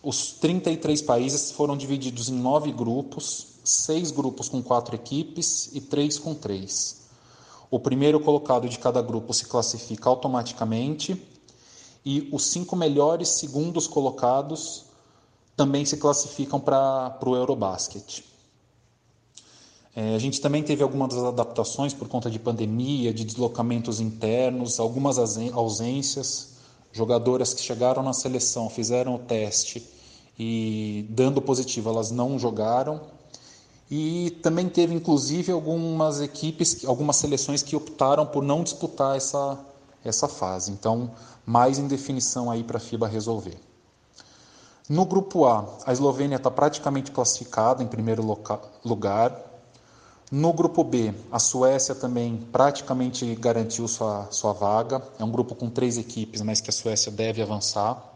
os 33 países foram divididos em nove grupos, seis grupos com quatro equipes e três com três. O primeiro colocado de cada grupo se classifica automaticamente e os cinco melhores segundos colocados também se classificam para o Eurobasket. É, a gente também teve algumas adaptações por conta de pandemia, de deslocamentos internos, algumas ausências. Jogadoras que chegaram na seleção, fizeram o teste e dando positivo, elas não jogaram. E também teve inclusive algumas equipes, algumas seleções que optaram por não disputar essa, essa fase. Então, mais indefinição aí para a FIBA resolver. No grupo A, a Eslovênia está praticamente classificada em primeiro lugar. No grupo B, a Suécia também praticamente garantiu sua, sua vaga. É um grupo com três equipes, mas que a Suécia deve avançar.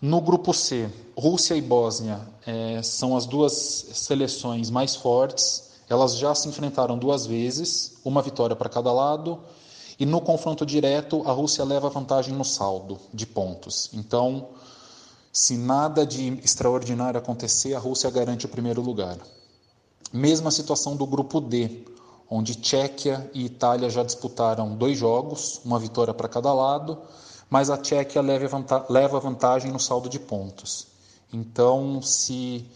No grupo C, Rússia e Bósnia é, são as duas seleções mais fortes. Elas já se enfrentaram duas vezes, uma vitória para cada lado. E no confronto direto, a Rússia leva vantagem no saldo de pontos. Então, se nada de extraordinário acontecer, a Rússia garante o primeiro lugar. Mesma situação do grupo D, onde Tchequia e Itália já disputaram dois jogos, uma vitória para cada lado, mas a Tchequia leva vantagem no saldo de pontos. Então, se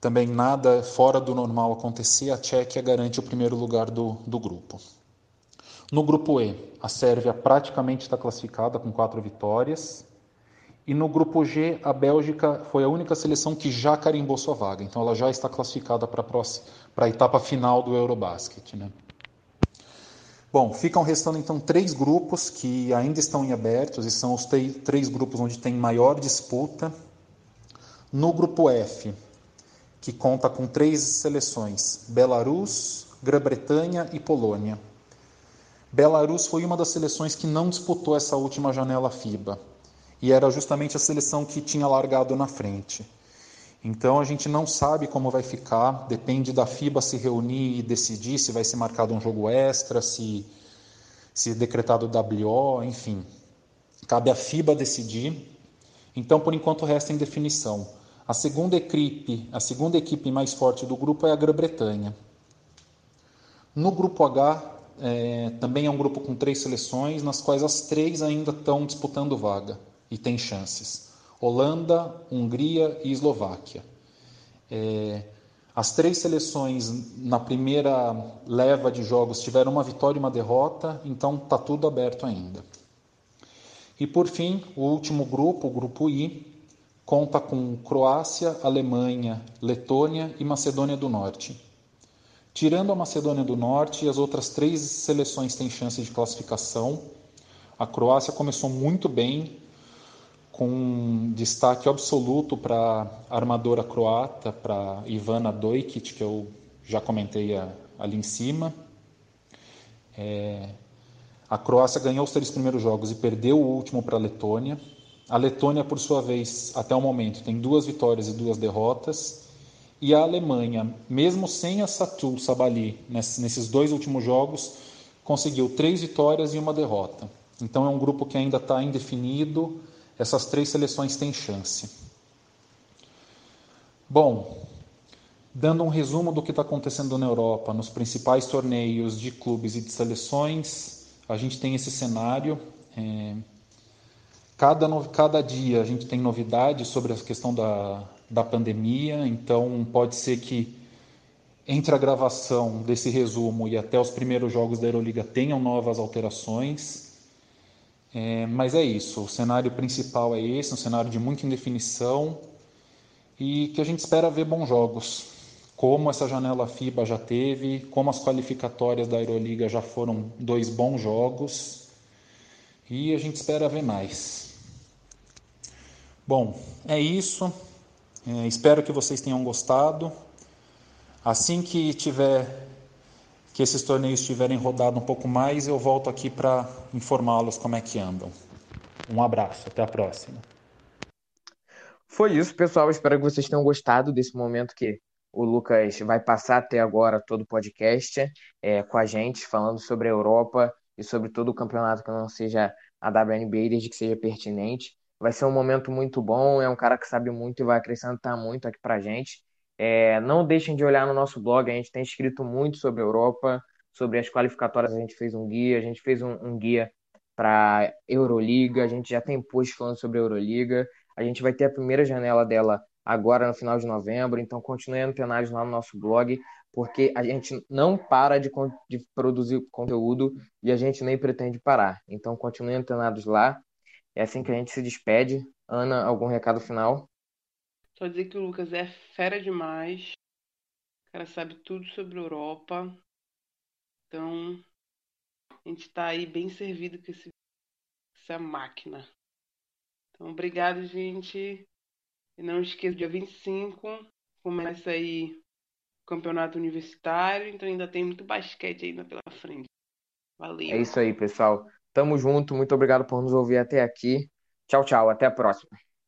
também nada fora do normal acontecer, a Tchequia garante o primeiro lugar do, do grupo. No grupo E, a Sérvia praticamente está classificada com quatro vitórias. E no grupo G, a Bélgica foi a única seleção que já carimbou sua vaga. Então ela já está classificada para a, próxima, para a etapa final do Eurobasket. Né? Bom, ficam restando então três grupos que ainda estão em abertos e são os três grupos onde tem maior disputa. No grupo F, que conta com três seleções: Belarus, Grã-Bretanha e Polônia. Belarus foi uma das seleções que não disputou essa última janela FIBA e era justamente a seleção que tinha largado na frente. Então a gente não sabe como vai ficar, depende da FIBA se reunir e decidir se vai ser marcado um jogo extra, se, se decretado WO, enfim. Cabe à FIBA decidir. Então, por enquanto, resta em definição. A segunda equipe, a segunda equipe mais forte do grupo é a Grã-Bretanha. No grupo H, é, também é um grupo com três seleções, nas quais as três ainda estão disputando vaga e tem chances. Holanda, Hungria e Eslováquia. É, As três seleções na primeira leva de jogos tiveram uma vitória e uma derrota, então está tudo aberto ainda. E por fim, o último grupo, o grupo I, conta com Croácia, Alemanha, Letônia e Macedônia do Norte. Tirando a Macedônia do Norte, as outras três seleções têm chance de classificação. A Croácia começou muito bem, com destaque absoluto para a armadora croata, para Ivana Dojkic, que eu já comentei ali em cima. É, a Croácia ganhou os três primeiros jogos e perdeu o último para a Letônia. A Letônia, por sua vez, até o momento, tem duas vitórias e duas derrotas. E a Alemanha, mesmo sem a Satul Sabali nesses dois últimos jogos, conseguiu três vitórias e uma derrota. Então é um grupo que ainda está indefinido. Essas três seleções têm chance. Bom, dando um resumo do que está acontecendo na Europa, nos principais torneios de clubes e de seleções, a gente tem esse cenário. É Cada, cada dia a gente tem novidades sobre a questão da, da pandemia, então pode ser que entre a gravação desse resumo e até os primeiros jogos da Euroliga tenham novas alterações. É, mas é isso, o cenário principal é esse, um cenário de muita indefinição e que a gente espera ver bons jogos, como essa janela FIBA já teve, como as qualificatórias da Euroliga já foram dois bons jogos e a gente espera ver mais. Bom, é isso. É, espero que vocês tenham gostado. Assim que tiver que esses torneios tiverem rodado um pouco mais, eu volto aqui para informá-los como é que andam. Um abraço, até a próxima. Foi isso, pessoal. Espero que vocês tenham gostado desse momento que o Lucas vai passar até agora todo o podcast é, com a gente, falando sobre a Europa e sobre todo o campeonato que não seja a WNBA, desde que seja pertinente. Vai ser um momento muito bom. É um cara que sabe muito e vai acrescentar muito aqui pra gente. É, não deixem de olhar no nosso blog, a gente tem escrito muito sobre a Europa, sobre as qualificatórias. A gente fez um guia, a gente fez um, um guia para Euroliga, a gente já tem post falando sobre a Euroliga. A gente vai ter a primeira janela dela agora no final de novembro, então continuem antenados lá no nosso blog, porque a gente não para de, de produzir conteúdo e a gente nem pretende parar. Então continuem antenados lá. É assim que a gente se despede. Ana, algum recado final? Só dizer que o Lucas é fera demais. O cara sabe tudo sobre Europa. Então, a gente está aí bem servido com esse, essa máquina. Então, obrigado, gente. E não esqueça, dia 25 começa aí o campeonato universitário. Então, ainda tem muito basquete ainda pela frente. Valeu. É isso aí, pessoal. Tamo junto, muito obrigado por nos ouvir até aqui. Tchau, tchau, até a próxima.